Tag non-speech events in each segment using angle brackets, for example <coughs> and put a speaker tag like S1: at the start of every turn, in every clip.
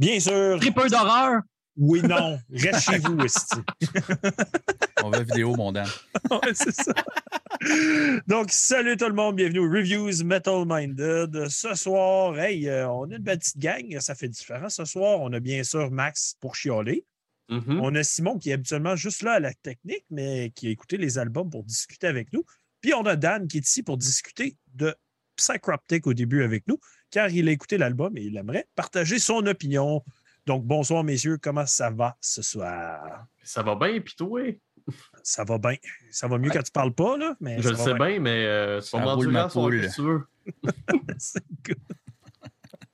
S1: Bien sûr.
S2: Tripeur d'horreur.
S1: Oui, non. Reste chez vous, Esti.
S3: On va vidéo, mon Dan. <laughs>
S1: Ouais, c'est ça. Donc, salut tout le monde, bienvenue aux Reviews Metal Minded. Ce soir, hey, euh, on a une belle petite gang, ça fait différent. Ce soir, on a bien sûr Max pour chialer.
S4: Mhm.
S1: On a Simon qui est habituellement juste là à la technique, mais qui a écouté les albums pour discuter avec nous. Puis on a Dan qui est ici pour discuter de Psychroptic au début avec nous, car il a écouté l'album et il aimerait partager son opinion. Donc, bonsoir, messieurs, comment ça va ce soir?
S4: Ça va bien, pis toi?
S1: Ça va bien. Ça va mieux quand tu parles pas, là, mais
S4: Je
S1: ça
S4: le
S1: va
S4: sais bien, mais euh,
S3: poule.
S4: qu'est-ce que tu veux. <laughs>
S1: C'est good.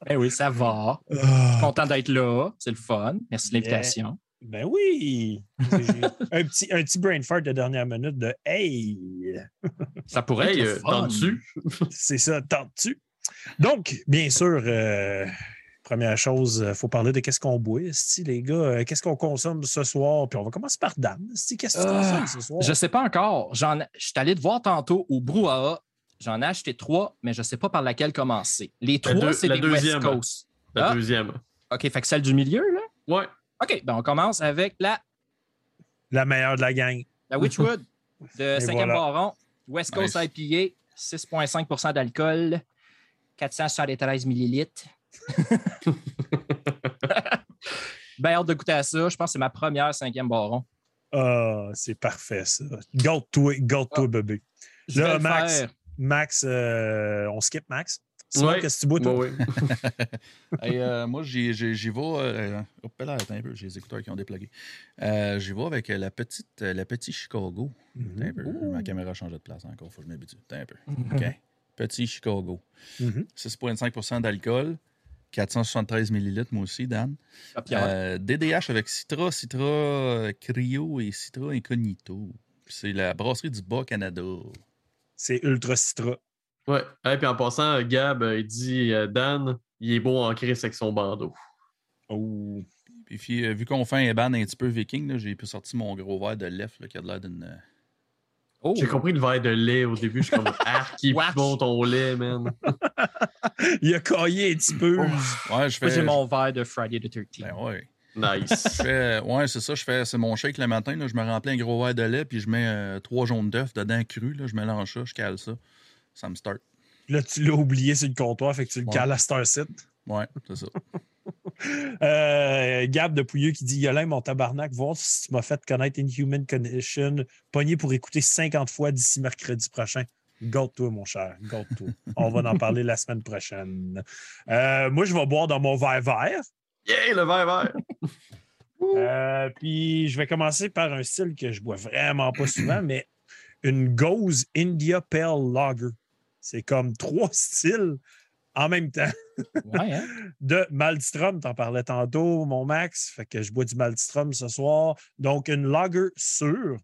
S2: Ben oui, ça va.
S1: Ah,
S2: Content d'être là. C'est le fun. Merci de l'invitation.
S1: ben oui! Un petit, un petit brain fart de dernière minute de Hey!
S2: Ça pourrait
S4: Hey,
S2: être
S4: euh, t'en-tu?
S1: C'est ça, tentes-tu? Donc, bien sûr, euh, première chose, il faut parler de qu'est-ce qu'on boit, les gars. euh, qu'est-ce qu'on consomme ce soir? Puis on va commencer par Dan. Qu'est-ce que tu consommes ce soir?
S2: Je ne sais pas encore. Je suis allé te voir tantôt au Brouhaha. J'en ai acheté trois, mais je ne sais pas par laquelle commencer. Les trois,
S4: deux-
S2: c'est
S4: la
S2: des
S4: deuxième.
S2: West Coast.
S4: La
S2: Ah.
S4: deuxième.
S2: OK, fait que celle du milieu, là?
S4: Ouais.
S2: OK, ben on commence avec la,
S1: La meilleure de la gang.
S2: la Witchwood <laughs> de 5e
S1: voilà.
S2: baron. West Coast
S3: Nice.
S2: IPA, 6,5% d'alcool, 473 millilitres. <laughs> ben, hâte de goûter à ça. Je pense que c'est ma première 5e baron.
S1: Ah, c'est parfait, ça. Garde-toi, garde-toi,
S2: Ah.
S1: bébé.
S2: Je
S1: Là,
S2: vais le
S1: Max.
S2: faire.
S1: Max, euh, on skip Max. Simon,
S4: Ouais.
S1: qu'est-ce que tu bois, toi?
S4: Ouais, ouais. <laughs> <laughs>
S3: Hey, euh, moi, j'y j'y- j'y vais. Euh, hop là, attends un peu, j'ai les écouteurs qui ont déplugué. Euh, j'y vais avec la petite, euh, la petite Chicago. Attends un peu, ma caméra a changé de place encore, faut que je m'habitue. Attends un peu. OK. Petit Chicago.
S1: Mhm.
S3: 6,5% d'alcool. 473 millilitres, moi aussi, Dan.
S2: Pierre.
S3: Euh, DDH avec Citra, Citra euh, Cryo et Citra Incognito. C'est la brasserie du Bas-Canada.
S1: C'est Ultra Citra.
S4: Ouais. Et puis en passant, Gab, euh, il dit euh, Dan, il est beau en crise avec son bandeau.
S1: Oh.
S3: Puis fi- euh, vu qu'on fait un ban un petit peu viking, là, j'ai pu sortir mon gros verre de left là, qui a l'air d'une.
S2: Oh.
S4: J'ai compris le verre de lait au début. Je suis comme
S2: Wesh.
S4: plus bon ton lait, man. <laughs>
S1: Il a caillé un petit peu.
S3: Ouais, je fais.
S2: j'ai mon verre de Friday the 13th.
S3: Ben ouais.
S4: Nice.
S3: Fais- ouais, c'est ça. Je fais, c'est mon shake le matin. Là, je me remplis un gros verre de lait, puis je mets euh, trois jaunes d'œufs dedans cru. Là, je mélange ça, je cale ça. Ça me start.
S1: Là, tu l'as oublié sur le comptoir, fait que tu le
S3: Ouais.
S1: cales à Star City.
S3: Ouais, c'est ça.
S1: Euh, Gab de Pouilleux qui dit Yolin, mon tabarnak, voir si tu m'as fait connaître Inhuman Condition, pogné pour écouter 50 fois d'ici mercredi prochain. Garde-toi, mon cher. Garde-toi. On va en parler la semaine prochaine. Euh, moi, je vais boire dans mon verre vert.
S4: Yeah, le verre vert.
S1: Euh, puis, je vais commencer par un style que je bois vraiment pas souvent, mais une Goze India Pale Lager. C'est comme trois <laughs> styles en même temps.
S2: Ouais, hein? <laughs>
S1: de Malmstrom, t'en parlais tantôt, mon Max. Fait que je bois du Malmstrom ce soir. Donc, une lager sûre.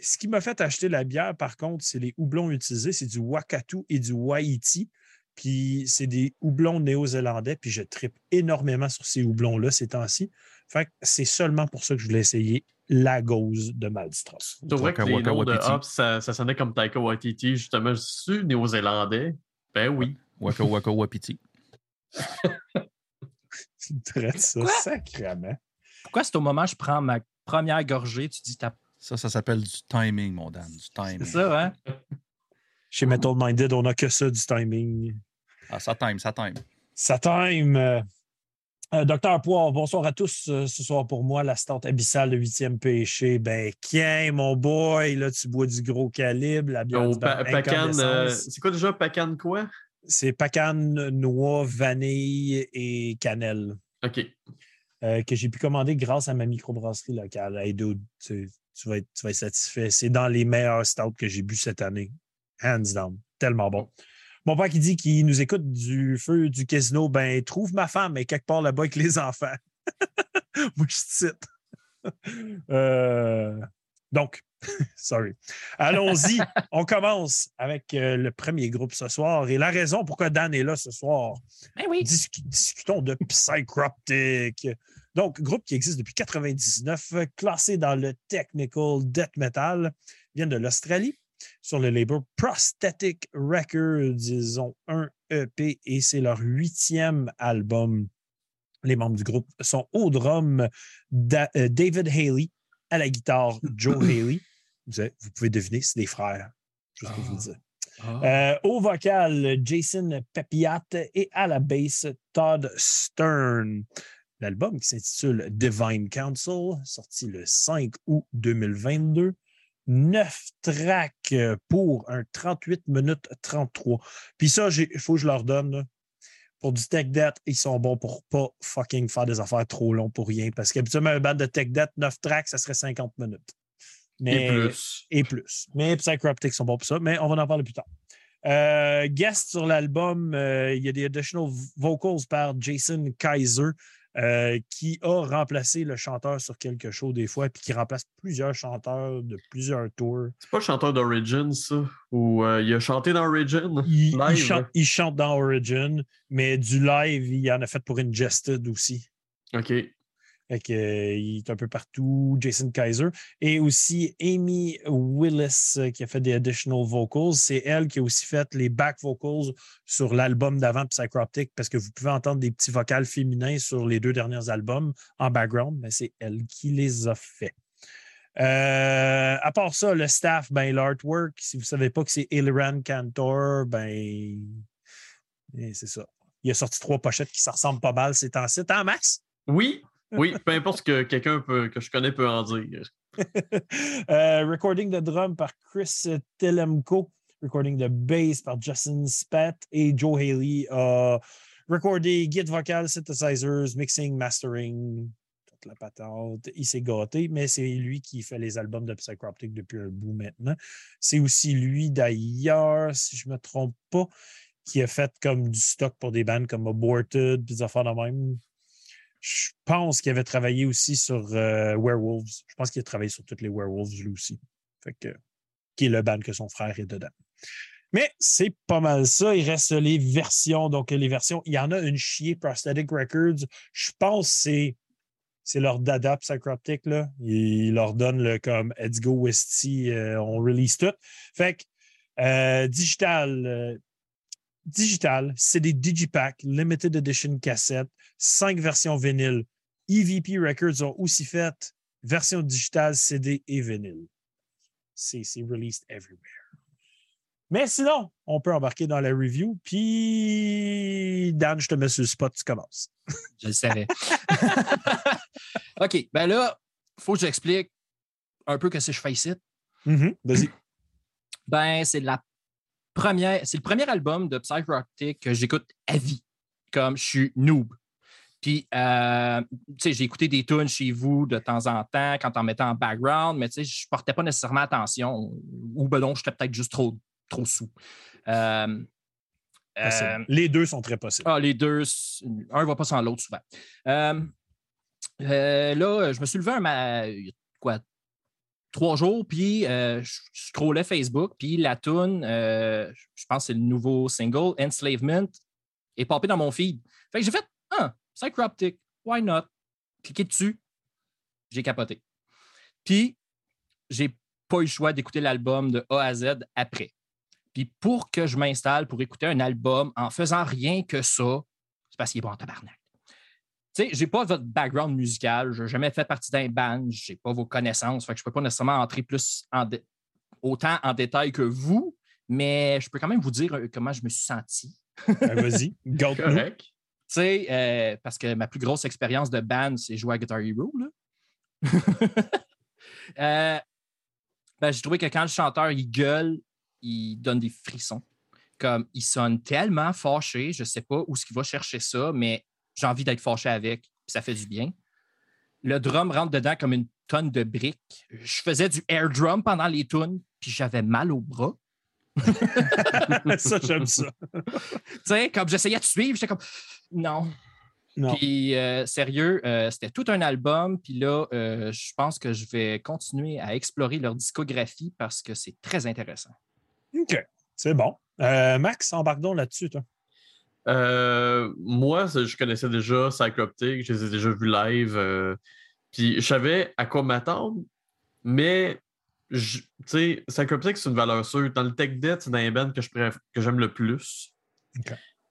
S1: Ce qui m'a fait acheter la bière, par contre, c'est les houblons utilisés. C'est du Wakatu et du Wahiti. Puis, c'est des houblons néo-zélandais. Puis, je tripe énormément sur ces houblons-là ces temps-ci. Fait que c'est seulement pour ça que je voulais essayer la gauze de Malmstrom.
S4: C'est vrai que
S3: Waka
S4: les noms de hops, ça, ça sonnait comme Taika Waititi, justement. Je suis néo-zélandais? Ben oui.
S3: Waka Waka Wapiti. <laughs>
S1: Tu traites ça sacrément.
S2: Pourquoi c'est au moment où je prends ma première gorgée, tu dis ta...
S3: Ça, ça s'appelle du timing, mon Dan. Du timing.
S2: C'est ça, hein? <laughs>
S1: Chez Metal Minded, on n'a que ça du timing.
S3: Ah, ça time, ça time.
S1: Ça time. Euh, Docteur Poire, bonsoir à tous. Euh, ce soir pour moi, la stante abyssale de 8e péché. Ben, tiens, mon boy, là, tu bois du gros calibre, la bière
S4: Au
S1: du
S4: pa- Pacan, euh, c'est quoi déjà Pacan quoi?
S1: C'est pacan, noix, vanille et cannelle
S4: OK.
S1: euh, que j'ai pu commander grâce à ma microbrasserie locale. Hey, dude, tu, tu vas être, tu vas être satisfait. C'est dans les meilleurs stouts que j'ai bu cette année. Hands down. Tellement bon. Mon père qui dit qu'il nous écoute du feu du casino, ben trouve ma femme, mais quelque part là-bas avec les enfants. <laughs> Moi, je cite. Euh, donc, <laughs> sorry. Allons-y. <laughs> On commence avec euh, le premier groupe ce soir. Et la raison pourquoi Dan est là ce soir,
S2: Ben oui.
S1: Discutons de Psychroptic. Donc, groupe qui existe depuis 99, euh, classé dans le technical death metal, vient de l'Australie sur le label Prosthetic Records. Ils ont un EP et c'est leur huitième album. Les membres du groupe sont au drum Da- euh, David Haley, à la guitare Joe <clears throat> Haley. Vous, pouvez deviner, c'est des frères. Vous le dire.
S2: Ah.
S1: Euh, au vocal, Jason Pepiat et à la basse, Todd Stern. L'album qui s'intitule Divine Council, sorti le 5 août 2022. Neuf tracks pour un 38 minutes 33. Puis ça, il faut que je leur donne. là. Pour du tech debt, ils sont bons pour pas fucking faire des affaires trop longs pour rien. Parce qu'habituellement, un band de tech debt, 9 tracks, ça serait 50 minutes. Mais,
S4: Et plus.
S1: et plus. Mais Psychroptic sont bons pour ça, mais on va en parler plus tard. Euh, guest sur l'album, euh, il y a des additional vocals par Jason Kaiser, euh, qui a remplacé le chanteur sur quelques shows des fois, puis qui remplace plusieurs chanteurs de plusieurs tours.
S4: C'est pas le chanteur d'Origin, ça? Ou il a chanté dans Origin?
S1: Il, il
S4: Live,
S1: chante,
S4: hein?
S1: il chante dans Origin, mais du live, il en a fait pour Ingested aussi.
S4: OK.
S1: Euh, il est un peu partout, Jason Kaiser. Et aussi Amy Willis euh, qui a fait des additional vocals. C'est elle qui a aussi fait les back vocals sur l'album d'avant Psychroptic parce que vous pouvez entendre des petits vocals féminins sur les deux derniers albums en background, mais c'est elle qui les a fait. Euh, à part ça, le staff, ben, l'artwork, si vous ne savez pas que c'est Ilran Cantor, ben, eh, c'est ça. Il a sorti trois pochettes qui se ressemblent pas mal ces temps-ci. Hein, Max?
S4: Oui, oui, peu importe ce que quelqu'un que je connais peut en dire. <laughs>
S1: Euh, recording de drum par Chris Telemko. Recording de bass par Justin Spat. Et Joe Haley a recordé git vocal, synthesizers, mixing, mastering, toute la patente. Il s'est gâté, mais c'est lui qui fait les albums de Psychroptic depuis un bout maintenant. C'est aussi lui, d'ailleurs, si je ne me trompe pas, qui a fait comme du stock pour des bands comme Aborted, des affaires de même. Je pense qu'il avait travaillé aussi sur euh, Werewolves. Je pense qu'il a travaillé sur toutes les Werewolves, lui aussi. Fait que, qui est le band que son frère est dedans. Mais c'est pas mal ça. Il reste les versions. Donc, les versions, il y en a une chier, Prosthetic Records. Je pense que c'est, c'est leur dada Psychroptic. Là. Leur donnent le comme Let's Go Westy, euh, on release tout. Fait que euh, digital, digital, c'est des Digipack, Limited Edition cassette, cinq versions vinyle. EVP Records ont aussi fait version digitale, CD et vinyle. C'est released everywhere. Mais sinon, on peut embarquer dans la review. Puis, Dan, je te mets sur le spot, tu commences.
S2: Je le savais. <laughs> OK, ben là, il faut que j'explique un peu que c'est je fais ici.
S1: Mhm, Vas-y.
S2: Ben, c'est la première, c'est le premier album de Psychroptic que j'écoute à vie, comme je suis noob. Puis, euh, tu sais, j'ai écouté des tunes chez vous de temps en temps quand on mettait en background, mais tu sais, je portais pas nécessairement attention. Ou ben non, j'étais peut-être juste trop, trop sous. Euh, euh,
S1: Les deux sont très possibles.
S2: ah, les deux, un va pas sans l'autre souvent. Là, je me suis levé un ma- quoi, trois jours, puis euh, je scrollais Facebook, puis la tune, euh, je pense que c'est le nouveau single, Enslavement, est popé dans mon feed. Fait que j'ai fait, ah, Psychroptic, why not? Cliquez dessus, j'ai capoté. Puis, j'ai pas eu le choix d'écouter l'album de A à Z après. Puis pour que je m'installe pour écouter un album en faisant rien que ça, c'est parce qu'il est bon en tabarnak. Tu sais, j'ai pas votre background musical, je n'ai jamais fait partie d'un band, j'ai pas vos connaissances, fait que je peux pas nécessairement entrer plus en dé- autant en détail que vous, mais je peux quand même vous dire euh, comment je me suis senti.
S1: Ben, Vas-y, gâte-nous. <laughs>
S4: Correct.
S2: Tu sais, euh, parce que ma plus grosse expérience de band, c'est jouer à Guitar Hero. Là. <laughs> Euh, ben, j'ai trouvé que quand le chanteur il gueule, il donne des frissons. Comme il sonne tellement fâché, je ne sais pas où ce qu'il va chercher ça, mais j'ai envie d'être fâché avec, puis ça fait du bien. Le drum rentre dedans comme une tonne de briques. Je faisais du air drum pendant les tunes, puis j'avais mal au bras. <laughs>
S1: ça, j'aime ça.
S2: Tu sais, comme j'essayais de suivre, j'étais comme non,
S1: Non.
S2: Puis, euh, sérieux, euh, c'était tout un album. Puis là, euh, je pense que je vais continuer à explorer leur discographie parce que c'est très intéressant.
S1: OK. C'est bon. Max, embarque donc là-dessus, toi.
S4: Euh, moi, je connaissais déjà Cycloptic, je les ai déjà vus live. euh, puis je savais à quoi m'attendre, mais tu sais, Cycloptic, c'est une valeur sûre. Dans le tech debt, c'est dans les bands que je préf- que j'aime le plus.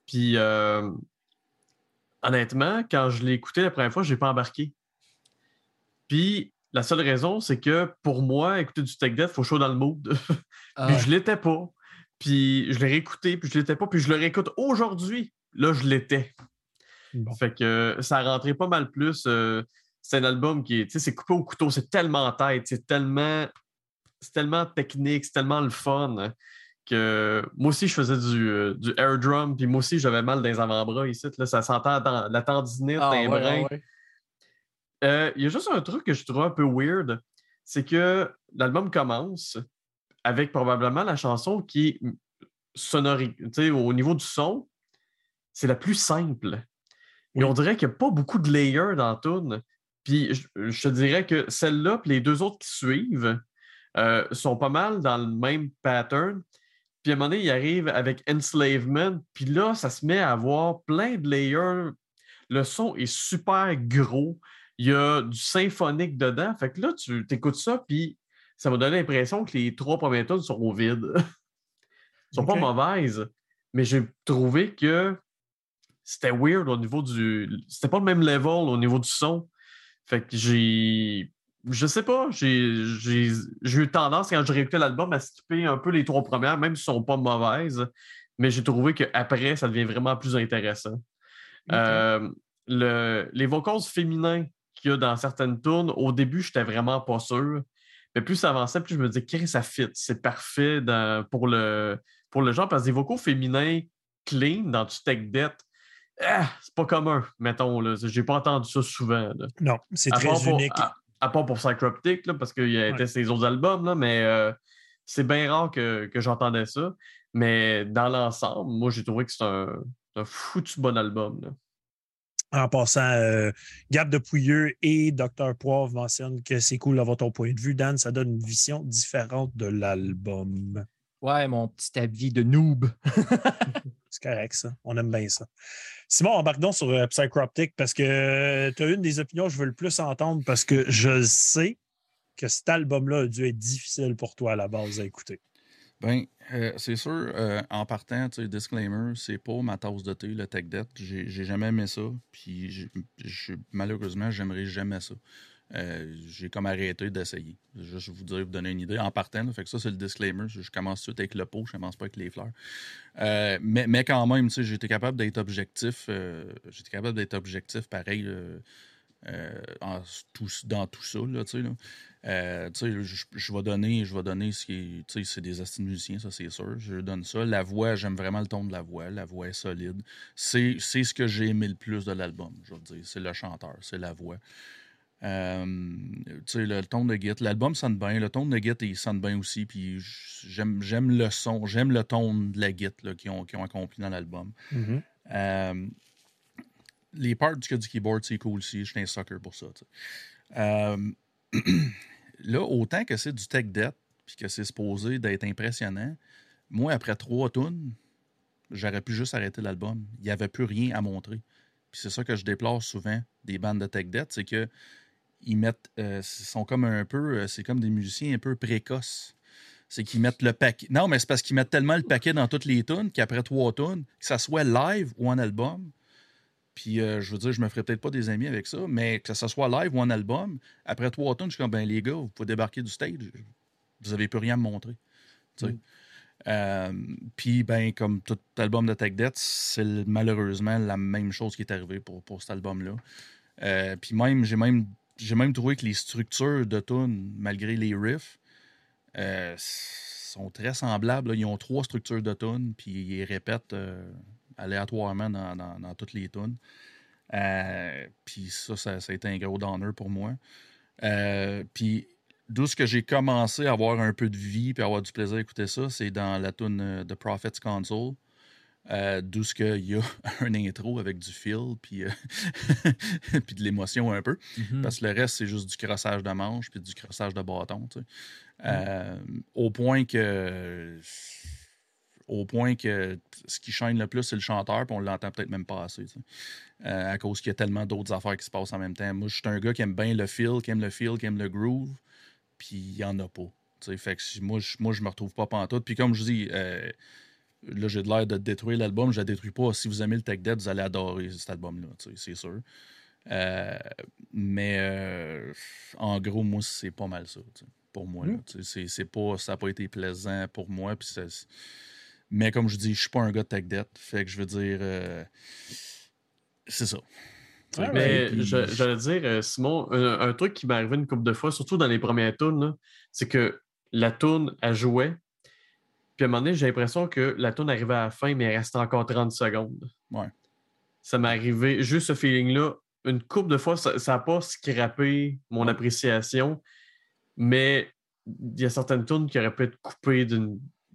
S4: Puis, euh, honnêtement, quand je l'ai écouté la première fois, je n'ai pas embarqué. Puis, la seule raison, c'est que pour moi, écouter du tech death, il faut chaud dans le mood. <laughs>
S2: Ah
S4: puis
S2: ouais.
S4: je l'étais pas. Puis je l'ai réécouté, puis je l'étais pas, puis je le réécoute aujourd'hui. Là, je l'étais.
S1: Bon.
S4: Fait que euh, ça rentrait pas mal plus. euh, c'est un album qui est, tu sais, c'est coupé au couteau, c'est tellement en tête, c'est tellement, c'est tellement technique, c'est tellement le fun hein, que moi aussi je faisais du, euh, du air drum, puis moi aussi j'avais mal dans les avant-bras ici, là, ça s'entend dans la tendinite,
S2: Ah
S4: dans les
S2: ouais,
S4: brins.
S2: ah ouais.
S4: Euh, Il y a juste un truc que je trouve un peu weird, c'est que l'album commence avec probablement la chanson qui est au niveau du son, c'est la plus simple. Et
S1: Oui.
S4: on dirait qu'il n'y a pas beaucoup de layers dans tune. Puis je, je te dirais que celle-là, puis les deux autres qui suivent, euh, sont pas mal dans le même pattern. Puis à un moment donné, il arrive avec Enslavement, puis là, ça se met à avoir plein de layers. Le son est super gros. Il y a du symphonique dedans. Fait que là, tu écoutes ça, puis ça m'a donné l'impression que les trois premières tunes sont au vide. Ils sont pas mauvaises, mais j'ai trouvé que c'était weird au niveau du. C'était pas le même level au niveau du son. Fait que j'ai. Je sais pas, j'ai j'ai- j'ai eu tendance, quand j'ai réécouté l'album, à skipper un peu les trois premières, même si elles sont pas mauvaises. Mais j'ai trouvé qu'après, ça devient vraiment plus intéressant. Euh, le- les vocals féminins qu'il y a dans certaines tunes, au début, j'étais vraiment pas sûr. Mais plus ça avançait, plus je me disais, Chris, ça fit. C'est parfait dans- pour, le, pour le genre, parce que des vocaux féminins clean dans du tech debt, ah, c'est pas commun, mettons. Là. J'ai pas entendu ça souvent. là.
S1: Non, c'est très
S4: pour-
S1: unique.
S4: à, à part pour Psychroptic, là, parce qu'il y a
S1: Ouais.
S4: ses autres albums, là, mais euh, c'est bien rare que, que j'entendais ça. Mais dans l'ensemble, moi, j'ai trouvé que c'est un, un foutu bon album. là.
S1: En passant, euh, Gab de Pouilleux et Dr. Poivre mentionnent que c'est cool d'avoir ton point de vue. Dan, ça donne une vision différente de l'album.
S2: Ouais, mon petit avis de noob. <laughs>
S1: C'est correct, ça. On aime bien ça. Simon, embarque donc sur euh, Psychroptic parce que tu as une des opinions que je veux le plus entendre parce que je sais que cet album-là a dû être difficile pour toi à la base à écouter.
S3: Ben, euh, c'est sûr, euh, en partant, tu disclaimer, c'est pas ma tasse de thé, le tech debt. J'ai jamais aimé ça. Puis malheureusement, j'aimerais jamais ça. Euh, j'ai comme arrêté d'essayer. Juste vous dire, vous donner une idée. En partant, là, fait que ça, c'est le disclaimer. Je, commence tout de suite avec le pot, je commence pas avec les fleurs. Euh, mais, mais quand même, tu sais, j'étais capable d'être objectif. j'étais capable d'être objectif pareil en tout- dans tout ça, tu sais. Euh, je, vais donner, je vais donner ce qui est, c'est des astuces musiciens, ça c'est sûr. Je donne ça. La voix, j'aime vraiment le ton de la voix. La voix est solide. C'est, c'est ce que j'ai aimé le plus de l'album, je veux dire. C'est le chanteur, c'est la voix. Euh, le, ton de Git, l'album sonne bien, le ton de Git, il sonne bien aussi, puis j'aime, j'aime le son, j'aime le ton de la Git là, qu'ils, ont, qu'ils ont accompli dans l'album.
S1: Mhm.
S3: Euh, les parts du, du keyboard, c'est cool aussi. Je suis un sucker pour ça. Là, autant que c'est du tech debt, puis que c'est supposé d'être impressionnant, moi, après trois tunes, j'aurais pu juste arrêter l'album. Il n'y avait plus rien à montrer. Puis c'est ça que je déplore souvent des bandes de tech debt, c'est que ils mettent, euh, sont comme un peu, euh, c'est comme des musiciens un peu précoces. C'est qu'ils mettent le paquet. Non, mais c'est parce qu'ils mettent tellement le paquet dans toutes les tunes qu'après trois tunes, que ça soit live ou en album, puis euh, je veux dire, je me ferais peut-être pas des amis avec ça, mais que ce soit live ou en album, après trois tunes, je suis comme, ben les gars, vous pouvez débarquer du stage, vous avez plus rien à me montrer. Tu sais. Euh, Puis, ben, comme tout album de Tech Death, c'est malheureusement la même chose qui est arrivée pour, pour cet album-là. Euh, Puis même, j'ai même, j'ai même trouvé que les structures de tunes, malgré les riffs, sont très semblables. là. Ils ont trois structures de tunes, puis ils répètent aléatoirement dans, dans- dans toutes les tunes. Euh, puis ça, ça, ça a été un gros downer pour moi. Euh, puis d'où ce que j'ai commencé à avoir un peu de vie puis avoir du plaisir à écouter ça, c'est dans la tune euh, The Prophet's Console. Euh, d'où ce qu'il y a <laughs> un intro avec du feel puis, <laughs> puis de l'émotion un peu.
S2: Mhm.
S3: Parce que le reste, c'est juste du crossage de manche puis du crossage de bâton. tu sais. Euh, au point que. Au point que ce qui chaîne le plus, c'est le chanteur, puis on l'entend peut-être même pas assez. Euh, à cause qu'il y a tellement d'autres affaires qui se passent en même temps. Moi, je suis un gars qui aime bien le feel, qui aime le feel, qui aime le groove, puis il n'y en a pas. Fait que moi, je, moi, je me retrouve pas pantoute. Puis comme je dis, euh, là, j'ai de l'air de détruire l'album. Je ne détruis pas. Si vous aimez le Tech Dead, vous allez adorer cet album-là, c'est sûr. Euh, mais euh, en gros, moi, c'est pas mal ça. Pour moi, mm. c'est pas, ça n'a pas été plaisant pour moi. Puis mais comme je dis, je suis pas un gars de tech debt. Fait que je veux dire, euh, c'est ça.
S4: mais j'allais dire, Simon, un, truc qui m'est arrivé une couple de fois, surtout dans les premières tunes, c'est que la tune, a joué. Puis à un moment donné, j'ai l'impression que la tune arrivait à la fin, mais il restait encore 30 secondes.
S3: Ouais.
S4: Ça m'est arrivé, juste ce feeling-là, une couple de fois, ça n'a pas scrappé mon appréciation, mais il y a certaines tunes qui auraient pu être coupées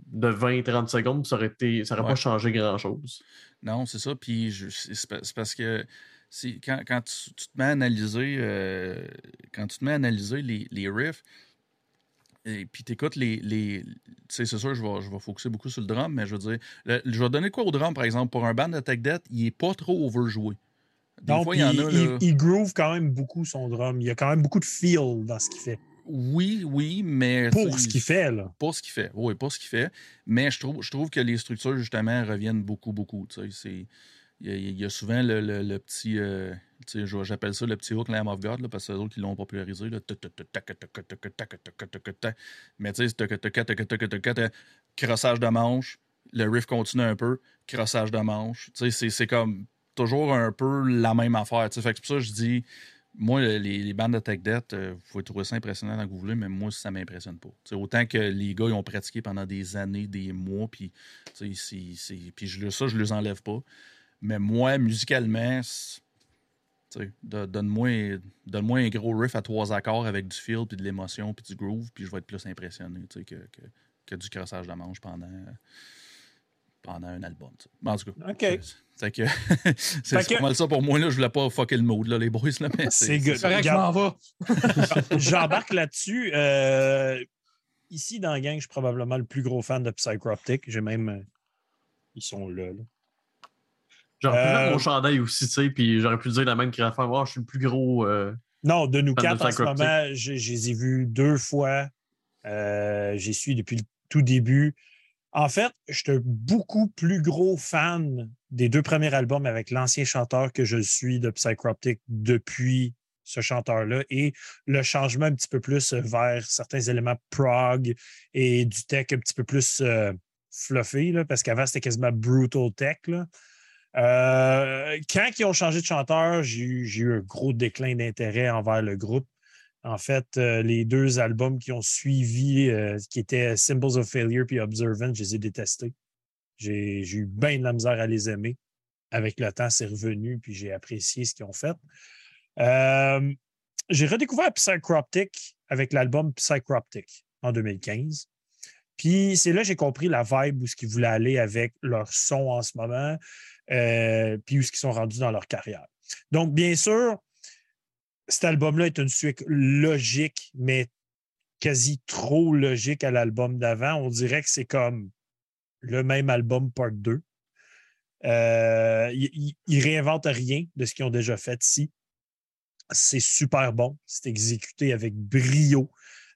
S4: de 20-30 secondes, ça aurait, été, ça pas changé grand-chose.
S3: Non, c'est ça. Puis c'est parce que quand, quand tu, te mets à analyser, euh, quand tu te mets à analyser les, les riffs, et puis tu écoutes les. les tu sais, c'est sûr, je vais, je vais focuser beaucoup sur le drum, mais je veux dire, je vais donner quoi au drum, par exemple, pour un band de Tech Death, il n'est pas trop overjoué.
S1: Donc, il, groove quand même beaucoup son drum. Il y a quand même beaucoup de feel dans ce qu'il fait.
S3: Oui, oui, mais.
S1: Pour ce qu'il fait, là.
S3: Pour ce qu'il fait, oui, pour ce qu'il fait. Mais je trouve, je trouve que les structures, justement, reviennent beaucoup, beaucoup. Il y, a souvent le, petit. J'appelle ça le petit hook Lamb of God, parce que c'est eux qui l'ont popularisé. Mais tu sais, crossage de manche, le riff continue un peu, crossage de manche. C'est comme toujours un peu la même affaire. Fait que pour ça je dis, moi, les, bandes de tech debt, euh, vous pouvez trouver ça impressionnant que vous voulez, mais moi, ça ne m'impressionne pas. autant que les gars, ils ont pratiqué pendant des années, des mois, puis ça, je ne les enlève pas. Mais moi, musicalement, donne-moi donne un gros riff à trois accords avec du feel, puis de l'émotion, puis du groove, puis je vais être plus impressionné que, que, que, du crossage de manche pendant pendant un album. En tout cas.
S1: OK.
S3: C'est que <laughs> c'est mal ça pour moi. Là. Je voulais pas fucker le mood, là, les boys. Là,
S1: mais c'est good. Je m'en vais. <laughs> J'embarque là-dessus. Euh, ici, dans la gang, je suis probablement le plus gros fan de Psychroptic. J'ai même. Euh, ils sont là. là.
S4: J'aurais pu mettre mon chandail aussi, tu sais, puis j'aurais pu dire la même création. Oh, je suis le plus gros. Euh,
S1: non, de nous quatre, en ce moment, je, les ai vus deux fois. J'y suis depuis le tout début. En fait, je suis beaucoup plus gros fan des deux premiers albums avec l'ancien chanteur que je suis de Psychroptic depuis ce chanteur-là et le changement un petit peu plus vers certains éléments prog et du tech un petit peu plus euh, fluffy, parce qu'avant, c'était quasiment brutal tech. Euh, quand ils ont changé de chanteur, j'ai eu un gros déclin d'intérêt envers le groupe. En fait, euh, les deux albums qui ont suivi, euh, qui étaient Symbols of Failure puis Observant, je les ai détestés. J'ai eu bien de la misère à les aimer. Avec le temps, c'est revenu, puis j'ai apprécié ce qu'ils ont fait. Euh, j'ai redécouvert Psychroptic avec l'album Psychroptic en 2015. Puis c'est là que j'ai compris la vibe où ce qu'ils voulaient aller avec leur son en ce moment, puis où ce qu'ils sont rendus dans leur carrière. Donc, bien sûr, cet album-là est une suite logique, mais quasi trop logique à l'album d'avant. On dirait que c'est comme le même album part 2. Euh, ils ne réinventent rien de ce qu'ils ont déjà fait ici. C'est super bon. C'est exécuté avec brio.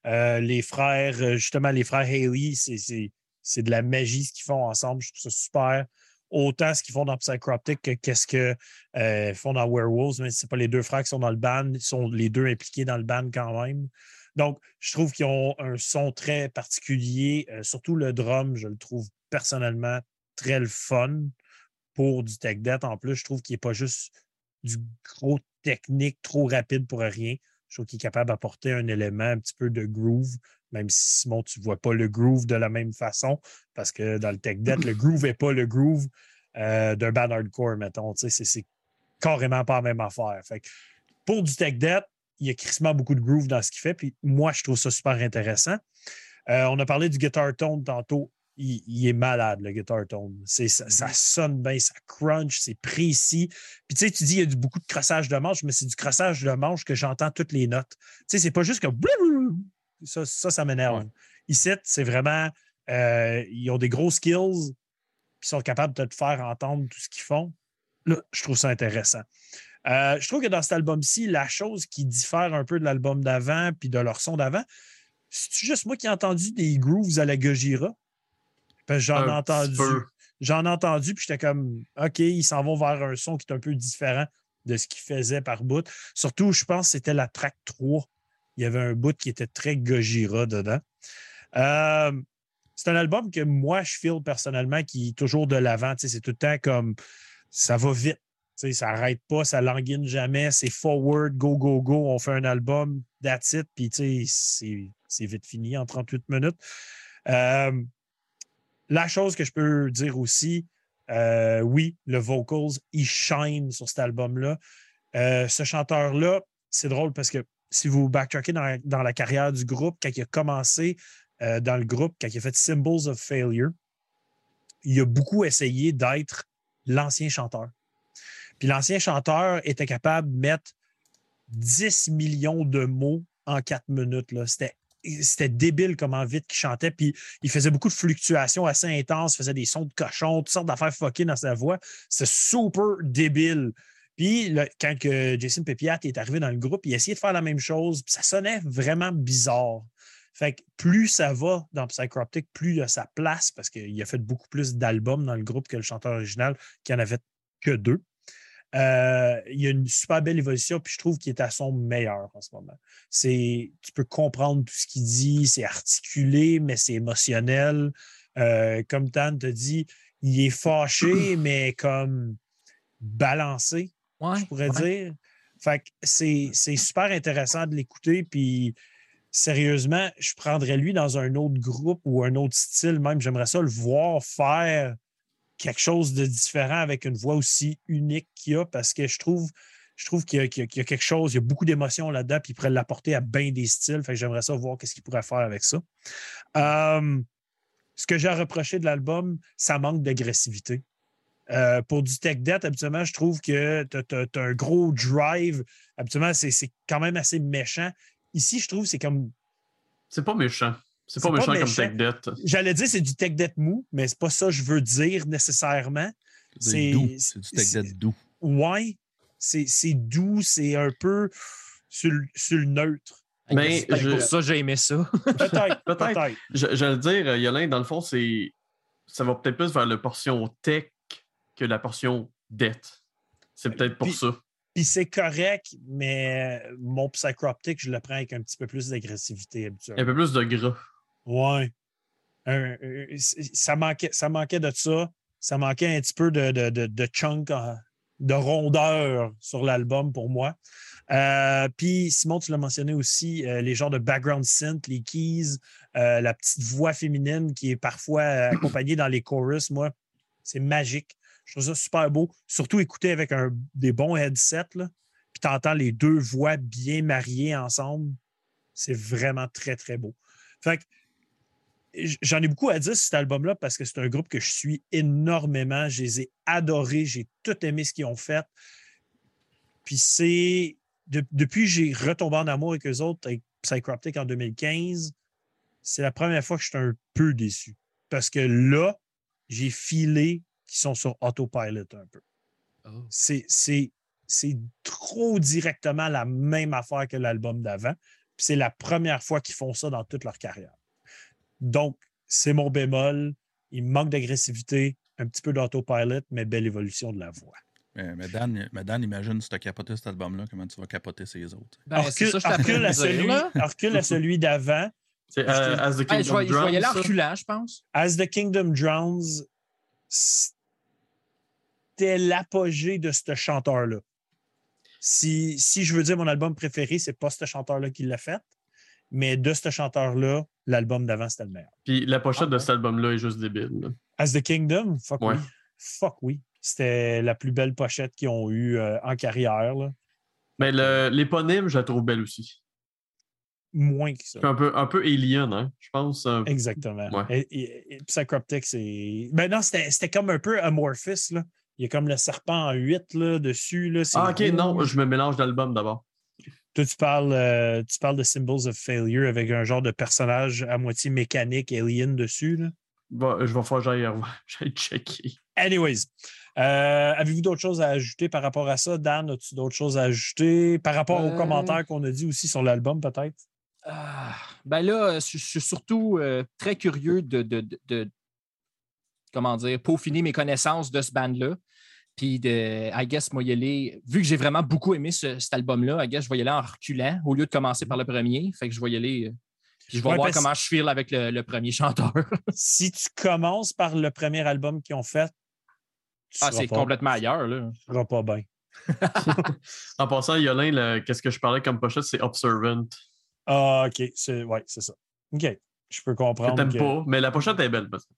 S1: Euh, les frères, justement, les frères Haley, c'est de la magie ce qu'ils font ensemble. Je trouve ça super autant ce qu'ils font dans Psychroptic que qu'est-ce qu'ils euh, font dans Werewolves, mais ce pas les deux frères qui sont dans le band, ils sont les deux impliqués dans le band quand même. Donc, je trouve qu'ils ont un son très particulier, euh, surtout le drum, je le trouve personnellement très le fun pour du tech debt. En plus, je trouve qu'il n'est pas juste du gros technique trop rapide pour rien. Je trouve qu'il est capable d'apporter un élément un petit peu de groove, même si Simon, tu ne vois pas le groove de la même façon, parce que dans le tech debt, le groove n'est pas le groove euh, d'un band hardcore, mettons. C'est carrément pas la même affaire. Fait pour du tech debt, il y a crissement beaucoup de groove dans ce qu'il fait, puis moi, je trouve ça super intéressant. Euh, on a parlé du guitar tone tantôt. Il, est malade, le guitar tone. Ça, ça, mm-hmm. sonne bien, ça crunch, c'est précis. Puis tu sais, tu dis il y a beaucoup de crossage de manche, mais c'est du crossage de manche que j'entends toutes les notes. Tu sais, c'est pas juste que ça, ça, m'énerve. Ici, c'est vraiment. Euh, ils ont des gros skills, puis sont capables de te faire entendre tout ce qu'ils font. Là, je trouve ça intéressant. Euh, je trouve que dans cet album-ci, la chose qui diffère un peu de l'album d'avant puis de leur son d'avant, c'est juste moi qui ai entendu des grooves à la Gojira? J'en ai entendu. j'en ai entendu, puis j'étais comme, OK, ils s'en vont vers un son qui est un peu différent de ce qu'ils faisaient par bout. Surtout, je pense que c'était la track 3. Il y avait un bout qui était très Gojira dedans. Euh, c'est un album que moi, je feel personnellement qui est toujours de l'avant. C'est tout le temps comme ça va vite. ça n'arrête pas, ça languine jamais. C'est forward, go, go, go. On fait un album, that's it. Puis c'est vite fini en 38 minutes. Euh, la chose que je peux dire aussi, euh, oui, le vocals, il shine sur cet album-là. Ce chanteur-là, c'est drôle parce que si vous backtrackez dans la, carrière du groupe, quand il a commencé dans le groupe, quand il a fait Symbols of Failure, il a beaucoup essayé d'être l'ancien chanteur. Puis l'ancien chanteur était capable de mettre 10 millions de mots en quatre minutes. C'était c'était débile comment vite qu'il chantait. Puis il faisait beaucoup de fluctuations assez intenses, faisait des sons de cochon, toutes sortes d'affaires fuckées dans sa voix. C'était super débile. Puis quand Jason Pepiat est arrivé dans le groupe, il essayait de faire la même chose. Puis ça sonnait vraiment bizarre. Fait que plus ça va dans Psychroptic, plus il a sa place parce qu'il a fait beaucoup plus d'albums dans le groupe que le chanteur original qui en avait que deux. Euh, il y a une super belle évolution, puis je trouve qu'il est à son meilleur en ce moment. C'est, tu peux comprendre tout ce qu'il dit, c'est articulé, mais c'est émotionnel. Euh, comme Tan te dit, il est fâché, <clears throat> mais comme balancé, je pourrais dire. Fait que c'est, c'est super intéressant de l'écouter, puis sérieusement, je prendrais lui dans un autre groupe ou un autre style même. J'aimerais ça le voir faire quelque chose de différent avec une voix aussi unique qu'il a parce que je trouve, je trouve qu'il y, a quelque chose, il y a beaucoup d'émotions là-dedans, puis il pourrait l'apporter à bien des styles. Fait que j'aimerais ça voir qu'est-ce qu'il pourrait faire avec ça. Euh, ce que j'ai à reprocher de l'album, ça manque d'agressivité. Euh, pour du tech debt, habituellement, je trouve que tu as, un gros drive. Habituellement, c'est quand même assez méchant. Ici, je trouve que c'est comme.
S4: C'est pas méchant. C'est pas, méchant, comme tech debt.
S1: J'allais dire c'est du tech debt mou, mais c'est pas ça que je veux dire nécessairement.
S3: C'est du tech debt doux.
S1: Ouais, c'est doux, c'est un peu sur, le neutre.
S2: Mais je... pour ça j'ai aimé ça. <laughs>
S1: Peut-être, peut-être.
S4: J'allais dire, Yolin, dans le fond, c'est ça va peut-être plus vers la portion tech que la portion dette. C'est peut-être pour ça.
S1: Puis c'est correct, mais mon psychroptic, je le prends avec un petit peu plus d'agressivité habituellement.
S4: Un peu plus de gras.
S1: Ouais. ça, manquait, ça manquait de ça. Ça manquait un petit peu de, de, de, chunk, euh, de rondeur sur l'album pour moi. Euh, puis, Simon, tu l'as mentionné aussi, euh, les genres de background synth, les keys, la petite voix féminine qui est parfois accompagnée dans les chorus, moi, c'est magique. Je trouve ça super beau. Surtout écouter avec des bons headsets, puis tu entends les deux voix bien mariées ensemble. C'est vraiment très, très beau. Fait que j'en ai beaucoup à dire sur cet album-là parce que c'est un groupe que je suis énormément. Je les ai adorés. J'ai tout aimé ce qu'ils ont fait. Puis c'est. depuis que j'ai retombé en amour avec eux autres, avec Psychroptic en 2015, c'est la première fois que je suis un peu déçu. Parce que là, j'ai filé qu'ils sont sur autopilot un peu. Oh. C'est trop directement la même affaire que l'album d'avant. C'est la première fois qu'ils font ça dans toute leur carrière. Donc, c'est mon bémol. Il manque d'agressivité, un petit peu d'autopilot, mais belle évolution de la voix.
S3: Mais, Dan, imagine si tu as capoté cet album-là, comment tu vas capoter ces autres?
S1: Ben, recule, à celui, <laughs> à celui d'avant.
S4: C'est euh, As the Kingdom Drowns. Je aller
S2: reculant, je pense.
S1: As the Kingdom Drowns, c'était l'apogée de ce chanteur-là. Si, si je veux dire mon album préféré, c'est pas ce chanteur-là qui l'a fait, mais de ce chanteur-là, l'album d'avant, c'était le meilleur.
S4: Puis la pochette de ah, cet album-là est juste débile.
S1: As the Kingdom? Fuck oui. Fuck oui. C'était la plus belle pochette qu'ils ont eue euh, en carrière.
S4: Mais l'éponyme, je la trouve belle aussi.
S1: Moins que ça.
S4: Un peu, un peu alien, hein, je pense.
S1: Exactement. Ouais. Et, Psychroptic, c'est. Ben non, c'était comme un peu Amorphous. Là. Il y a comme le serpent en 8 là, dessus. Là,
S4: ah, ok, non, je me mélange d'albums d'abord.
S1: Toi, tu parles, euh, tu parles de Symbols of Failure avec un genre de personnage à moitié mécanique, alien dessus. Là.
S4: je vais faire <laughs> j'aille checker.
S1: Anyways, euh, avez-vous d'autres choses à ajouter par rapport à ça? Dan, as-tu d'autres choses à ajouter par rapport aux euh. commentaires qu'on a dit aussi sur l'album, peut-être?
S2: Ah, ben là, je, suis surtout très curieux de, de, comment dire, peaufiner mes connaissances de ce band-là. Puis, de, I guess, moi, y aller, vu que j'ai vraiment beaucoup aimé ce- cet album-là, I guess, je vais y aller en reculant au lieu de commencer par le premier. Fait que je vais y aller. euh, puis je vais
S1: Ouais,
S2: voir comment je file avec le, le premier chanteur. <laughs>
S1: Si tu commences par le premier album qu'ils ont fait, tu
S2: ah, c'est
S1: pas-
S2: complètement ailleurs, là.
S1: tu seras pas bien. <laughs>
S4: En passant, Yolin, le- qu'est-ce que je parlais comme pochette, c'est Observant.
S1: Ah, OK. C'est ouais, c'est ça. OK. Je peux
S4: Que
S1: comprendre.
S4: t'aimes
S1: que-
S4: pas, mais la pochette est belle. parce que-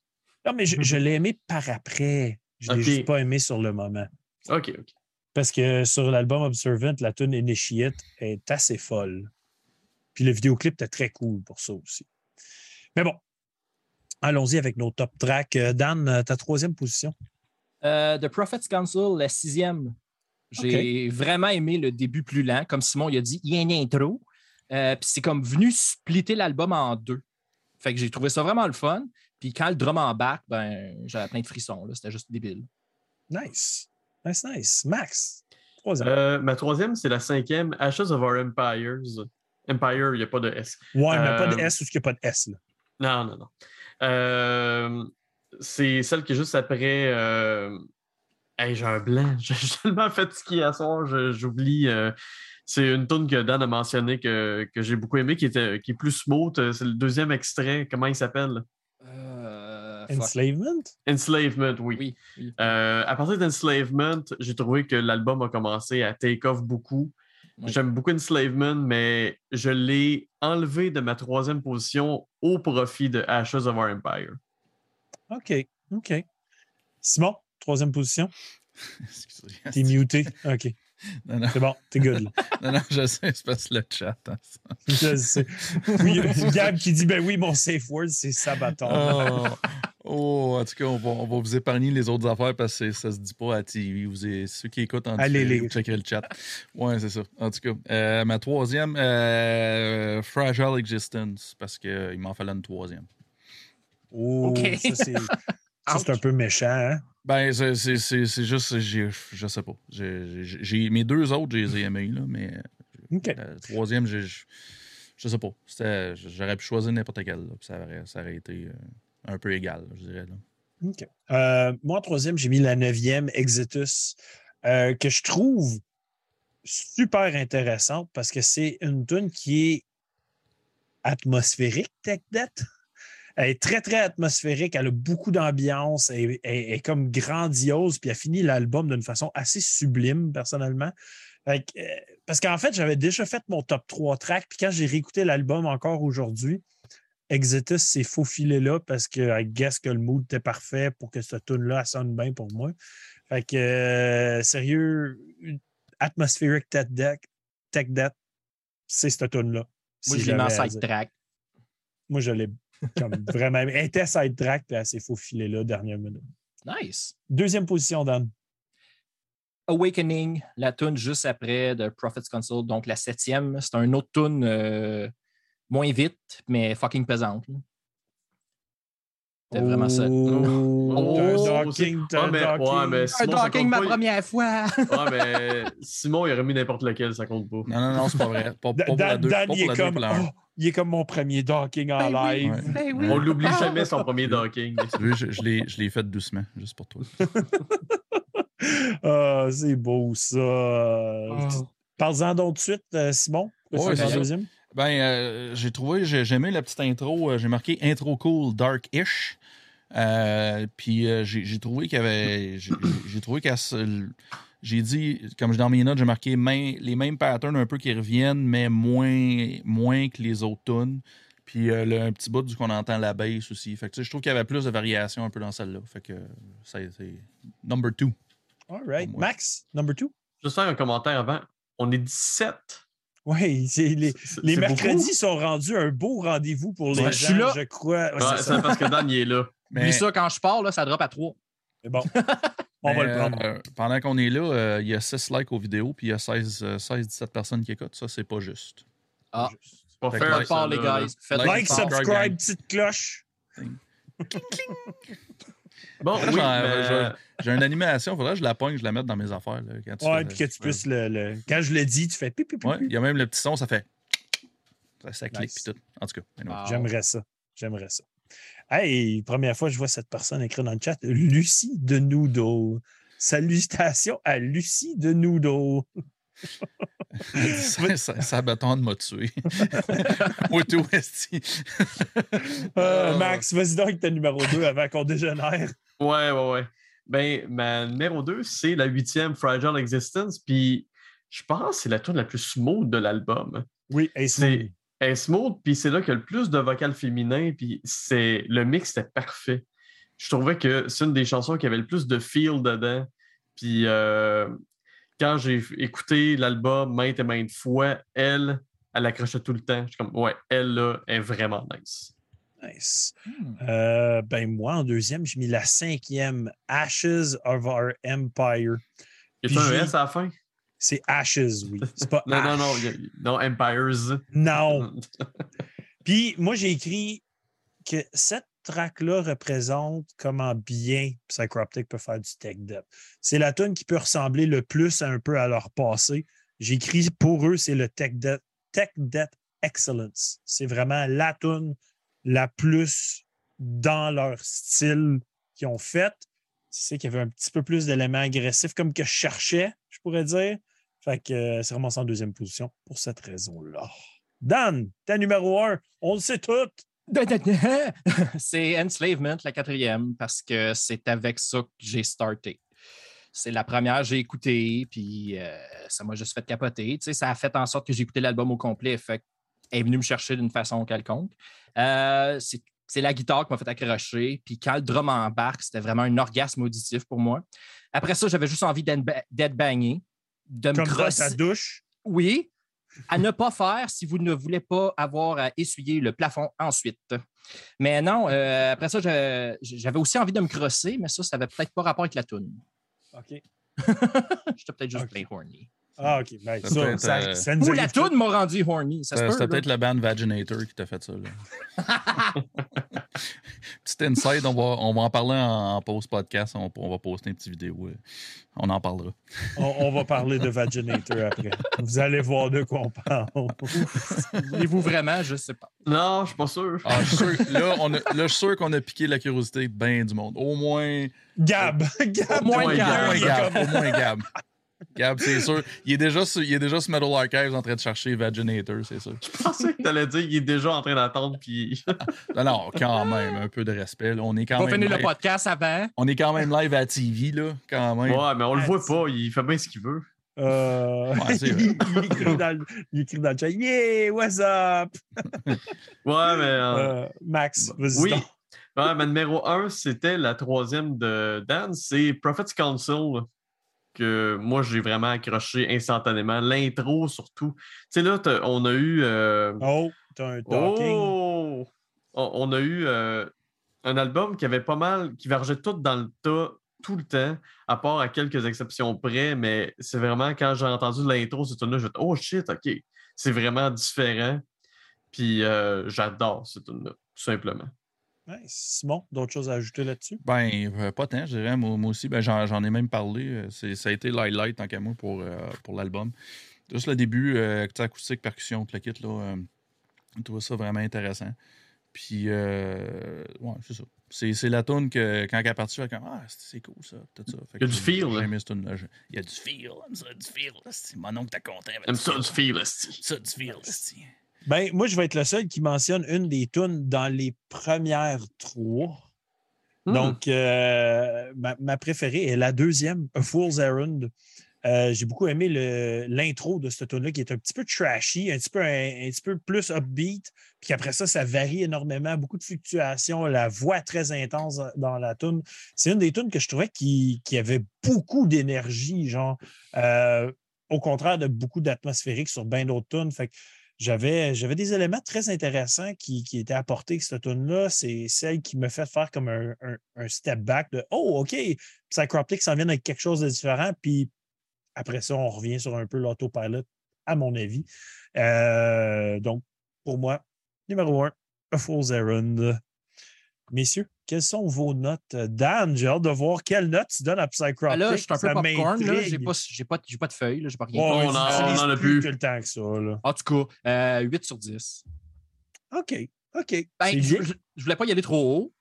S1: Non, mais je, je l'ai aimé par après. Je l'ai
S4: OK.
S1: juste pas aimé sur le moment.
S4: Ok, ok.
S1: Parce que sur l'album Observant, la tune Initiate est assez folle. Puis le vidéoclip était très cool pour ça aussi. Mais bon, allons-y avec nos top tracks. Euh, Dan, euh, ta troisième position.
S2: Euh, The Prophet's Council, la sixième. J'ai vraiment aimé le début plus lent. Comme Simon il a dit, il y a une intro. Euh, Puis c'est comme venu splitter l'album en deux. Fait que j'ai trouvé ça vraiment le fun. Puis quand le drum embarque, ben, j'avais plein de frissons. là. C'était juste débile.
S1: Nice. Nice, nice. Max, troisième.
S4: Euh, ma troisième, c'est la cinquième, Ashes of Our Empires. Empire, il n'y a pas de S.
S1: ouais, mais pas de
S4: euh,
S1: S ou qu'il n'y a pas de S. Là.
S4: Non, non, non. Euh, c'est celle qui est juste après. Euh... Hey, j'ai un blanc. <laughs> Je suis tellement fatigué à soir, j'oublie. euh, C'est une tune que Dan a mentionné que, que j'ai beaucoup aimé, qui, était, qui est plus smooth. C'est le deuxième extrait. Comment il s'appelle?
S2: Euh.
S1: Enslavement?
S4: Enslavement, oui.
S2: Oui, oui.
S4: Euh, à partir d'Enslavement, j'ai trouvé que l'album a commencé à take off beaucoup.
S2: Oui.
S4: J'aime beaucoup Enslavement, mais je l'ai enlevé de ma troisième position au profit de Ashes of Our Empire.
S1: OK. OK. Simon, troisième position? <laughs> T'es muté. OK.
S3: Non, non,
S1: C'est bon, t'es good. Là. <laughs>
S3: non, non, je sais, c'est parce que le chat. hein.
S1: Je le sais. Oui, Gab qui dit ben oui, mon safe word, c'est Sabaton.
S3: Oh, oh, en tout cas, on va, on va vous épargner les autres affaires parce que ça se dit pas à TV. Vous, avez- ceux qui écoutent en
S1: Allez
S3: vous checkerez le chat. Ouais, c'est ça. En tout cas, euh, ma troisième, euh, Fragile Existence, parce qu'il m'en fallait une troisième.
S1: Oh,
S2: OK.
S1: ça, c'est ça, c'est un peu méchant. Hein?
S3: Ben, c'est- juste, j'ai- je sais pas. J'ai- j'ai- j'ai- mes deux autres, je les ai aimés, là, mais
S1: OK.
S3: la troisième, j'ai- je sais pas. J'aurais pu choisir n'importe quelle, là, ça aurait, ça aurait été euh, un peu égal, je dirais. Là.
S1: OK. Euh, moi, en troisième, j'ai mis la neuvième, Exitus, euh, que je trouve super intéressante parce que c'est une tune qui est atmosphérique, Tech Debt. Elle est très, très atmosphérique. Elle a beaucoup d'ambiance. Elle, est comme grandiose. Puis elle finit l'album d'une façon assez sublime, personnellement. Fait que, euh, parce qu'en fait, j'avais déjà fait mon top 3 track. Puis quand j'ai réécouté l'album encore aujourd'hui, Exitus s'est faufilé là parce que I guess que le mood était parfait pour que ce tune-là sonne bien pour moi. Fait que, euh, sérieux, Atmospheric Tech Deck, Tech Debt, c'est cette tune-là.
S2: Moi,
S1: Si
S2: je l'ai mis en side track.
S1: Moi, je l'ai comme <laughs> vraiment. Elle était side track, puis elle s'est faufilée là, dernière minute.
S2: Nice.
S1: Deuxième position, Dan.
S2: Awakening, la tune juste après de Prophet's Council, donc la septième. C'est un autre tune euh, moins vite, mais fucking pesante. là. C'était vraiment ça.
S1: Oh, un
S4: Oh,
S1: docking, un
S4: ouais,
S1: docking.
S4: mais
S2: Un
S4: Simon,
S2: docking ma
S4: pas.
S2: première fois.
S4: Ouais, mais Simon, il aurait mis n'importe lequel, ça compte pas.
S3: Non, non, non, c'est pas vrai. Pas, pas
S1: Dan,
S3: pour la deux,
S1: Dan,
S3: pas
S1: il
S3: pour
S1: est
S3: la
S1: comme, oh, il est comme mon premier docking en
S2: Ben oui.
S1: live.
S3: Ouais.
S2: Ben oui.
S4: On l'oublie jamais son <laughs> premier docking.
S3: Je, je l'ai- je l'ai fait doucement, juste pour toi. <laughs>
S1: Ah, c'est beau, ça.
S2: Oh.
S1: Parle-en donc de suite, euh, Simon.
S3: Ouais,
S1: C'est
S3: c'est
S1: la
S3: ça.
S1: deuxième?
S3: Ben, euh, j'ai trouvé, j'ai j'ai aimé la petite intro. euh, j'ai marqué intro cool, dark-ish. Euh, puis euh, j'ai j'ai trouvé qu'il y avait. J'ai j'ai trouvé se- J'ai dit, comme dans mes notes, j'ai marqué main- les mêmes patterns un peu qui reviennent, mais moins, moins que les autres tunes. Puis euh, le, un petit bout du qu'on entend la bass aussi. Fait que, tu sais, je trouve qu'il y avait plus de variation un peu dans celle-là. Fait que été number two.
S1: All right. Max, number two.
S4: Juste faire un commentaire avant. On est 17.
S1: Oui, c'est les,
S4: C'est-
S1: les
S4: c'est
S1: mercredis
S4: beaucoup.
S1: sont rendus un beau rendez-vous pour les
S2: Ouais,
S1: gens,
S2: je suis là.
S1: je crois. Ouais,
S4: Ouais,
S1: c'est
S4: c'est
S1: ça.
S4: parce que Dan, il est là. <laughs>
S3: Mais,
S2: Oublie ça, quand je pars, là, ça drop à 3.
S1: C'est bon. <laughs> On va le prendre.
S3: euh, pendant qu'on est là, euh, il y a 6 likes aux vidéos, puis il y a 16, euh, 16-17 personnes qui écoutent. Ça, c'est pas juste.
S2: Ah.
S4: C'est pas fair,
S3: like-
S2: Part, les. Faites
S3: Like,
S1: like,
S3: subscribe,
S1: petite cloche.
S4: Bon, oui, mais-
S3: J'ai une animation, il faudrait que je la pogne, je la mette dans mes affaires. Là, quand tu
S1: Ouais,
S3: fais-
S1: puis que tu puisses le, le- Quand je le dis, tu fais pipi, pipi.
S3: Ouais, il y a même le petit son, ça fait. Ça, ça clique,
S1: Nice.
S3: puis tout. En tout cas, anyway.
S2: Wow.
S1: J'aimerais ça. J'aimerais ça. Hey, première fois que je vois cette personne écrire dans le chat, Lucie de Noodle. Salutations à Lucie de Noodle.
S3: ça, ça, ça bâton m'a tué. <laughs> Moi, tout, esti.
S1: Euh, Max, vas-y donc avec ta numéro 2 avant qu'on dégénère.
S4: Ouais, ouais, ouais. Ben, ma numéro 2, c'est la huitième Fragile Existence. Puis, je pense que c'est la tune la plus smooth de l'album.
S1: Oui, et c'est.
S4: Elle est smooth, puis c'est là qu'il y a le plus de vocal féminin, puis c'est le mix était parfait. Je trouvais que c'est une des chansons qui avait le plus de feel dedans. Puis euh, quand j'ai écouté l'album maintes et maintes fois, elle, elle accrochait tout le temps. Je suis comme, ouais, elle, là, est vraiment nice.
S1: Nice.
S2: Hmm.
S1: Euh, ben, moi, en deuxième, j'ai mis la cinquième, Ashes of Our Empire.
S4: Y
S1: Puis
S4: a un S à la fin?
S1: C'est Ashes, oui. C'est pas <laughs>
S4: Non, non,
S1: Ash.
S4: non, non, Empires.
S1: Non. <laughs> Puis moi, j'ai écrit que cette track-là représente comment bien Psychroptic peut faire du tech debt. C'est la tune qui peut ressembler le plus un peu à leur passé. J'ai écrit pour eux, c'est le tech debt, tech debt excellence. C'est vraiment la tune la plus dans leur style qu'ils ont faite. C'est qu'il y avait un petit peu plus d'éléments agressifs, comme que je cherchais, je pourrais dire. Fait que euh, c'est vraiment en deuxième position pour cette raison-là. Dan, ta numéro un, on le sait tout. <laughs>
S2: c'est Enslavement, la quatrième, parce que c'est avec ça que j'ai starté. C'est la première, j'ai écouté, puis euh, ça m'a juste fait capoter. Ça a fait en sorte que j'ai écouté l'album au complet. Fait elle est venue me chercher d'une façon quelconque. Euh, c'est c'est la guitare qui m'a fait accrocher. Puis quand le drum embarque, c'était vraiment un orgasme auditif pour moi. Après ça, j'avais juste envie d'être bagné, de me
S1: dans
S2: crosser.
S1: ta douche.
S2: Oui, à ne pas faire si vous ne voulez pas avoir à essuyer le plafond ensuite. Mais non, euh, après ça, j'avais aussi envie de me crosser, mais ça, ça n'avait peut-être pas rapport avec la toune.
S1: OK. <laughs>
S2: J'étais peut-être juste
S1: Ok.
S2: plein horny.
S1: Ah, OK. Ben,
S3: Ça
S1: ça, ça,
S3: euh,
S1: ça nous
S2: Ou
S1: arrive
S2: la toune m'a rendu horny. Ça se
S3: Euh,
S2: peut,
S3: C'était peut-être la band Vaginator qui t'a fait ça. Là. <laughs> <laughs> Petit inside, on va, on va en parler en, en post-podcast. On, on va poster une petite vidéo. euh, On en parlera.
S1: On, on va parler de Vaginator <laughs> après. Vous allez voir de quoi on parle.
S2: Voulez-vous vraiment? Je ne sais pas.
S4: Non, je suis pas sûr.
S3: Ah, je suis sûr, là, on a- là, je suis sûr qu'on a piqué la curiosité de bien du monde. Au moins,
S1: Gab. Gab.
S2: Au moins Gab.
S3: au moins Gab. Au moins Gab. Gab, c'est sûr. Il est, déjà sur, il est déjà sur Metal Archives en train de chercher Vaginator, c'est sûr.
S4: Je pensais que tu allais dire qu'il est déjà en train d'attendre, puis. <laughs>
S3: Non, non, quand même, un peu de respect. là. On est quand
S2: On va
S3: même
S2: finir le
S3: live,
S2: podcast avant.
S3: on est quand même live à TV, là, quand même.
S4: Ouais, mais on le voit pas, il fait bien ce qu'il veut.
S1: Euh,
S3: Ouais, <laughs>
S1: il, il écrit dans le, il écrit dans le chat Yeah, what's up? <laughs>
S4: Ouais, mais. euh,
S1: Euh, Max, vas-y.
S4: oui. Ouais, ma numéro 1, c'était la troisième de Dan, c'est Prophet's Council, que moi j'ai vraiment accroché instantanément. L'intro surtout. Tu sais, là, on a eu. euh,
S1: Oh, t'as un talking.
S4: Oh! On, on a eu euh, un album qui avait pas mal, qui vergeait tout dans le tas tout le temps, à part à quelques exceptions près, mais c'est vraiment quand j'ai entendu l'intro, cette tune-là, je fait Oh shit, ok, c'est vraiment différent. Puis euh, j'adore cette tune-là, tout simplement.
S1: Simon, d'autres choses à ajouter là-dessus?
S3: Ben, euh, pas tant, je dirais. Moi, moi aussi, ben, j'en, ai même parlé. Euh, C'est, ça a été l'highlight, tant qu'à moi, pour, euh, pour l'album. Juste le début, euh, acoustique, percussion, tout le kit, là, euh, je trouvais ça vraiment intéressant. Puis, euh, ouais, c'est ça. C'est, c'est la tune que, quand elle est partie, je suis comme, ah, c'est, cool, ça. Tout ça. Fait
S4: Il y a du feel, là.
S3: Il y a du feel, j'aime ça, du feel. esti. Mon oncle t'as content. avec
S4: J'aime ça
S3: feel.
S4: du feel, esti.
S3: Ça, du feel.
S1: Ben, moi, je vais être le seul qui mentionne une des tunes dans les premières trois.
S4: Hmm.
S1: Donc, euh, ma, ma préférée est la deuxième, A Fool's Errand. Euh, J'ai beaucoup aimé l'intro de cette tune là qui est un petit peu trashy, un petit peu, un, un petit peu plus upbeat. Puis après ça, ça varie énormément, beaucoup de fluctuations, la voix très intense dans la tune. C'est une des tunes que je trouvais qui, qui avait beaucoup d'énergie, genre, euh, au contraire de beaucoup d'atmosphérique sur bien d'autres tunes. Fait que j'avais, j'avais des éléments très intéressants qui, qui étaient apportés avec cette tune-là. C'est celle qui me fait faire comme un, un- un step back de Oh, OK, Psychroptic s'en vient avec quelque chose de différent. Puis après ça, on revient sur un peu l'autopilot, à mon avis. Euh, donc, pour moi, numéro un, A Fool's Errand. Messieurs, quelles sont vos notes? Dan, j'ai hâte de voir quelles notes tu donnes à Psychroptic.
S2: Ah, là, je suis un peu popcorn. là. J'ai
S1: m'intrigue.
S2: pas, j'ai pas, j'ai pas de feuilles. là. J'ai pas rien.
S1: Ouais,
S4: On en-
S1: j'utilise
S4: on en a
S1: plus
S4: plus.
S1: que le temps que ça. là.
S2: En tout cas, euh, 8 sur 10.
S1: OK. OK.
S2: Ben, je, je- je voulais pas y aller trop haut.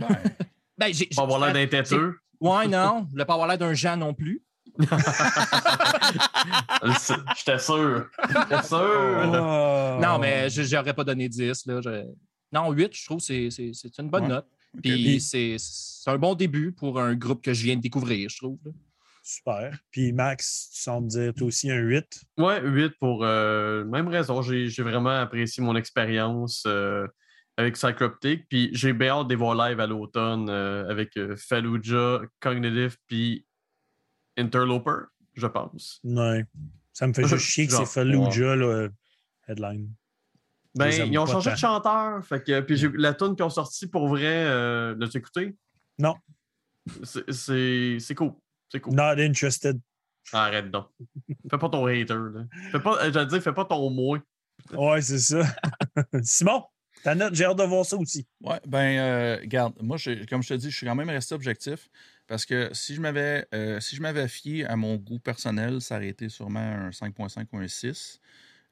S3: Ouais. <laughs>
S2: Ben, j'ai,
S4: Pas avoir l'air d'un têteux.
S2: Ouais, non. Je voulais pas avoir l'air d'un Jean non plus. <laughs>
S4: J'étais sûr. J'étais sûr.
S1: Oh.
S2: Non, mais je j'aurais pas donné 10. Là. Je- Non, 8, je trouve que c'est, c'est, c'est une bonne
S3: Ouais.
S2: note. Puis c'est, c'est un bon début pour un groupe que je viens de découvrir, je trouve. là.
S1: Super. Puis Max, tu sembles dire toi aussi un 8.
S4: Ouais, 8 pour euh, même raison. J'ai j'ai vraiment apprécié mon expérience euh, avec Psychroptic. Puis j'ai bien hâte de voir live à l'automne euh, avec euh, Fallujah, Cognitive, puis Interloper, je pense.
S1: Ouais. Ça me fait juste chier que c'est Fallujah, là, headline.
S4: Ben, ils ont changé
S1: tant.
S4: de chanteur. Fait que, puis j'ai la tune qu'ils ont sortie pour vrai, euh, l'as-tu écouté?
S1: Non.
S4: C'est- C'est c'est cool. C'est cool.
S1: Not interested.
S4: Arrête donc. fais pas ton hater. Là. Fais pas, euh, j'allais dire, fais pas ton moins.
S1: Ouais, c'est ça. <laughs> Simon, ta note, j'ai hâte de voir ça aussi.
S3: Ouais, ben, euh, regarde, moi, je- comme je te dis, je suis quand même resté objectif parce que si je m'avais euh, si je m'avais fié à mon goût personnel, ça aurait été sûrement un 5.5 ou un 6.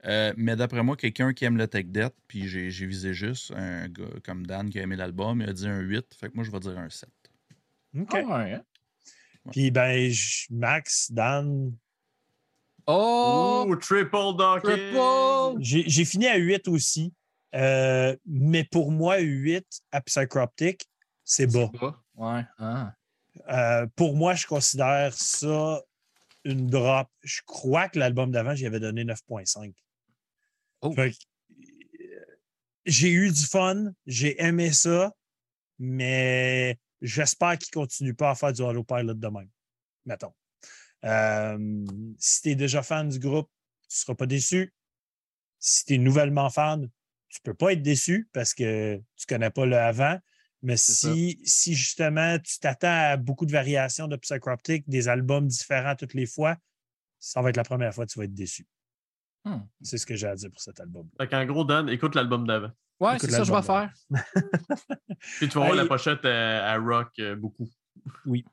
S3: Euh, mais d'après moi, quelqu'un qui aime le tech debt, puis j'ai visé juste un gars comme Dan qui a aimé l'album, il a dit un 8, fait que moi, je vais dire un 7.
S1: OK.
S2: Ah ouais, hein?
S1: Puis, ben, Max, Dan,
S2: Oh!
S4: Triple docket!
S2: Triple!
S1: j'ai j'ai fini à 8 aussi. Euh, mais pour moi, 8 à Psychroptic, c'est bas.
S2: Bas. Ouais. Ah.
S1: Euh, pour moi, je considère ça une drop. Je crois que l'album d'avant, j'y avais donné 9.5.
S2: Oh.
S1: Euh, J'ai eu du fun, j'ai aimé ça, mais j'espère qu'il ne continue pas à faire du Autopilot de même. Mettons. Euh, si tu es déjà fan du groupe, tu ne seras pas déçu. Si tu es nouvellement fan, tu ne peux pas être déçu parce que tu ne connais pas le avant. Mais si, si justement tu t'attends à beaucoup de variations de Psychroptic, des albums différents toutes les fois, ça va être la première fois que tu vas être déçu.
S2: Hmm.
S1: C'est ce que j'ai à dire pour cet album.
S4: Fait qu'en gros, Dan, écoute l'album d'avant.
S2: Ouais, c'est ça que je vais faire.
S4: Puis tu vas voir
S1: Hey.
S4: la pochette à, à rock euh, beaucoup.
S2: Nice.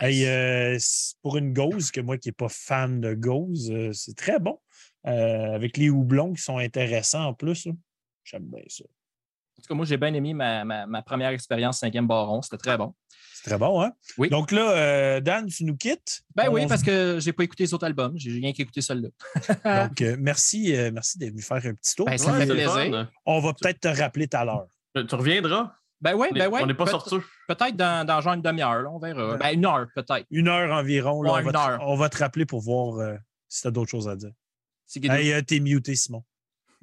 S1: Hey, euh, pour une gauze, que moi qui n'ai pas fan de gauze, euh, c'est très bon. Euh, avec les houblons qui sont intéressants en plus. là. J'aime bien ça.
S2: En tout cas, moi, j'ai bien aimé ma, ma- ma première expérience cinquième baron. C'était très bon.
S1: C'est très bon, hein?
S2: Oui.
S1: Donc là, euh, Dan, tu nous quittes?
S2: Ben oui, parce que j'ai pas écouté les autres albums. J'ai rien qu'écouté celui-là. <laughs>
S1: Donc, <laughs> euh, merci, euh, merci d'être venu faire un petit tour.
S2: Ben, ça me fait plaisir.
S1: On va peut-être te rappeler tout à l'heure.
S4: Tu reviendras?
S2: Ben oui, ben oui.
S4: On n'est pas sortis.
S2: Peut-être dans, dans genre une demi-heure, on verra.
S1: Ouais.
S2: Ben une heure, peut-être.
S1: Une heure environ. là,
S2: Ouais,
S1: on, va
S2: une
S1: te,
S2: heure.
S1: on va te rappeler pour voir euh, si tu as d'autres choses à dire. Hey, euh, t'es muté, Simon. <laughs>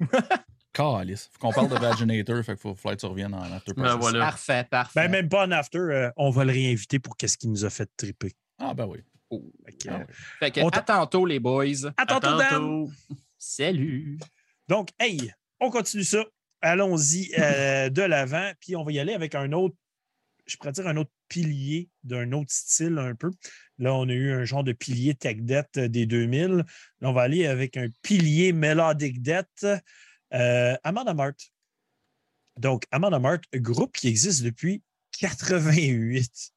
S3: Calice. Faut qu'on parle de Vaginator, fait qu'il faut, faut que tu reviennes en after
S4: Ben voilà.
S2: Parfait, parfait.
S1: Ben, même pas en after, euh, on va le réinviter pour qu'est-ce qui nous a fait triper.
S3: Ah, ben oui.
S2: Oh.
S1: Fait que,
S3: Ah
S1: euh,
S3: oui.
S2: Fait que,
S1: On
S2: à
S1: t'a-
S2: tantôt, les boys.
S1: à
S4: À
S1: tantôt, Dan!
S2: Salut.
S1: Donc, hey, on continue ça. Allons-y euh, <laughs> de l'avant, puis on va y aller avec un autre, je pourrais dire un autre pilier d'un autre style un peu. Là, on a eu un genre de pilier tech debt euh, des 2000. Là, on va aller avec un pilier melodic debt, euh, Amanda Mart. Donc, Amanda Mart, groupe qui existe depuis 88.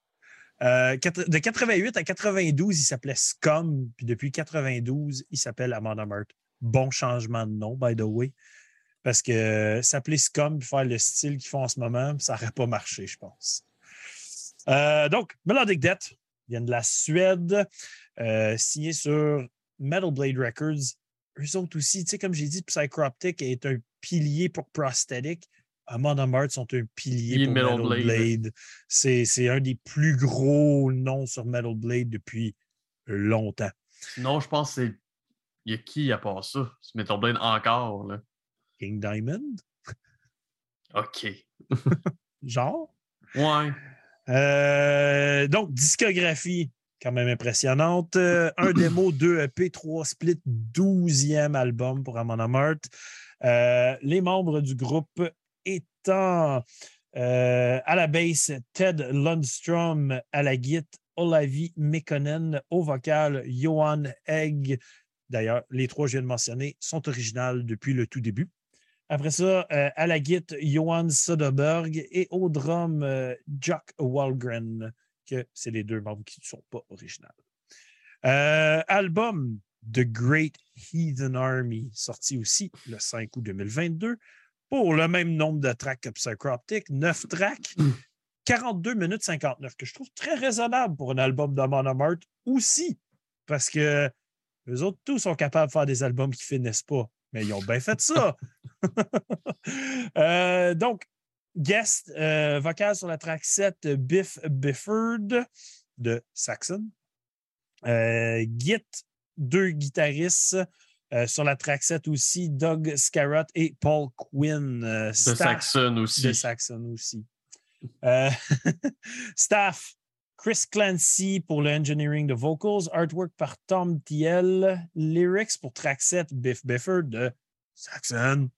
S1: Euh, de 88 à 92, il s'appelait Scum, puis depuis 92, il s'appelle Amanda Mart. Bon changement de nom, by the way. Parce que s'appeler Scum puis faire le style qu'ils font en ce moment, ça n'aurait pas marché, je pense. Euh, donc, Melodic Death viennent de la Suède, signé sur Metal Blade Records. Eux autres aussi, tu sais, comme j'ai dit, Psychroptic est un pilier pour Prosthetic. Amanda Mart sont un pilier
S4: Pilier
S1: pour
S4: Metal
S1: Metal,
S4: Blade.
S1: C'est un des plus gros noms sur Metal Blade depuis longtemps.
S4: Non, je pense que c'est. Il y a qui à part ça? C'est Metal Blade encore, là?
S1: King Diamond,
S4: OK. <laughs>
S1: genre?
S4: Ouais.
S1: Euh, donc, discographie quand même impressionnante. Euh, un démo, deux EP, trois splits, douzième album pour Amanda Mart. Euh, les membres du groupe étant euh, à la basse Ted Lundstrom, à la guitare Olavi Mekonen, au vocal Johan Egg. D'ailleurs, les trois que je viens de mentionner sont originales depuis le tout début. Après ça, à la guitare, Johan Soderberg et au drum, Jock Walgren, que c'est les deux membres qui ne sont pas originaux. Euh, album The Great Heathen Army, sorti aussi le 5 août 2022. pour le même nombre de tracks que Psychroptic, 9 tracks, <clears throat> 42 minutes 59, que je trouve très raisonnable pour un album de Monomart aussi, parce que les autres tous sont capables de faire des albums qui finissent pas, mais ils ont bien fait ça. <laughs> Euh, donc, guest euh, vocal sur la track 7, Biff Bifford de Saxon. Euh, Git, deux guitaristes. Euh, sur la track 7 aussi, Doug Scarrott et Paul Quinn.
S4: De Saxon aussi.
S1: de Saxon aussi. <laughs> Staff, Chris Clancy pour le engineering de vocals, artwork par Tom Thiel, lyrics pour track 7, Biff Bifford de Saxon.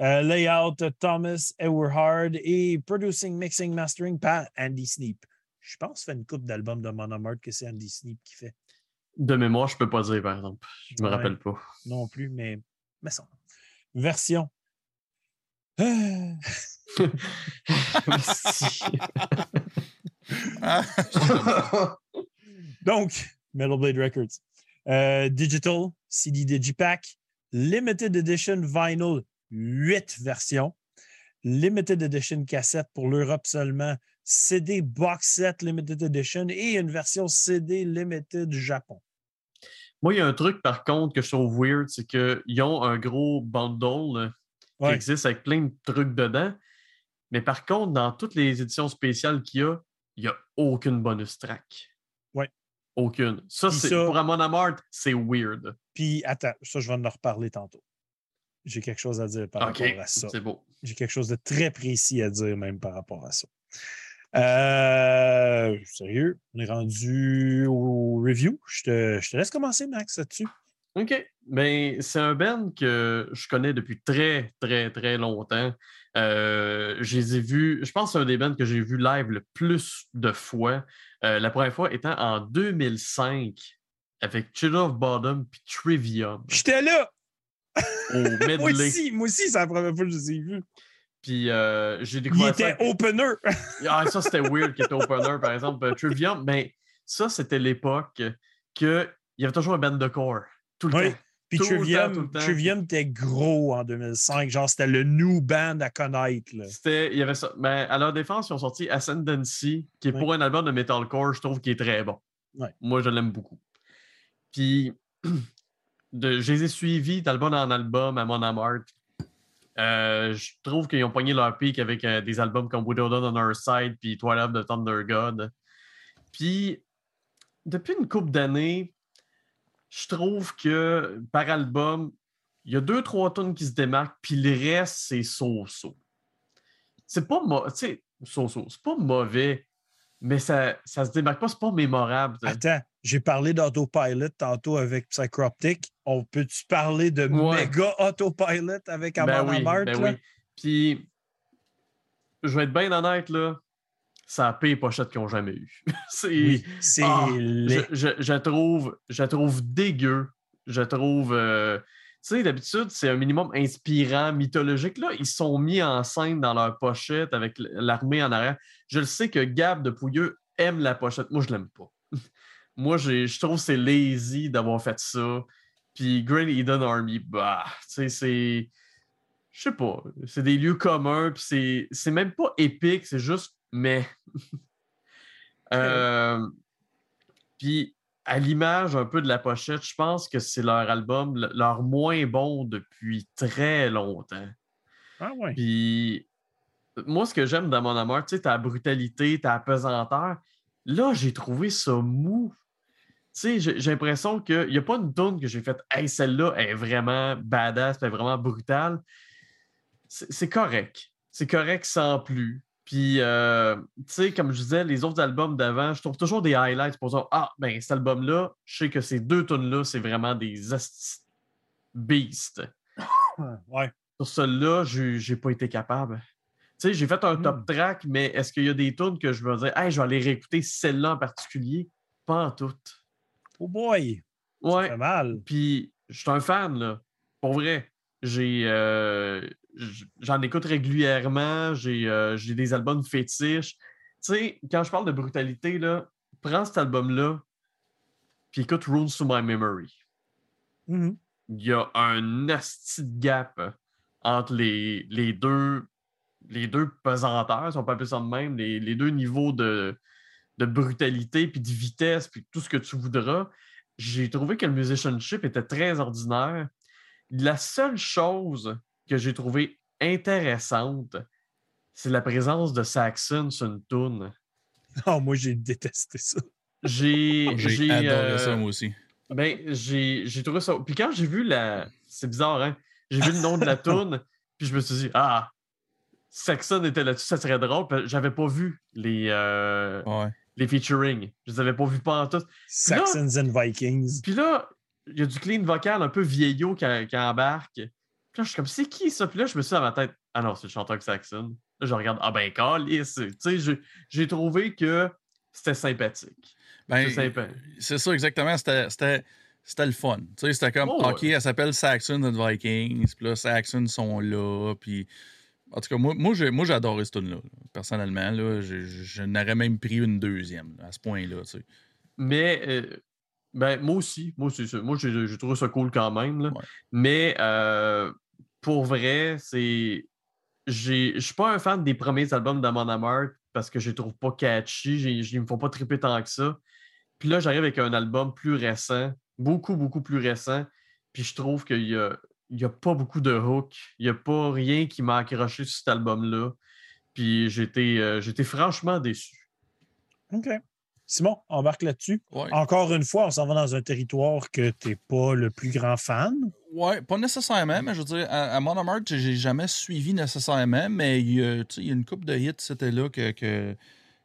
S1: Euh, layout, Thomas Ewerhard et producing, mixing, mastering par Andy Sneap. Je pense que fait une coupe d'albums de Monomart que c'est Andy Sneap qui fait.
S4: De mémoire, je peux pas dire, par exemple. Je me
S1: Ouais.
S4: rappelle pas.
S1: Non plus, mais, mais ça. Version. Euh, <laughs> Donc, Metal Blade Records. Euh, digital, CD Digipack, Limited Edition Vinyl, 8 versions. Limited Edition cassette pour l'Europe seulement. CD Box Set Limited Edition et une version CD Limited Japon.
S4: Moi, il y a un truc, par contre, que je trouve weird, c'est qu'ils ont un gros bundle là, qui existe avec plein de trucs dedans. Mais par contre, dans toutes les éditions spéciales qu'il y a, il n'y a aucune bonus track.
S1: Ouais.
S4: Aucune. Ça, c'est pour Amon Amart, c'est weird.
S1: Puis, attends, ça, je vais en reparler tantôt. J'ai quelque chose à dire par rapport à ça.
S4: c'est beau.
S1: J'ai quelque chose de très précis à dire même par rapport à ça. Euh, sérieux, on est rendu au review. Je te, je te laisse commencer, Max, là-dessus.
S4: OK. Ben, c'est un band que je connais depuis très, très, très longtemps. Euh, je les ai vus, je pense que c'est un des bands que j'ai vu live le plus de fois. Euh, la première fois étant en 2005 avec Chill of Bottom puis Trivium
S1: J'étais là!
S4: Au medley.
S1: Moi aussi, moi aussi, c'est la première fois que je les ai vus.
S4: Puis euh, j'ai
S1: Il
S4: découvert
S1: était
S4: ça.
S1: opener. <laughs>
S4: Ah, ça, c'était weird qu'il était opener, par exemple. Euh, Trivium, ben, ça, c'était l'époque qu'il y avait toujours un band de corps. Tout le
S1: Oui.
S4: temps.
S1: Puis
S4: Tout le temps, tout
S1: Trivium,
S4: le.
S1: Trivium était gros en 2005. Genre, c'était le new band à connaître.
S4: C'était, il y avait ça. Ben, à leur défense, ils ont sorti Ascendancy, qui est
S1: Oui.
S4: pour un album de metalcore, je trouve qu'il est très bon. Moi, je l'aime beaucoup. Puis, <clears throat> de, je les ai suivis d'album en album à Mon Amart. Euh, je trouve qu'ils ont pogné leur pic avec euh, des albums comme Widow on Our Side, puis Twilight the Thunder God. Puis, depuis une couple d'années, je trouve que par album, il y a deux, trois tonnes qui se démarquent, puis le reste, c'est so-so. C'est pas sais, so-so, c'est pas mauvais, mais ça, ça se démarque pas, c'est pas mémorable.
S1: Attends, j'ai parlé d'autopilot tantôt avec Psychroptic. On peut-tu parler de
S4: Ouais.
S1: méga autopilot avec Amon
S4: Ben oui,
S1: Amart,
S4: ben
S1: là?
S4: oui. Puis, je vais être bien honnête, là, c'est la pire pochette qu'ils ont jamais eu. <laughs> c'est,
S1: Oui, c'est
S4: Ah,
S1: laid.
S4: je, je, trouve, je trouve dégueu. Je trouve. euh, sais, d'habitude, c'est un minimum inspirant, mythologique. Là, ils sont mis en scène dans leur pochette avec l'armée en arrière. Je le sais que Gab de Pouilleux aime la pochette. Moi, je l'aime pas. <laughs> Moi, je trouve que c'est lazy d'avoir fait ça. Puis Great Eden Army, bah, tu sais, c'est. Je sais pas. C'est des lieux communs, puis c'est- c'est même pas épique, c'est juste mais. <laughs> Euh, puis à l'image un peu de la pochette, je pense que c'est leur album le- leur moins bon depuis très longtemps.
S1: Ah ouais.
S4: Puis moi, ce que j'aime dans mon amour, tu sais, ta brutalité, ta pesanteur, là, j'ai trouvé ça mou. Tu sais, j'ai l'impression qu'il n'y a pas une tune que j'ai faite, hey, celle-là est vraiment badass, elle est vraiment brutale. C'est correct. C'est correct sans plus. Puis, euh, tu sais, comme je disais, les autres albums d'avant, je trouve toujours des highlights pour dire Ah, ben, cet album-là, je sais que ces deux tunes-là, c'est vraiment des beasts. <coughs>
S1: Ouais.
S4: Sur celui-là, j'ai pas été capable. Tu sais, j'ai fait un top
S1: Hmm.
S4: track, mais est-ce qu'il y a des tunes que je vais dire, hey, je vais aller réécouter celle-là en particulier? Pas en toutes.
S1: Oh boy, ça
S4: Ouais.
S1: fait mal.
S4: Puis, je suis un fan, là. Pour vrai. J'ai. euh, J'en écoute régulièrement. J'ai euh, des albums fétiches. Tu sais, quand je parle de brutalité, là, prends cet album-là, puis écoute Runes to My Memory.
S1: Mhm.
S4: il y a un asti de gap entre les, les deux les deux pesanteurs, si on peut appeler ça de même, les, les deux niveaux de, de brutalité, puis de vitesse, puis tout ce que tu voudras. J'ai trouvé que le musicianship était très ordinaire. La seule chose que j'ai trouvé intéressante, c'est la présence de Saxon sur une toune.
S1: Non, <laughs> moi, j'ai détesté ça.
S4: J'ai
S3: J'ai
S4: j'ai,
S3: adoré
S4: euh,
S3: ça, moi aussi.
S4: ben, j'ai j'ai trouvé ça. Puis quand j'ai vu la. C'est bizarre, hein? J'ai vu le nom de la <laughs> toune, puis je me suis dit, ah, Saxon était là-dessus, ça serait drôle. Puis J'avais pas vu les, euh,
S3: Ouais.
S4: les featuring. Je les avais pas vus pas en tout.
S1: Saxons and Vikings.
S4: Puis là, il y a du clean vocal un peu vieillot qui, qui embarque. Puis là, je suis comme, c'est qui ça? Puis là, je me suis dit dans ma tête, ah non, c'est le chanteur Saxon. Là, je regarde, ah ben, calice. Tu sais, j'ai- trouvé que c'était sympathique.
S3: Ben,
S4: C'est
S3: ça, exactement. C'était- le fun. Tu sais, c'était comme,
S4: Oh, ouais.
S3: OK, elle s'appelle Saxon and Vikings, puis là, Saxon sont là, puis... En tout cas, moi, moi, j'ai, moi, j'ai adoré ce tune-là. Personnellement, là, je, n'aurais même pris une deuxième, à ce point-là, tu sais.
S4: Mais, euh, ben, moi aussi. Moi aussi. Moi, j'ai j'ai trouvé ça cool quand même. là.
S3: Ouais.
S4: Mais, euh, pour vrai, c'est. Je suis pas un fan des premiers albums d'Amon Amarth parce que je les trouve pas catchy. Ils me font pas triper tant que ça. Puis là, j'arrive avec un album plus récent, beaucoup, beaucoup plus récent. Puis je trouve qu'il y a, y a pas beaucoup de hooks. Il n'y a pas rien qui m'a accroché sur cet album-là. Puis j'étais euh, franchement déçu.
S1: OK. Simon, embarque là-dessus.
S3: Ouais.
S1: Encore une fois, on s'en va dans un territoire que tu n'es pas le plus grand fan.
S3: Ouais, pas nécessairement, mais je veux dire, à, à Mon Amarth, j'ai jamais suivi nécessairement, mais il y a, tu sais, il y a une coupe de hits, c'était là que. que,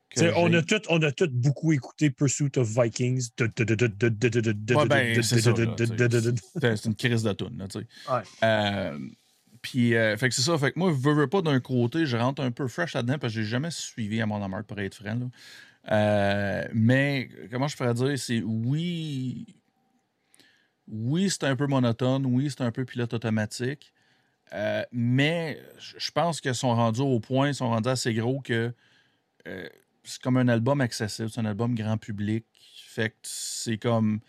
S3: que
S1: T'sais, on, a tout, on a tout beaucoup écouté Pursuit of Vikings.
S3: Ouais, ben, c'est une crise de tune, tu sais.
S1: Ouais.
S3: Euh, puis, euh, fait que c'est ça. Fait que moi, veux, veux pas d'un côté, je rentre un peu fresh là-dedans parce que j'ai jamais suivi à mon amour pour être franc. là. Euh, mais, comment je pourrais dire, c'est oui. Oui, c'est un peu monotone. Oui, c'est un peu pilote automatique. Euh, mais je pense qu'ils sont rendus au point, ils sont rendus assez gros que euh, c'est comme un album accessible, c'est un album grand public. Fait que c'est comme.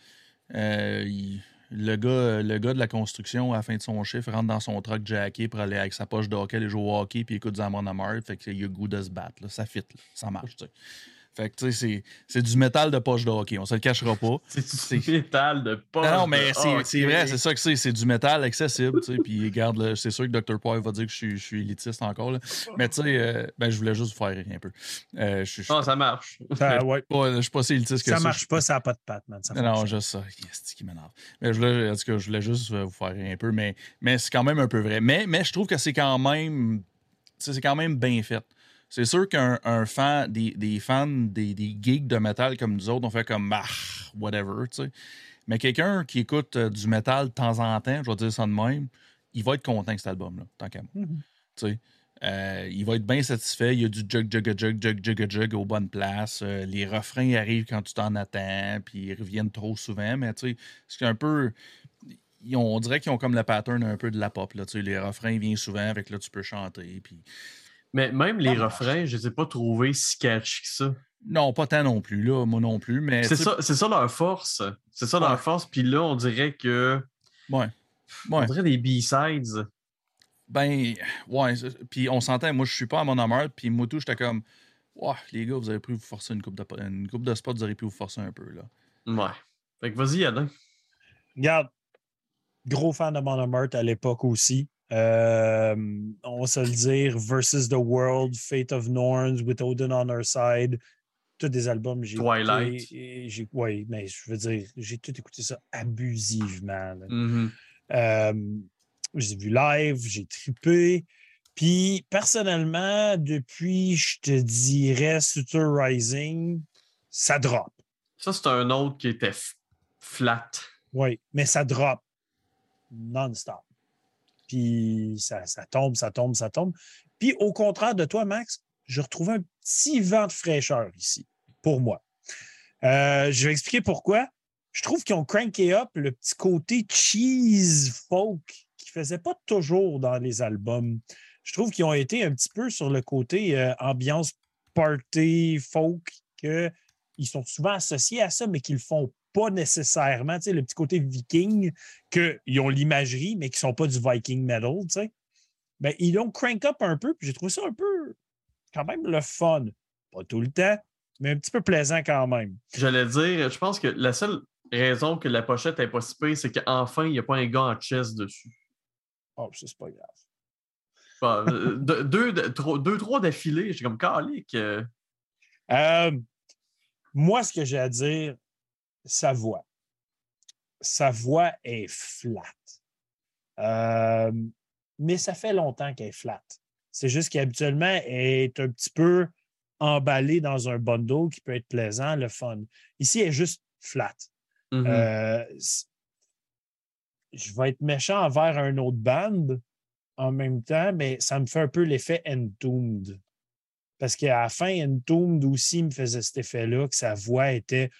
S3: le, gars, le gars de la construction, à la fin de son chiffre, rentre dans son truck jacké pour aller avec sa poche de hockey, aller jouer au hockey, puis écoute Zamon Amarth. Fait qu'il a goût de se battre. là. Ça fit, ça marche. tu sais. Fait que, tu sais, c'est- c'est du métal de poche de hockey. On se le cachera pas. <laughs>
S4: C'est du métal de pas.
S3: Non, non, mais c'est c'est vrai, c'est ça que c'est. C'est du métal accessible, tu sais. Puis, regarde, c'est sûr que Dr. Poy va dire que je suis, je suis élitiste encore, là. Mais, tu sais, euh, ben, je voulais juste vous faire rire un peu. Euh, je, je, je,
S4: Ah, ça marche. <laughs>
S1: Ça, ouais,
S3: pas- je suis pas si élitiste que
S1: ça
S3: ça.
S1: marche pas, ça n'a pas de patte, man. Ça
S3: Non, non, juste ça. C'est qui m'énerve. Mais je voulais, en tout cas, je voulais juste euh, vous faire rire un peu, mais, mais c'est quand même un peu vrai. Mais, mais je trouve que c'est quand même. C'est quand même bien fait. C'est sûr qu'un un fan, des, des fans, des, des geeks de métal comme nous autres, on fait comme ah, whatever, tu sais. Mais quelqu'un qui écoute euh, du métal de temps en temps, je vais dire ça de même, il va être content avec cet album-là, tant qu'à moi. Tu sais. Euh, il va être bien satisfait. Il y a du jug, jug, jug, jug, jug, jug aux bonnes places. Euh, les refrains arrivent quand tu t'en attends, puis ils reviennent trop souvent. Mais tu sais, c'est un peu. ils ont- on dirait qu'ils ont comme le pattern un peu de la pop. Là, tu sais, les refrains viennent souvent, avec là, tu peux chanter. Puis...
S4: Mais même les refrains, je les ai pas trouvés si catchy que ça.
S3: Non, pas tant non plus, là, moi non plus. Mais
S4: C'est ça, c'est ça leur force. C'est ça
S3: Ouais.
S4: leur force. Puis là, on dirait que.
S3: Ouais.
S4: On dirait des B-sides.
S3: Ben, ouais. Puis on s'entend, moi, je suis pas à mon amour. Puis moi, tout, j'étais comme, ouais, les gars, vous avez pu vous forcer une coupe de, une coupe de spot, vous auriez pu vous forcer un peu, là.
S4: Ouais. Fait que vas-y, Adam.
S1: Regarde, gros fan de Monomart à l'époque aussi. Euh, on va se le dire, Versus the World, Fate of Norns, With Odin on Our Side, tous des albums. j'ai
S4: Twilight.
S1: Oui, mais je veux dire, j'ai tout écouté ça abusivement.
S4: Mhm.
S1: Euh, j'ai vu live, j'ai trippé. Puis, personnellement, depuis, je te dirais, Suture Rising, ça drop.
S4: Ça, c'est un autre qui était flat.
S1: Oui, mais ça drop non-stop. Puis ça, ça tombe, ça tombe, ça tombe. Puis au contraire de toi, Max, je retrouve un petit vent de fraîcheur ici, pour moi. Euh, je vais expliquer pourquoi. Je trouve qu'ils ont cranké up le petit côté cheese folk qui ne faisait pas toujours dans les albums. Je trouve qu'ils ont été un petit peu sur le côté euh, ambiance party folk, qu'ils sont souvent associés à ça, mais qu'ils le font pas nécessairement. Tu sais, le petit côté viking, qu'ils ont l'imagerie, mais qui ne sont pas du viking metal. Tu sais. ben, ils l'ont crank up un peu, puis j'ai trouvé ça un peu, quand même, le fun. Pas tout le temps, mais un petit peu plaisant quand même.
S4: J'allais dire, je pense que la seule raison que la pochette n'est pas si pire, c'est qu'enfin, il n'y a pas un gars en chess dessus.
S1: Oh, ça, c'est pas grave.
S4: Bah, euh, deux, deux, deux, trois- deux, trois d'affilée, j'ai comme calique. euh,
S1: Euh, moi, ce que j'ai à dire, sa voix. Sa voix est flat. Euh, mais ça fait longtemps qu'elle est flat. C'est juste qu'habituellement, elle est un petit peu emballée dans un bundle qui peut être plaisant, le fun. Ici, elle est juste flat.
S4: mhm.
S1: Euh, je vais être méchant envers un autre band en même temps, mais ça me fait un peu l'effet Entombed. Parce qu'à la fin, Entombed aussi me faisait cet effet-là, que sa voix était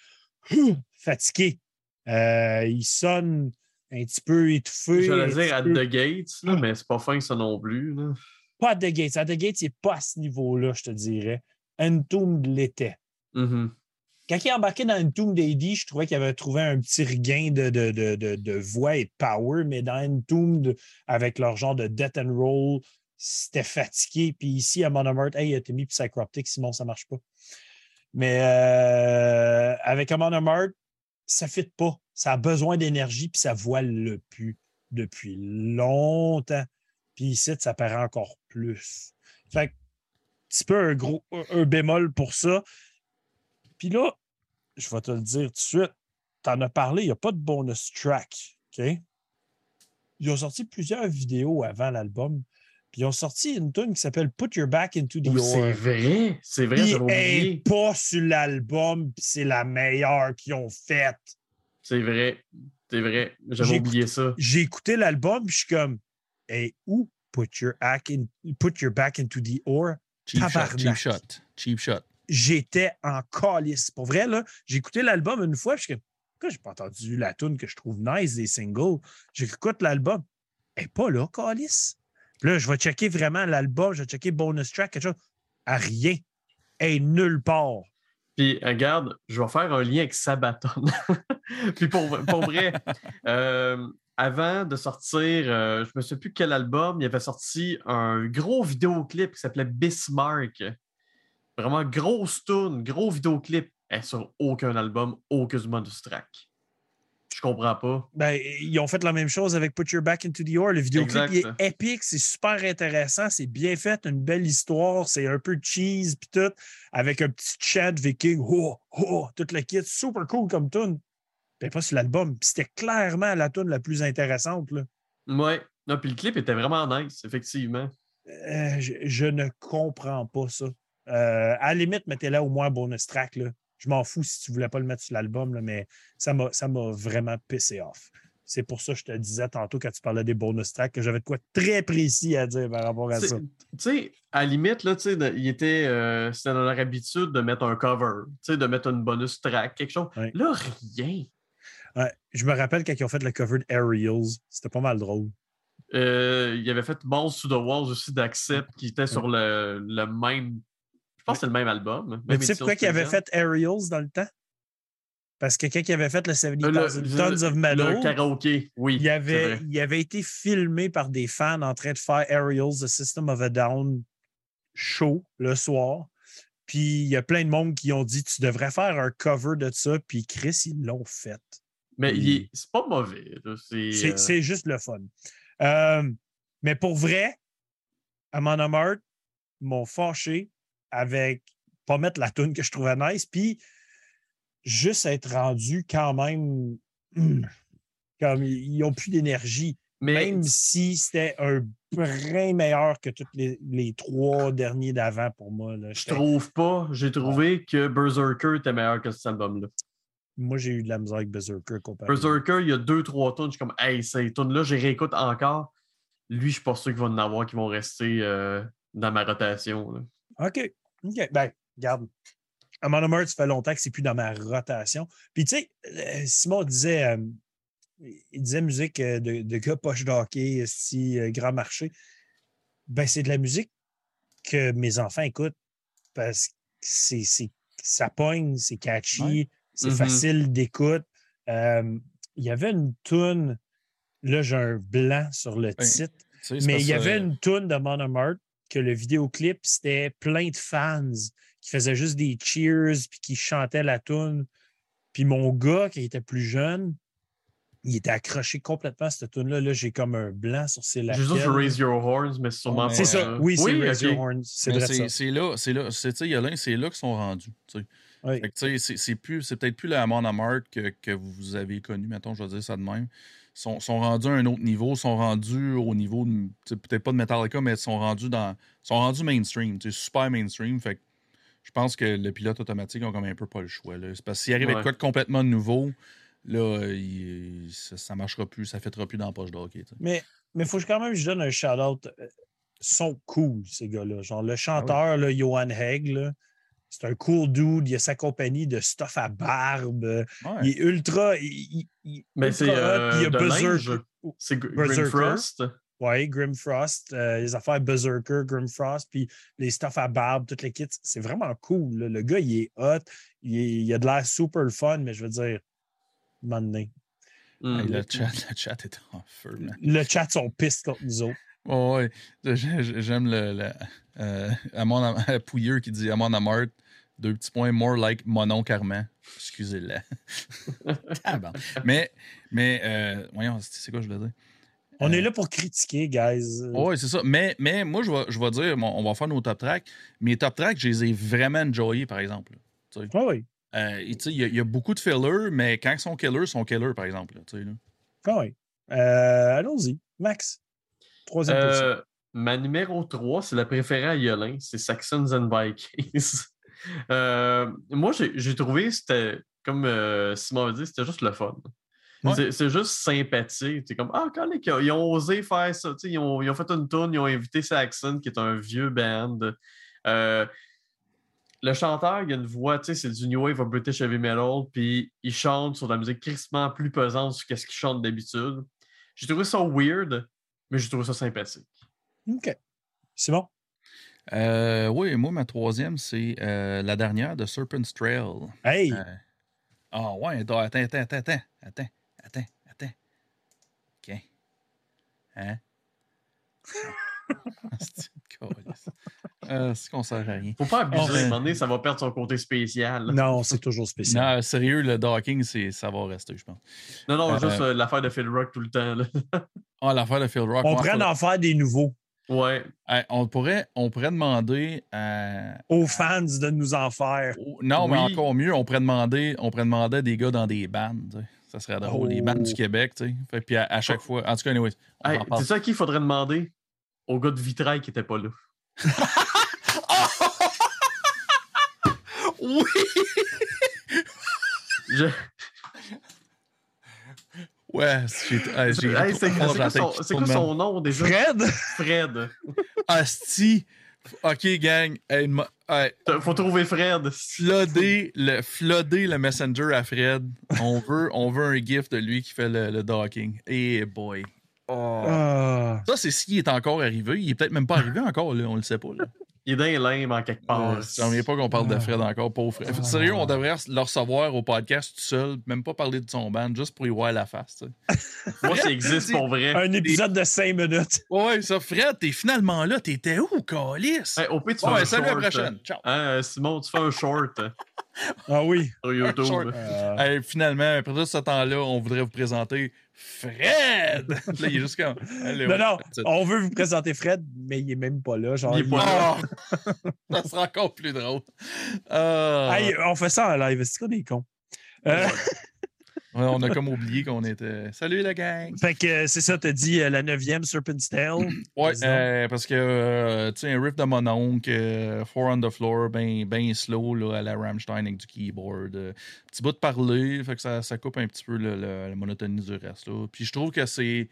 S1: fatiguée. Euh, il sonne un petit peu étouffé.
S4: J'allais
S1: petit
S4: dire at
S1: peu-
S4: the gates, là, mais c'est pas fin ça non plus. là.
S1: Pas à The Gates. À The Gates, il n'est pas à ce niveau-là, je te dirais. Entombed l'était.
S4: Mhm.
S1: Quand il est embarqué dans Entombed AD, je trouvais qu'il avait trouvé un petit regain de, de, de, de, voix et de power, mais dans Entombed, avec leur genre de death and roll, c'était fatigué. Puis ici, à Monomart, hey, t'as mis Psychroptic, Simon, ça marche pas. Mais euh, avec Amon Amart, ça ne fit pas. Ça a besoin d'énergie, puis sa voix le pue depuis longtemps. Puis ici, ça paraît encore plus. Fait que, petit peu un gros un bémol pour ça. Puis là, je vais te le dire tout de suite, tu en as parlé, il n'y a pas de bonus track. OK? Ils ont sorti plusieurs vidéos avant l'album. Puis ils ont sorti une tune qui s'appelle Put Your Back into the
S4: Oh,
S1: Ore.
S4: c'est vrai, c'est vrai,
S1: Puis
S4: j'avais
S1: elle
S4: oublié.
S1: est pas sur l'album, puis c'est la meilleure qu'ils ont faite.
S4: C'est vrai, c'est vrai, j'avais oublié ça.
S1: J'ai écouté l'album, puis je suis comme, hey, où put your, back in- put your back into the ore?
S3: Cheap shot, cheap shot, cheap shot.
S1: J'étais en calice. Pour vrai, là, j'ai écouté l'album une fois, puis je suis comme, pourquoi j'ai pas entendu la tune que je trouve nice des singles? J'écoute l'album. Elle n'est pas là, calice. Puis là, je vais checker vraiment l'album, je vais checker bonus track, quelque chose. À rien. Est nulle part.
S4: Puis, regarde, je vais faire un lien avec Sabaton. <laughs> Puis, pour, pour vrai, <laughs> euh, avant de sortir, euh, je ne me souviens plus quel album, il avait sorti un gros vidéoclip qui s'appelait Bismarck. Vraiment grosse tune, gros vidéoclip. Est sur aucun album, aucun bonus track. Je comprends pas.
S1: Ben, ils ont fait la même chose avec Put Your Back into the Ore. Le vidéoclip est épique, c'est super intéressant, c'est bien fait, une belle histoire, c'est un peu cheese puis tout, avec un petit chat viking, oh, oh, tout le kit, super cool comme tune. Ben, pas sur l'album. C'était clairement la tune la plus intéressante. Là.
S4: Ouais. Non, puis le clip était vraiment nice, effectivement.
S1: Euh, je, je ne comprends pas ça. Euh, à la limite, mettez-la au moins un bonus track. Là. Je m'en fous si tu voulais pas le mettre sur l'album, mais ça m'a vraiment pissé off. C'est pour ça que je te disais tantôt quand tu parlais des bonus tracks que j'avais de quoi très précis à dire par rapport à ça.
S4: tu sais, à la limite, là, de- il était, euh, c'était dans leur habitude de mettre un cover, de mettre une bonus track, quelque chose.
S1: Ouais.
S4: Là, rien.
S1: Ouais, je me rappelle quand ils ont fait le cover d'Aerials, c'était pas mal drôle.
S4: Euh, il avait fait Balls to the Walls aussi d'Accept, qui était sur le, le même. Je pense que c'est le même album.
S1: Mais tu sais pourquoi avaient
S4: spéciale.
S1: fait Aerials dans le temps? Parce que quand ils avaient fait le
S4: Euh,
S1: 70,000
S4: le-
S1: Tons of
S4: Le
S1: Metal,
S4: karaoké, oui.
S1: il avait, il avait été filmé par des fans en train de faire Aerials, The System of a Down show le soir. Puis il y a plein de monde qui ont dit Tu devrais faire un cover de ça. Puis Chris, ils l'ont fait.
S4: Mais il est- c'est pas mauvais. C'est, euh,
S1: c'est juste le fun. Euh, mais pour vrai, Amon Amart m'ont fâché avec pas mettre la tune que je trouvais nice, puis juste être rendu quand même hum, comme ils n'ont plus d'énergie.
S4: mais
S1: Même si c'était un brin meilleur que tous les, les trois derniers d'avant pour moi. là.
S4: je trouve pas. J'ai trouvé que Berserker était meilleur que cet album-là.
S1: Moi, j'ai eu de la musique avec Berserker comparé.
S4: Berserker, il y a deux, trois tunes. Je suis comme, hey, ces tunes-là, je réécoute encore. Lui, je suis pas sûr qu'il va en avoir qui vont rester euh, dans ma rotation. là.
S1: OK. OK. Ben, regarde. Amon Amart, ça fait longtemps que c'est plus dans ma rotation. Puis, tu sais, euh, Simon disait, euh, il disait musique euh, de, de gars poche d'hockey, si grand marché. Ben, c'est de la musique que mes enfants écoutent parce que c'est, ça pogne, c'est catchy,
S3: Ouais.
S1: c'est
S4: Mhm.
S1: facile d'écoute. Euh, il y avait une toune, là, j'ai un blanc sur le
S3: Ouais.
S1: titre. Mais il y avait une toune de Monomart que le vidéoclip, c'était plein de fans qui faisaient juste des cheers puis qui chantaient la toune. Puis mon gars, qui était plus jeune, il était accroché complètement à cette tune-là. Là, j'ai comme un blanc sur ses
S4: J'ai juste. Raise Your Horns, mais c'est sûrement
S3: Ouais.
S4: pas
S1: C'est ça, oui, c'est Raise
S4: ok.
S1: Your Horns. C'est vrai
S3: c'est
S1: ça.
S3: c'est là, c'est là, c'est, tu sais, Yolin, c'est là qu'ils sont rendus.
S1: Oui.
S3: C'est, peut-être plus la Amon Amart que, que vous avez connu, mettons, je vais dire ça de même. Sont, sont rendus à un autre niveau, sont rendus au niveau, peut-être pas de Metallica, mais sont rendus dans, sont rendus mainstream, super mainstream. Fait que je pense que le pilote automatique ont comme un peu pas le choix. Là. C'est parce que s'il arrive avec
S4: Ouais.
S3: quoi de complètement nouveau, là, il- ça, ça marchera plus, ça fêtera plus dans la poche de hockey.
S1: Mais il faut quand même que je donne un shout-out. Euh, Ils sont cool, ces gars-là. Genre, le chanteur, là, Johan Hegg, là, c'est un cool dude. Il a sa compagnie de stuff à barbe.
S3: Ouais.
S1: Il est ultra. il- il-
S4: Mais c'est
S1: hot,
S4: euh. C'est Gr-
S1: Berserker.
S4: Grimfrost.
S1: Ouais, Grim Frost, euh, les affaires Berserker, Grim Frost, puis les stuff à barbe, toutes les kits. C'est vraiment cool. là. Le gars, il est hot. Il, est- il a de l'air super fun, mais je veux dire, maintenant.
S3: Hey, le, chat, le chat est en feu, man.
S1: le chat sont pistes contre nous autres.
S3: Ouais, ouais. J'ai- j'ai- J'aime le, le euh, Amon Am- <laughs> Pouilleux qui dit Amon Amart, deux petits points, more like Monon Carman. Excusez-le. <laughs> Mais, mais euh, voyons, c'est quoi je voulais dire?
S1: On
S3: Euh,
S1: est là pour critiquer, guys.
S3: Oui, c'est ça. Mais, mais moi, je vais, je vais dire, bon, on va faire nos top tracks. Mes top tracks, je les ai vraiment enjoyés, par exemple.
S1: Ouais, oui.
S3: Euh, il y, a- il y a beaucoup de fillers, mais quand ils sont killers, ils sont killers, par exemple. là, là.
S1: Oui. Euh, Allons-y. Max. Troisième position.
S4: Euh, ma numéro 3, c'est la préférée à Yolin, c'est Saxons and Vikings. <laughs> Euh, moi, j'ai trouvé, c'était, comme euh, Simon a dit, c'était juste le fun.
S3: Ouais.
S4: C'est- juste sympathique. C'est comme, ah, quand les ils ont osé faire ça. Ils ont, ils ont fait une tourne, ils ont invité Saxon, qui est un vieux band. Euh, le chanteur, il a une voix, tu sais, c'est du New Wave of British Heavy Metal, puis il chante sur de la musique crissement plus pesante que ce qu'il chante d'habitude. J'ai trouvé ça weird, mais je trouve ça sympathique.
S1: OK. C'est bon?
S3: Euh, oui, moi, ma troisième, c'est euh, la dernière de Serpent's Trail.
S1: Hey!
S3: Euh, ah ouais, attends, attends, attends, attends, attends, attends, attends. OK. Hein? <laughs> Ah, euh, c'est qu'on sert à rien.
S4: Faut pas abuser,
S1: Oh,
S4: à un
S3: ouais.
S4: moment donné, ça va perdre son côté spécial. Non,
S1: non, c'est toujours spécial.
S3: Non, sérieux, le docking, c'est, ça va rester, je pense.
S4: non,
S3: Euh,
S4: juste euh, l'affaire de Phil Rock tout le temps. là.
S3: Ah, l'affaire de Phil Rock.
S1: On pourrait en faire des nouveaux
S4: Ouais.
S3: On, pourrait, on pourrait demander à.
S1: aux fans de nous en faire.
S3: Non, mais encore mieux, on pourrait demander, on pourrait demander à des gars dans des bandes. tu sais. Ça serait drôle. Les
S1: Oh.
S3: bandes du Québec, tu sais. Fait, Puis à, à chaque fois. En tout cas, anyways,
S4: Hey, c'est ça qu'il faudrait demander au gars de Vitrail qui était pas là. <laughs>
S3: Oui!
S4: Je-
S3: Ouais, hey,
S4: Hey, c'est
S3: trop
S4: c'est
S3: fort dans
S4: quoi, son, quoi son nom déjà?
S1: Fred?
S4: Fred.
S3: Asti. OK, gang. Hey, hey,
S4: Faut trouver Fred.
S3: flooder le, flooder le messenger à Fred. On <laughs> veut, on veut un gif de lui qui fait le, le docking. Eh boy. Oh.
S1: Ah.
S3: Ça, c'est s'il est encore arrivé. Il est peut-être même pas arrivé encore, là. On le sait pas. Là.
S4: Il est dans les limbes en quelque part.
S3: Euh, J'en reviens pas qu'on parle de Fred encore, pauvre Fred.
S1: Ah.
S3: Sérieux, on devrait le recevoir au podcast tout seul, même pas parler de son band, juste pour y voir la face. <laughs>
S4: Moi, ça existe pour vrai.
S1: Un épisode de cinq minutes.
S3: Ouais, ça, Fred, t'es finalement là. T'étais où, Calice?
S4: Hey, au pire, tu fais
S3: Ouais,
S4: un
S3: salut à la
S4: short.
S3: prochaine. Ciao.
S4: Hein, Simon, tu fais un short
S1: Ah oui.
S4: sur YouTube.
S3: short.
S1: Euh,
S3: Hey, finalement, après tout ce temps-là, on voudrait vous présenter Fred! <laughs> là, il est juste comme. Allez,
S1: non,
S3: ouais,
S1: on veut vous présenter Fred, mais il est même pas là. Genre,
S4: Il est pas là. <laughs>
S3: Ça sera encore plus drôle.
S1: Hey, on fait ça en live. C'est quoi des cons? Euh,
S3: Ouais, <laughs> on a comme oublié qu'on était. Salut la gang!
S1: fait que euh, c'est ça, t'as dit euh, la neuvième Serpent's Tail. <clears throat>
S3: Ouais, euh, parce que, euh, tu sais, un riff de mon oncle, Four on the Floor, ben, ben slow, là, à la Rammstein avec du keyboard. petit bout de parler, fait que ça, ça coupe un petit peu le- la monotonie du reste, là. Puis je trouve que c'est.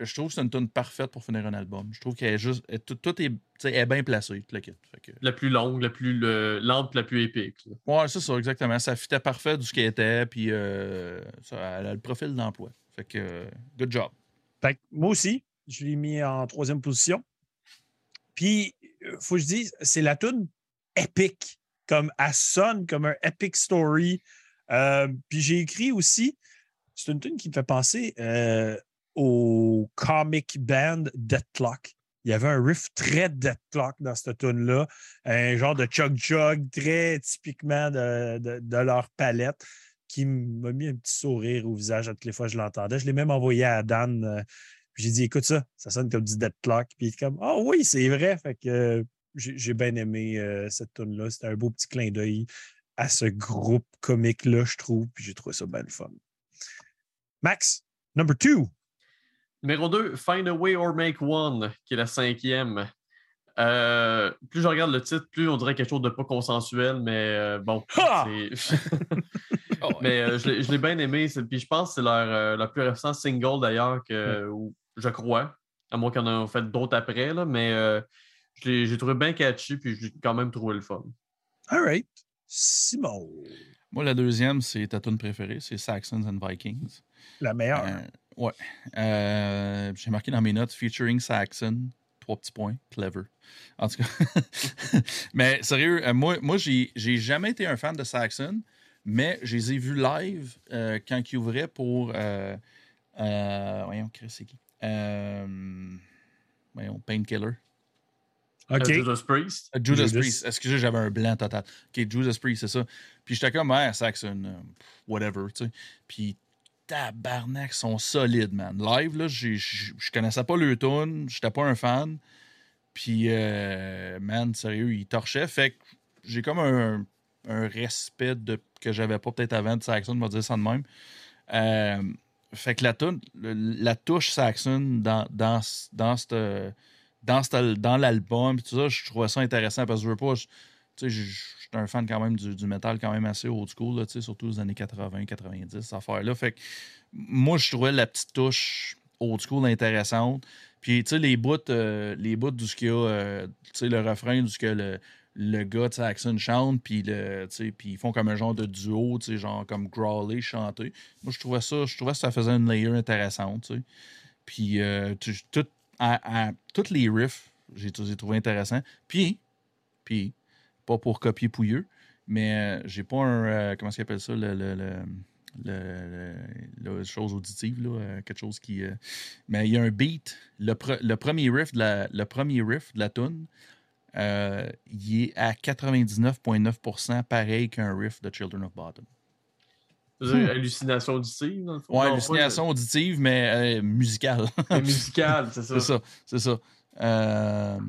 S3: Je trouve que c'est une tune parfaite pour finir un album. Je trouve qu'elle est juste. elle- tout, tout est, tu sais, elle est bien placée, tout le kit. Fait que,
S4: La plus longue, la plus le- lente, la plus épique. là.
S3: ouais, c'est ça, exactement. Ça fitait parfait du ce qu'elle était, puis euh, ça, elle a le profil d'emploi. Fait que, euh, good job.
S1: Fait que moi aussi, je l'ai mis en troisième position. Puis, euh, faut que je dise, c'est la tune épique. Comme elle sonne comme un epic story. Euh, puis j'ai écrit aussi, c'est une tune qui me fait penser. Au comic band Death Clock. Il y avait un riff très Death Clock dans cette tune-là, un genre de chug-chug très typiquement de, leur palette qui m'a mis un petit sourire au visage à toutes les fois que je l'entendais. Je l'ai même envoyé à Dan. euh, J'ai dit, écoute ça, ça sonne comme du Dead Clock. Puis il est comme, ah oui, c'est vrai. Fait que euh, j'ai j'ai bien aimé euh, cette tune-là. C'était un beau petit clin d'œil à ce groupe comique-là, je trouve. Puis j'ai trouvé ça bien le fun. Max, number two.
S4: Numéro 2, Find a Way or Make One, qui est la cinquième. Euh, plus je regarde le titre, plus on dirait quelque chose de pas consensuel, mais euh, bon. <laughs> C'est- <laughs> mais euh, je l'ai- bien aimé. Puis je pense que c'est leur, euh, leur plus récent single d'ailleurs, que ou- je crois. À moins qu'on en ait fait d'autres après, là, mais euh, je l'ai- j'ai trouvé bien catchy, puis je l'ai quand même trouvé le fun.
S1: All right. Simon,
S3: Moi, la deuxième, c'est ta tune préférée, c'est Saxons and Vikings.
S1: la meilleure.
S3: Ouais. Euh, J'ai marqué dans mes notes featuring Saxon. Trois petits points. Clever. En tout cas. <laughs> mais sérieux, euh, moi, moi j'ai j'ai jamais été un fan de Saxon, mais je les ai vus live euh, quand ils ouvraient pour. Euh, euh, voyons, Chris, c'est qui? Euh, Voyons, Painkiller.
S1: OK.
S4: Judas Priest?
S3: Judas,
S1: Judas.
S3: Priest. Excusez, j'avais un blanc total. OK, Judas Priest, c'est ça. Puis j'étais comme, ouais, Saxon, euh, whatever, tu sais. Puis tabarnak, sont solides, man. Live, là, je connaissais pas le tune, j'étais pas un fan. Puis, euh, man, sérieux, ils torchaient. Fait que j'ai comme un, respect de, que j'avais pas peut-être avant de Saxon, on va dire ça de même. Euh, fait que la, tune, le- la touche Saxon dans, dans, dans cette dans, l'album, tout ça, je trouvais ça intéressant parce que je veux pas. Tu sais, suis un fan quand même du, du métal quand même assez old school, là, tu sais, surtout les années 80, 90, cette affaire-là. Fait que moi, je trouvais la petite touche old school intéressante. Puis, tu sais, les bouts, euh, les bouts du ce qu'il y a, euh, tu sais, le refrain du ce que le, le gars de Saxon chante, puis le, tu sais, puis ils font comme un genre de duo, tu sais, genre comme growler, chanter. Moi, je trouvais ça, je trouvais que ça faisait une layer intéressante, tu sais. Puis, euh, tu- les riffs, j'ai j'ai trouvé intéressant. Puis, puis, pas pour copier Pouilleux, mais euh, j'ai pas un. euh, comment ça appelle ça le, le, le, le- le- la chose auditive, là, euh, quelque chose qui. euh, mais il y a un beat. Le, pre- le premier riff de la, le premier riff de la tune, euh, il est à 99,9% pareil qu'un riff de Children of Bottom.
S4: Dire, Hallucination auditive, dans le fond?
S3: Ouais,
S4: Non,
S3: hallucination auditive, mais euh, musicale.
S4: pas- musical, c'est <laughs> ça.
S3: C'est ça, c'est ça.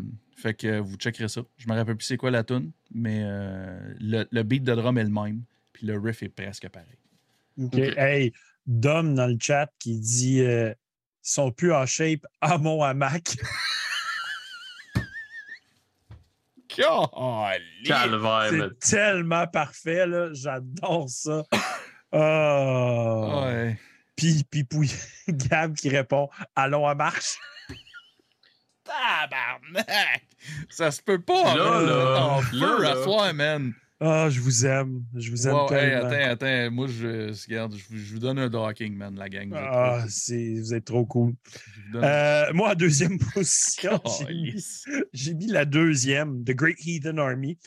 S3: Fait que vous checkerez ça. Je me rappelle plus c'est quoi la tune, mais euh, le, le beat de drum est le même, puis le riff est presque pareil.
S1: OK. Hey, Dom dans le chat qui dit euh, ils sont plus en shape <laughs> à mon hamac. C'est tellement parfait, là. J'adore ça. Oh.
S3: Ouais.
S1: Puis, puis, puis, <laughs> Gab qui répond Allons à marche.
S3: Tabarnak! Ça se peut pas,
S4: Là,
S3: man.
S4: là,
S3: En
S4: là,
S3: feu
S4: là.
S3: à soir, man.
S1: Ah, je vous aime. Je vous aime
S3: Wow, hey,
S1: tellement.
S3: attends, attends. Moi, je, regarde, je, vous- je vous donne un docking, man, la gang. Vous êtes
S1: Ah, c'est- vous êtes trop cool. Euh, moi, en deuxième <laughs> position,
S3: Oh,
S1: j'ai mis, la deuxième, The Great Heathen Army,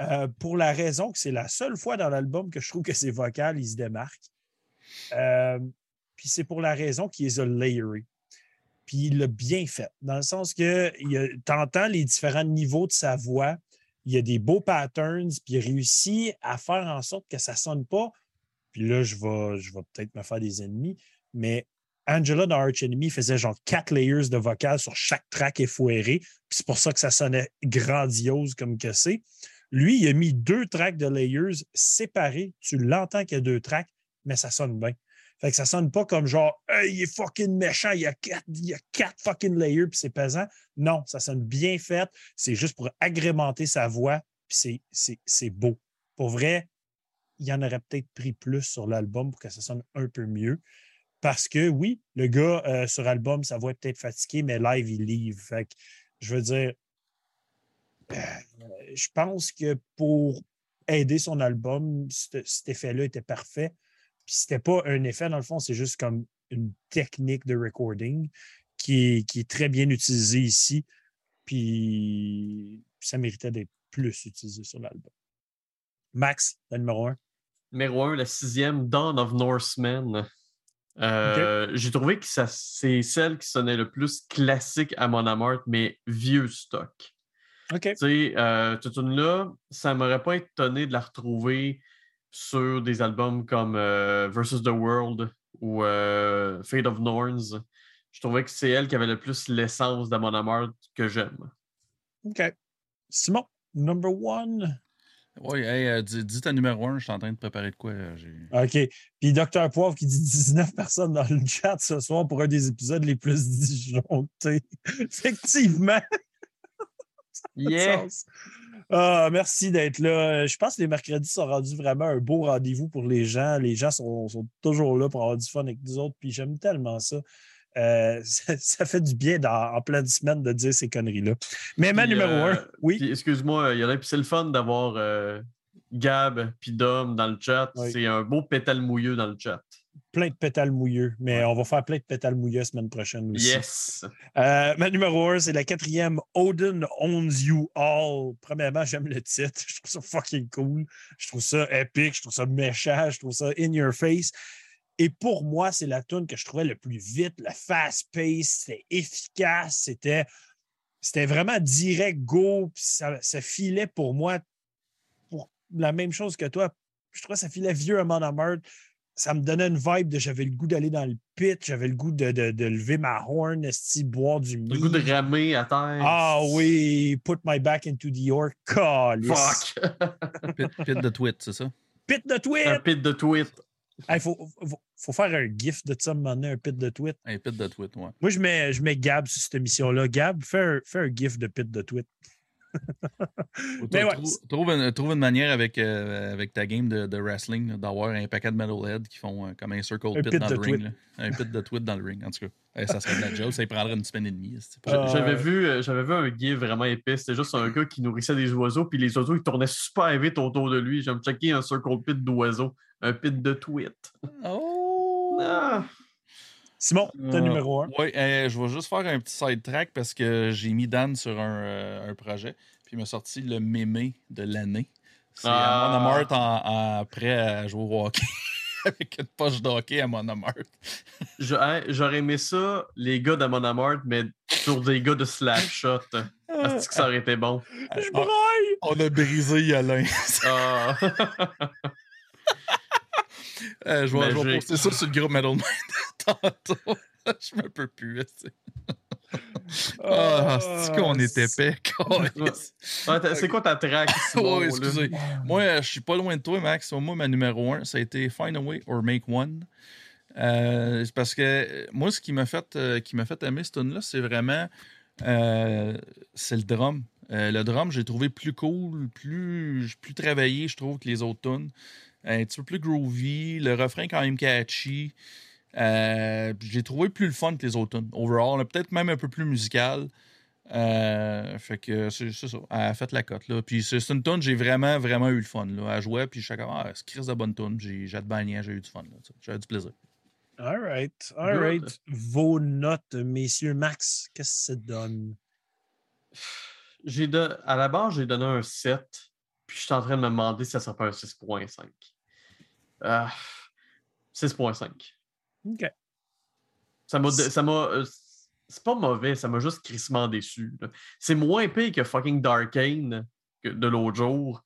S1: euh, pour la raison que c'est la seule fois dans l'album que je trouve que ses vocales, ils se démarquent. Euh, puis c'est pour la raison qu'il les a layerés. Puis il l'a bien fait, dans le sens que tu entends les différents niveaux de sa voix, il y a des beaux patterns, puis il réussit à faire en sorte que ça ne sonne pas. Puis là, je vais, je vais peut-être me faire des ennemis, mais Angela dans Arch Enemy faisait genre quatre layers de vocales sur chaque track effoiré. Puis c'est pour ça que ça sonnait grandiose comme que c'est. Lui, il a mis deux tracks de layers séparés. Tu l'entends qu'il y a deux tracks, mais ça sonne bien. Fait que ça sonne pas comme genre, Hey, il est fucking méchant, il y a quatre, il y a quatre fucking layers, puis c'est pesant. Non, ça sonne bien fait. C'est juste pour agrémenter sa voix, puis c'est- beau. Pour vrai, il y en aurait peut-être pris plus sur l'album pour que ça sonne un peu mieux. Parce que oui, le gars euh, sur album, sa voix est peut-être fatiguée, mais live, il livre. Fait que, je veux dire, euh, je pense que pour aider son album, cet effet-là était parfait. Puis c'était pas un effet, dans le fond, c'est juste comme une technique de recording qui est, qui est très bien utilisée ici. Puis ça méritait d'être plus utilisé sur l'album. Max, le numéro un.
S4: Numéro 1, la sixième, Dawn of Norsemen. Euh, J'ai trouvé que ça- c'est celle qui sonnait le plus classique à Mon Amour, mais vieux stock.
S1: OK.
S4: Tu sais, euh, cette tune-là, ça m'aurait pas étonné de la retrouver sur des albums comme euh, Versus the World ou euh, Fate of Norns. Je trouvais que c'est elle qui avait le plus l'essence d'Amon Amarth que j'aime.
S1: OK. Simon, number one?
S3: Oui, hey, euh, dis, dis ta numéro un, je suis en train de préparer de quoi. j'ai-
S1: OK. Puis Docteur Poivre qui dit 19 personnes dans le chat ce soir pour un des épisodes les plus <laughs> disjonctés. Effectivement. <laughs>
S4: Yeah!
S1: Ah, merci d'être là. Je pense que les mercredis sont rendus vraiment un beau rendez-vous pour les gens. Les gens sont, sont toujours là pour avoir du fun avec nous autres. Puis j'aime tellement ça. Euh, <laughs> ça. ça fait du bien dans- en pleine semaine de dire ces conneries-là. Mais ma numéro
S4: euh,
S1: un, oui.
S4: Puis, excuse-moi, il y en a, puis c'est le fun d'avoir euh, Gab puis Dom dans le chat.
S1: Oui.
S4: C'est un beau pétale mouilleux dans le chat.
S1: Plein de pétales mouilleux. Mais on va faire plein de pétales mouilleux la semaine prochaine aussi.
S4: Yes!
S1: Euh, ma numéro un, c'est la quatrième Odin Owns You All. Premièrement, j'aime le titre. Je trouve ça fucking cool. Je trouve ça épique. Je trouve ça méchant. Je trouve ça in your face. Et pour moi, c'est la tune que je trouvais le plus vite, le fast-pace. C'était efficace. C'était, c'était vraiment direct, go. puis ça, ça filait pour moi pour la même chose que toi. Je trouvais que ça filait vieux à Mon Amour. Ça me donnait une vibe de j'avais le goût d'aller dans le pit, j'avais le goût de, de- de lever ma horn, esti, boire du
S4: Le goût de ramer à terre.
S1: Ah oui, put my back into the York.
S4: Fuck! <laughs>
S3: Pit, pit de tweet, c'est ça?
S1: Pit de tweet!
S4: un pit de tweet.
S1: Il faut, faut, faut faire un gif de ça, maintenant, un pit de tweet.
S3: Un pit de tweet, ouais.
S1: Moi, je mets, je mets Gab sur cette émission-là. Gab, fais un, fais un gif de pit de tweet. Mais ouais,
S3: trouve, une, trouve une manière avec, euh, avec ta game de, de wrestling d'avoir un paquet de metalhead qui font euh, comme un circle
S1: Un
S3: pit,
S1: pit
S3: dans le ring. là. Un pit de tweet dans le ring, en tout cas. Eh, ça serait de la joke, ça y prendrait une semaine et demie.
S1: Euh,
S4: J'avais vu, euh, j'avais vu un gif vraiment épais. C'était juste un gars qui nourrissait des oiseaux, puis les oiseaux ils tournaient super vite autour de lui. J'ai checké un circle pit d'oiseaux, un pit de tweet.
S3: Oh!
S4: Ah!
S1: Simon, t'as
S3: Euh,
S1: numéro un.
S3: Oui, je vais juste faire un petit side track parce que j'ai mis Dan sur un, euh, un projet. Puis il m'a sorti le mémé de l'année. C'est
S4: Ah.
S3: Amon Amarth en, en prêt à jouer au hockey. <laughs> Avec une poche de hockey à. <laughs>
S4: Je- hey, J'aurais aimé ça, les gars d'Amon Amarth, mais sur des gars de Slapshot. Est-ce <laughs> que ça aurait été bon?
S1: Je
S3: on,
S1: braille!
S3: on a brisé Yolin.
S4: Ah.
S3: Euh, je, vais, je vais poster ça sur le groupe Metal Mind <laughs> tantôt. <laughs> je me peux plus. <laughs> Ah, c'est qu'on épais. câlisse.
S4: Ouais, t'as- c'est quoi ta track?
S3: Ouais, excusez. Moi, euh, je suis pas loin de toi, Max. Moi, ma numéro un, ça a été Find a Way or Make One. Euh, parce que euh, moi, ce qui m'a fait, euh, qui m'a fait aimer cette tune là c'est vraiment euh, c'est le drum. Le drum, j'ai trouvé plus cool, plus, plus travaillé, je trouve, que les autres tunes. Un petit peu plus groovy, le refrain quand même catchy. Euh, j'ai trouvé plus le fun que les autres tunes. Overall, peut-être même un peu plus musical. Euh, fait que c'est ça. Elle a fait la cote. Là. Puis c'est une tune, j'ai vraiment, vraiment eu le fun. Là, à jouer. Puis comme, ah, c'est Chris de bonne tune. J'ai j'ai bien, j'ai eu du fun. J'ai eu du plaisir.
S1: All right, all
S4: Good.
S1: right. Vos notes, messieurs. Max, qu'est-ce que ça donne?
S4: J'ai don- À la base, j'ai donné un 7, puis je suis en train de me demander si ça serait pas un 6.5. Ah, 6.5.
S1: OK.
S4: Ça m'a. ça m'a, euh, C'est pas mauvais, ça m'a juste crissement déçu. C'est moins pire que fucking Darkane de l'autre jour,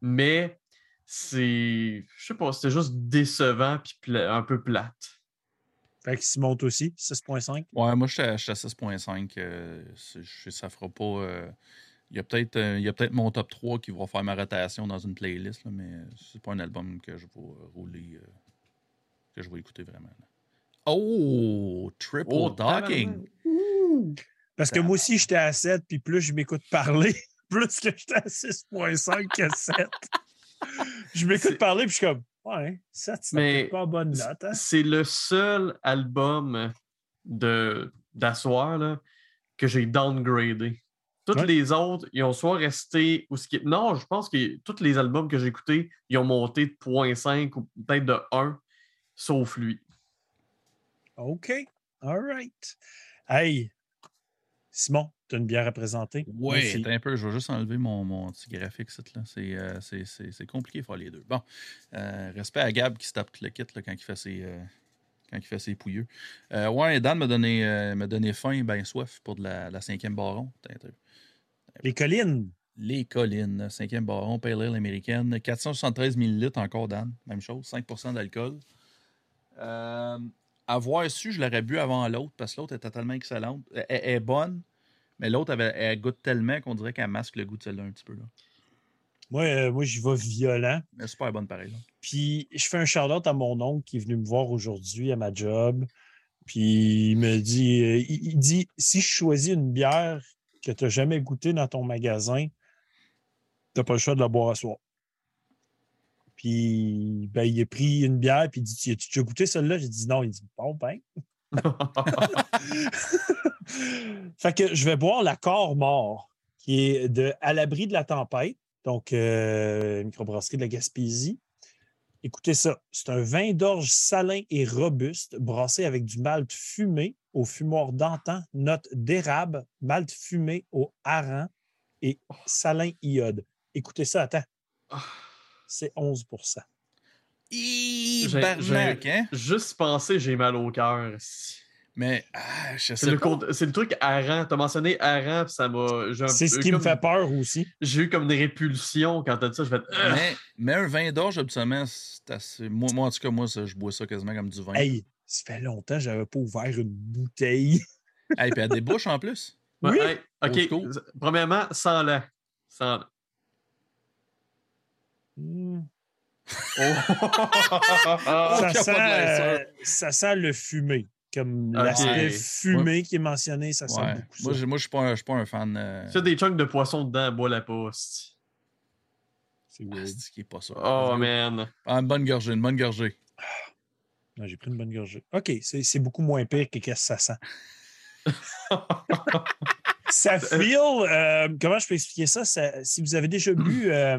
S4: mais c'est. Je sais pas, c'était juste décevant puis un peu plate.
S1: Fait que Simon, toi aussi, 6.5.
S3: Ouais, moi, j'étais à j'étais à 6.5. euh, c'est- je- ça fera pas. euh, il y a peut-être euh, il y a peut-être mon top 3 qui va faire ma rotation dans une playlist, là, mais c'est pas un album que je vais euh, rouler, euh, que je vais écouter vraiment. là. Oh, triple
S4: Oh,
S3: docking.
S1: Parce que moi aussi, j'étais à 7, puis plus je m'écoute parler, <laughs> plus que j'étais à 6.5 que 7. je m'écoute parler, puis je suis comme, ouais, 7, c'est pas une bonne note. Hein?
S4: C'est le seul album de d'asseoir là, que j'ai downgradé. Tous
S1: Ouais.
S4: les autres, ils ont soit resté ou ce qui... Non, je pense que tous les albums que j'ai écoutés, ils ont monté de 0.5 ou peut-être de 1, sauf lui.
S1: OK. All right. Hey, Simon, tu as une bière à présenter?
S3: Attends un peu, je vais juste enlever mon, mon petit graphique. C'est, euh, c'est, c'est- c'est compliqué de faire les deux. Bon, euh, respect à Gab qui se tape tout le kit là, quand il fait ses, euh, quand il fait ses pouilleux. Euh, ouais, Dan m'a donné, euh, m'a donné faim, ben soif pour de la, la cinquième baron.
S1: Les collines.
S3: Les collines, cinquième baron, Pale Ale américaine, 473 ml encore, Dan. Même chose, 5% d'alcool. Euh, avoir su, je l'aurais bu avant l'autre parce que l'autre était tellement excellente. Elle, elle est bonne, mais l'autre, elle, elle goûte tellement qu'on dirait qu'elle masque le goût de celle-là un petit peu. Là.
S1: Moi, euh, moi j'y vais violent.
S3: Mais super bonne pareil. là.
S1: Puis je fais un shout-out à mon oncle qui est venu me voir aujourd'hui à ma job. Puis il me dit, euh, il, il dit si je choisis une bière que tu n'as jamais goûtée dans ton magasin, tu n'as pas le choix de la boire à soir. Puis ben, il a pris une bière, puis il dit Tu déjà goûté celle-là? J'ai dit non. Il dit Bon, ben. <laughs> <laughs> fait que je vais boire la Corps Mort, qui est de À l'abri de la tempête, donc euh, microbrasserie de la Gaspésie. Écoutez ça, c'est un vin d'orge salin et robuste, brassé avec du malt fumé au fumoir d'antan, note d'érable, malt fumé au hareng et salin iode. Écoutez ça, attends. C'est 11
S3: Hi,
S4: J'ai-
S3: barnac,
S4: j'ai-
S3: hein?
S4: Juste penser, j'ai mal au cœur.
S3: Mais ah, je
S4: C'est
S3: sais
S4: le,
S3: pas.
S4: c'est le truc Aran. Tu as mentionné Aran, puis ça m'a.
S1: C'est ce qui me fait peur aussi.
S4: J'ai eu comme des répulsions quand t'as dit ça. Je vais être.
S3: Mais, mais un vin d'orge, habituellement, c'est assez. Moi, moi, en tout cas, moi, ça, je bois ça quasiment comme du vin.
S1: Hey, ça fait longtemps que je n'avais pas ouvert une bouteille. <laughs>
S3: Hey, puis elle débouche en plus.
S4: Ouais,
S1: oui.
S4: hey. OK. Premièrement, sans lent. Sans.
S1: Hmm.
S4: Oh. <laughs>
S1: ça, <laughs> sent, euh, ça sent le fumé. Comme l'aspect fumé qui est mentionné, ça sent
S3: Ouais.
S1: beaucoup
S3: Moi,
S1: ça.
S3: je moi, je suis pas, un- je suis pas un fan. Euh...
S4: Tu as des chunks de poisson dedans, bois la poste.
S1: C'est
S3: Ah,
S1: weird.
S3: c'est qui est pas ça?
S4: Oh, man.
S3: Ah, une bonne gorgée, une bonne gorgée.
S1: Non, J'ai pris une bonne gorgée. OK, c'est c'est beaucoup moins pire que qu'est-ce que ça sent. <laughs> Ça feel, euh, comment je peux expliquer ça? Ça- si vous avez déjà bu euh,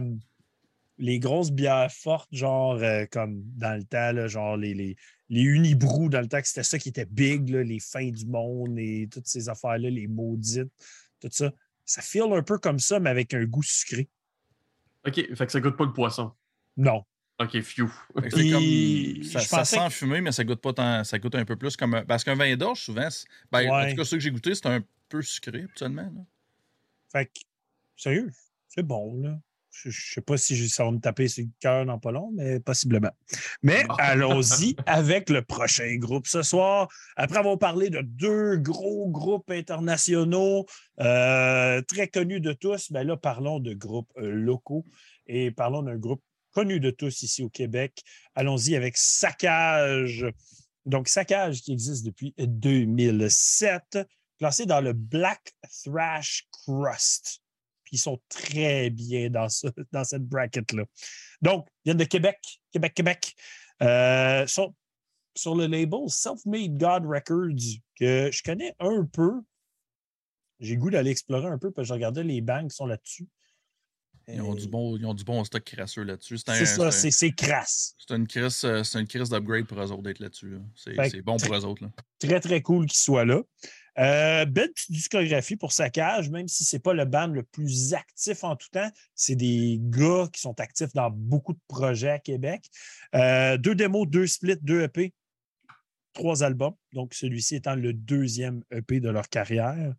S1: les grosses bières fortes, genre euh, comme dans le temps, là, genre les, les, les Unibrou dans le temps, que c'était ça qui était big, là, les fins du monde et toutes ces affaires-là, les maudites, tout ça. Ça feel un peu comme ça, mais avec un goût sucré.
S4: OK, fait que ça goûte pas le poisson.
S1: Non.
S4: OK,
S1: Puis,
S3: comme. Ça, ça sent
S1: que-
S3: fumé, mais ça goûte pas tant. Ça goûte un peu plus comme. un- Parce qu'un vin d'orge, souvent, ben, en
S1: Ouais.
S3: tout cas, ceux que j'ai goûté, c'est un peu sucré, habituellement. là.
S1: Fait que, sérieux, c'est bon, là. Je ne sais pas si ça va me taper sur le cœur dans pas long, mais possiblement. Mais allons-y <laughs> avec le prochain groupe ce soir. Après avoir parlé de deux gros groupes internationaux euh, très connus de tous, ben là, parlons de groupes euh, locaux et parlons d'un groupe connu de tous ici au Québec. Allons-y avec Saccage. Donc, Saccage qui existe depuis 2007 classé dans le Black Thrash Crust. Puis ils sont très bien dans, ce- dans cette bracket-là. Donc, ils viennent de Québec, Québec, Québec. Euh, sont sur le label Self-Made God Records, que je connais un peu. J'ai goût d'aller explorer un peu, parce que je regardais les banques qui sont là-dessus.
S3: Ils ont, du bon, ils ont du bon stock crasseux là-dessus. C'est
S1: ça,
S3: c'est
S1: crasse.
S3: c'est une crise, euh, c'est une crise d'upgrade pour eux autres d'être là-dessus. là. C'est bon pour eux autres. Là.
S1: très, très cool qu'il soit là. Euh, belle petite discographie pour Saccage, même si ce n'est pas le band le plus actif en tout temps. C'est des gars qui sont actifs dans beaucoup de projets à Québec. Euh, deux démos, deux splits, deux EP, trois albums. Donc, celui-ci étant le deuxième EP de leur carrière.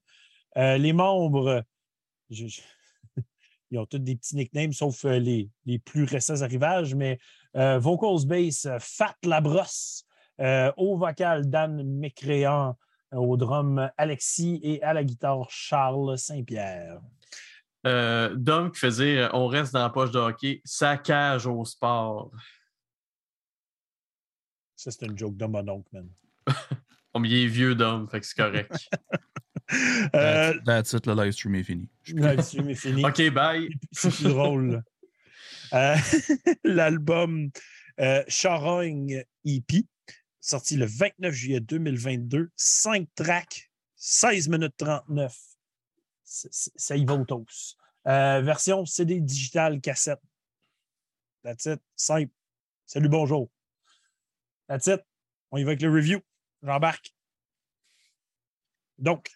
S1: Euh, les membres, <laughs> ils ont tous des petits nicknames, sauf euh, les, les plus récents arrivages, mais Vocals Bass, Fat Labrosse, au vocal, Dan Mécréant, au drum, Alexis et à la guitare, Charles Saint-Pierre.
S4: Euh, Dom qui faisait On reste dans la poche de hockey, saccage au sport.
S1: Ça, c'est une joke de mon oncle, man. <laughs>
S4: Comme il est vieux, Dom, fait que c'est correct. <laughs>
S1: Euh,
S3: That's it, le live stream est fini.
S1: Là-dessus, mais fini.
S4: OK, bye.
S1: C'est plus drôle. Euh, <laughs> L'album euh, Charogne EP, sorti le 29 juillet 2022, 5 tracks, 16 minutes 39. C- c- Ça y va au. Euh, version CD digital cassette. That's it. Simple. Salut, bonjour. That's it. On y va avec le review. J'embarque. Donc,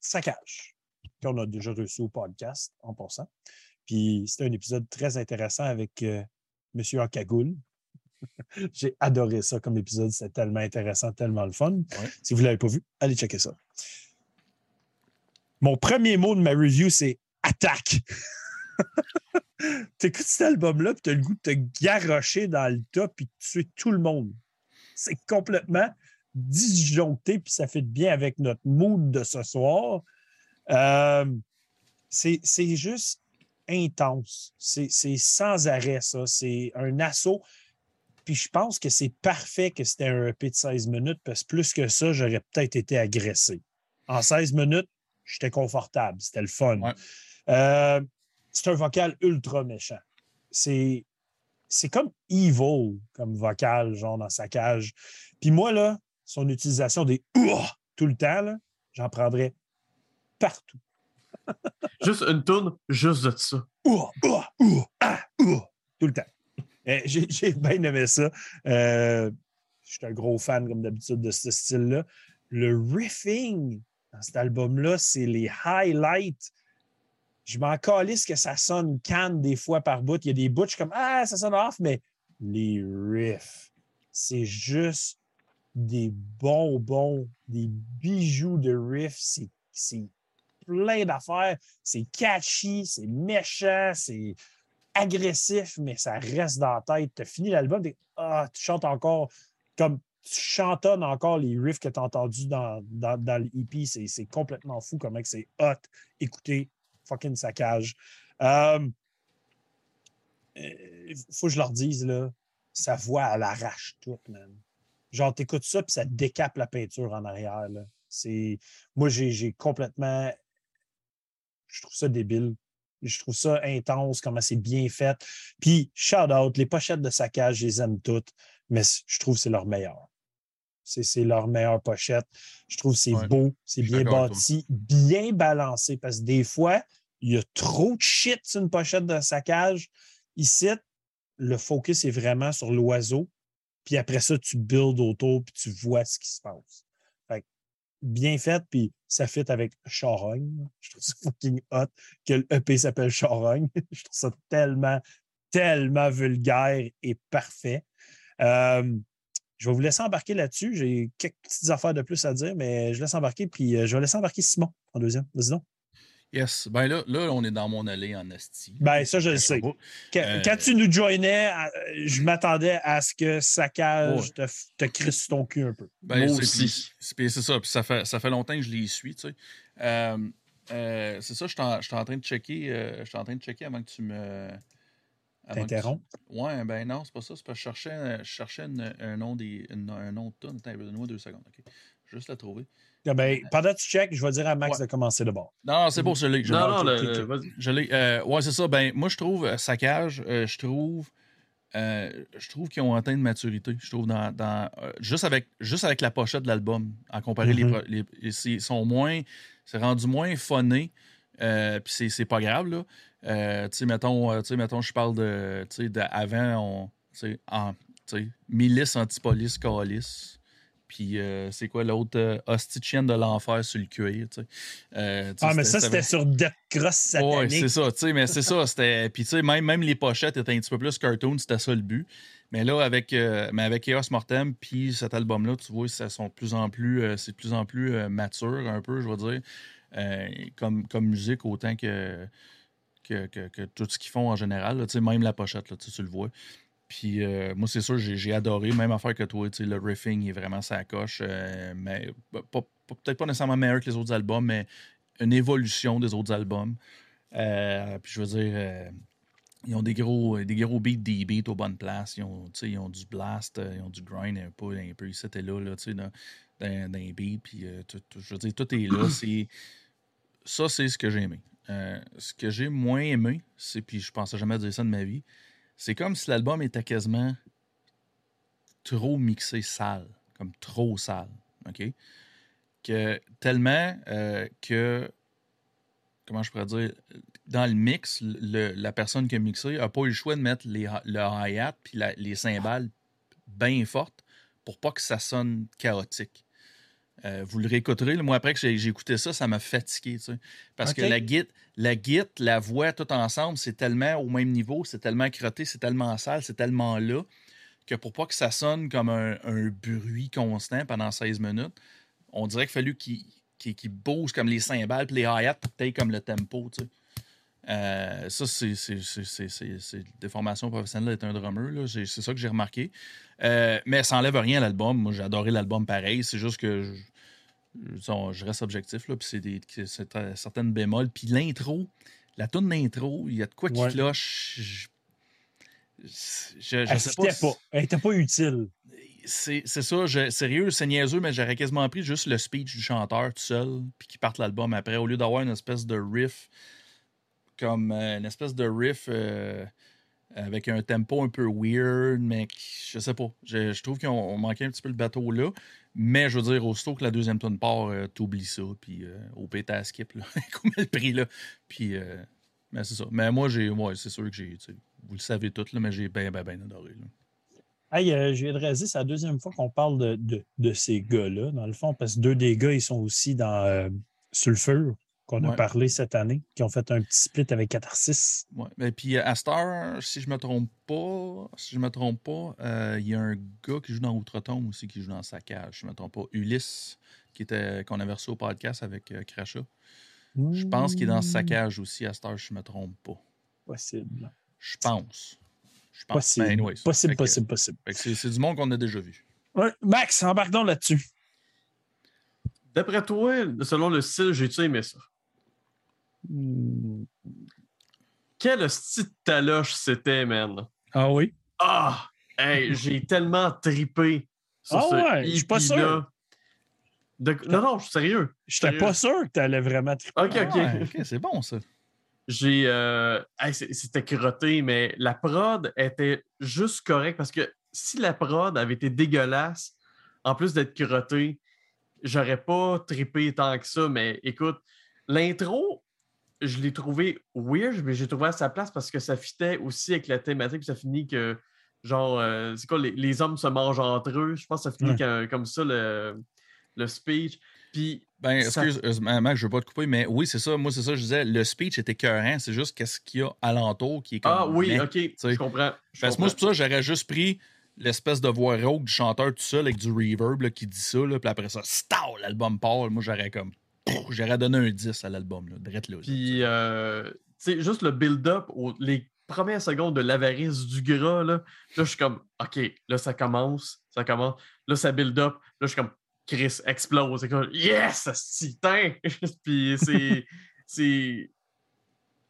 S1: saccage qu'on a déjà reçu au podcast en passant. Puis c'était un épisode très intéressant avec euh, M. Cagoule. <laughs> J'ai adoré ça comme épisode. C'était tellement intéressant, tellement le fun.
S3: Ouais.
S1: Si vous ne l'avez pas vu, allez checker ça. Mon premier mot de ma review, c'est attaque. <laughs> T'écoutes cet album-là, puis t'as le goût de te garrocher dans le tas, puis de tuer tout le monde. C'est complètement disjoncté, puis ça fait bien avec notre mood de ce soir. Euh, c'est juste intense. C'est c'est sans arrêt, ça. C'est un assaut. Puis je pense que c'est parfait que c'était un EP de 16 minutes, parce que plus que ça, j'aurais peut-être été agressé. En 16 minutes, j'étais confortable. C'était le fun.
S3: Ouais.
S1: Euh, c'est un vocal ultra méchant. C'est c'est comme evil comme vocal, genre dans sa cage. Puis moi, là, son utilisation des ouah tout le temps, là, j'en prendrais partout.
S4: Juste une tourne, juste de ça.
S1: Ouah, ouah, ouah, ah, ouah, tout le temps. Euh, <laughs> J'ai bien aimé ça. Euh, je suis un gros fan, comme d'habitude, de ce style-là. Le riffing dans cet album-là, c'est les highlights. Je m'en calisse que ça sonne canne des fois par bout. Il y a des bouts, je suis comme Ah, ça sonne off, mais les riffs, c'est juste des bonbons, des bijoux de riffs. C'est plein d'affaires. C'est catchy, c'est méchant, c'est agressif, mais ça reste dans la tête. Tu as fini l'album, ah, tu chantes encore comme tu chantonnes encore les riffs que tu as entendus dans, dans, dans l'EP. C'est complètement fou comment c'est hot. Écoutez, fucking saccage. Euh, euh, faut que je leur dise, là, sa voix, elle arrache tout, man. Genre, t'écoutes ça, puis ça décape la peinture en arrière. Là. Moi, j'ai complètement. Je trouve ça débile. Je trouve ça intense, comment c'est bien fait. Puis, shout out, les pochettes de saccage, je les aime toutes, mais je trouve que c'est leur meilleur. C'est, leur meilleure pochette. Je trouve que c'est
S3: Ouais,
S1: beau, c'est bien bâti, bien balancé, parce que des fois, il y a trop de shit sur une pochette de saccage. Ici, le focus est vraiment sur l'oiseau. Puis après ça, tu builds autour, puis tu vois ce qui se passe. Bien fait, puis ça fit avec Charogne. <laughs> Je trouve ça fucking hot que le EP s'appelle Charogne. <laughs> Je trouve ça tellement, tellement vulgaire et parfait. Euh, je vais vous laisser embarquer là-dessus. J'ai quelques petites affaires de plus à dire, mais je laisse embarquer, puis euh, je vais laisser embarquer Simon en deuxième. Vas-y donc.
S3: Yes. Ben là, là, on est dans mon allée en esti.
S1: Ben, ça, je le
S3: Je
S1: sais. Quand,
S3: Euh,
S1: quand tu nous joignais, à- je m'attendais à ce que Saccage
S3: Ouais.
S1: te, crisse sur ton cul un peu.
S3: Ben,
S4: Moi
S3: c'est-
S4: aussi.
S3: ça. Puis ça fait, ça fait longtemps que je les suis, tu sais. Euh, euh, c'est ça, je suis en, en train de checker. euh, je suis en train de checker avant que tu me. Que tu-
S1: T'interromps?
S3: Ouais, ben non, c'est pas ça. C'est parce que je cherchais, euh, je cherchais une- un nom des, une- un nom de tune. Attends, donne-moi deux secondes, OK? Juste la trouver.
S1: Ah ben, pendant que tu check, je vais dire à Max
S3: Ouais.
S1: de commencer de bord.
S3: Non, non, c'est l'ai. je l'ai.
S4: Non, non, le-.
S3: Je l'ai. Euh, ouais, c'est ça. Ben, moi, je trouve euh, Saccage, euh, je trouve. euh, je trouve qu'ils ont atteint une maturité. Je trouve dans. dans, euh, juste, avec, juste avec la pochette de l'album, à comparer les,
S1: Mhm.
S3: pro- les. Ils sont moins. C'est rendu moins phoné. Euh, Puis c'est- c'est pas grave, là. Euh, tu sais, mettons, euh, mettons, je parle de. Tu sais, d'avant, on. Tu sais, en- milice, antipolice, calice. Puis euh, c'est quoi l'autre? Euh, hostie de l'enfer sur le cuir. Euh,
S1: Ah, mais ça, c'était sur Death Cross satanique.
S3: c'est ça, tu sais, mais c'est ça, c'était. Puis, tu sais, même, même les pochettes étaient un petit peu plus cartoon, c'était ça le but. Mais là, avec, mais avec Chaos Mortem, puis cet album-là, tu vois, ça sont de plus en plus, c'est de plus en plus mature, un peu, je vais dire, comme, comme musique, autant que, que, tout ce qu'ils font en général. même la pochette, tu le vois. Puis euh, moi, c'est sûr, j'ai adoré, même affaire que toi, le riffing est vraiment sa coche, euh, mais peut-être pas nécessairement meilleur que les autres albums, mais une évolution des autres albums. Euh, puis je veux dire, ils ont des gros, des gros beats, des beats aux bonnes places. Ils ont, ils ont du blast, ils ont du grind un peu, un peu ici là, là dans. Puis tout- je veux dire, tout est là. Ça, c'est ce que j'ai aimé. Euh, ce que j'ai moins aimé, c'est, puis je pensais jamais dire ça de ma vie, c'est comme si l'album était quasiment trop mixé sale, comme trop sale. OK? Que, tellement euh, que comment je pourrais dire, dans le mix, la personne qui a mixé n'a pas eu le choix de mettre les, le hi-hat puis les cymbales bien fortes pour pas que ça sonne chaotique. Euh, vous le réécouterez. Moi, après que j'ai écouté ça, ça m'a fatigué. tu sais. Parce que la guite, la guite, la voix, tout ensemble, c'est tellement au même niveau, c'est tellement crotté, c'est tellement sale, c'est tellement là que pour pas que ça sonne comme un, un bruit constant pendant 16 minutes, on dirait qu'il a fallu qu'il bouge comme les cymbales puis les hi-hats peut-être comme le tempo, tu sais. Euh, ça, c'est des formations professionnelles d'être un drummer. C'est ça que j'ai remarqué. Euh, mais ça enlève rien à l'album. Moi, j'ai adoré l'album pareil. C'est juste que je, je- je reste objectif. Là, puis c'est des certaines bémols. Puis l'intro, la tune d'intro, il y a de quoi qui cloche. Je, je, je
S1: Elle
S3: sais pas.
S1: pas. Elle était pas utile.
S3: C'est, c'est ça, je- sérieux, c'est niaiseux, mais j'aurais quasiment pris juste le speech du chanteur tout seul, puis qu'il parte l'album après, au lieu d'avoir une espèce de riff, comme euh, une espèce de riff euh, avec un tempo un peu weird, mais je sais pas. Je, trouve qu'on on manquait un petit peu le bateau là, mais je veux dire, aussitôt que la deuxième tonne part, euh, t'oublies ça, puis euh, au pétard à skip, là, <laughs> comme le prix, là? Puis, euh, mais c'est ça. Mais moi, j'ai, c'est sûr que j'ai, vous le savez tous, là, mais j'ai bien, bien, bien adoré. là.
S1: Hey, je viens de réaliser, c'est la deuxième fois qu'on parle de, de, de ces gars-là, dans le fond, parce que deux des gars, ils sont aussi dans Sulfur, qu'on a
S3: Ouais.
S1: parlé cette année, qui ont fait un petit split avec Catharsis.
S3: Ouais. Et puis euh, à Star, si je me trompe pas, si je me trompe pas, euh, il y a un gars qui joue dans Outre-Tombe aussi qui joue dans Saccage. Si je me trompe pas. Ulysse, qui était qu'on avait reçu au podcast avec euh, Crachat. Je pense qu'il est dans Saccage aussi à Star, si je me trompe pas.
S1: Possible.
S3: Je pense. Je pense.
S1: Possible.
S3: Ben,
S1: possible,
S3: Fait que-
S1: possible, possible.
S3: c'est du monde qu'on a déjà vu.
S1: Ouais, Max, embarquons là-dessus.
S4: D'après toi, selon le style, j'ai-tu aimé ça?
S1: Hmm.
S4: Quel style de taloche c'était, man?
S1: Ah oui?
S4: Ah! Hey, j'ai tellement tripé sur
S1: Ah
S4: ce
S1: ouais, je suis pas
S4: EP-là.
S1: sûr.
S4: De- Non, non, je suis sérieux.
S1: J'étais pas sûr que tu allais vraiment triper.
S4: Ok, ok.
S3: Ah ouais, ok, c'est bon ça.
S4: J'ai. euh, hey, C'était crotté, mais la prod était juste correcte parce que si la prod avait été dégueulasse, en plus d'être crottée, j'aurais pas trippé tant que ça. Mais écoute, l'intro, je l'ai trouvé weird, mais j'ai trouvé à sa place parce que ça fitait aussi avec la thématique. puis Ça finit que, genre, euh, c'est quoi, les, les hommes se mangent entre eux. Je pense que ça finit
S1: Ouais.
S4: comme ça, le, le speech. Puis
S3: Ben,
S4: Ça-
S3: excuse, euh, Max, je veux pas te couper, mais oui, c'est ça. Moi, c'est ça, je disais. Le speech était écœurant. C'est juste qu'est-ce qu'il y a alentour qui est comme.
S4: Ah oui, ok, je comprends. je
S3: Parce que moi, c'est pour ça que j'aurais juste pris l'espèce de voix rauque du chanteur tout seul avec du reverb là, qui dit ça, là, puis après ça, stow, l'album part. Moi, j'aurais comme. J'aurais donné un 10 à l'album, là, drette là.
S4: Puis, euh, tu sais, juste le build-up, les premières secondes de l'avarice du gras, là, là, je suis comme, OK, là, ça commence, ça commence. Là, ça build-up. Là, je suis comme, Chris explose. C'est comme, yes, asti, tain! <laughs> Puis, c'est. <laughs> c'est...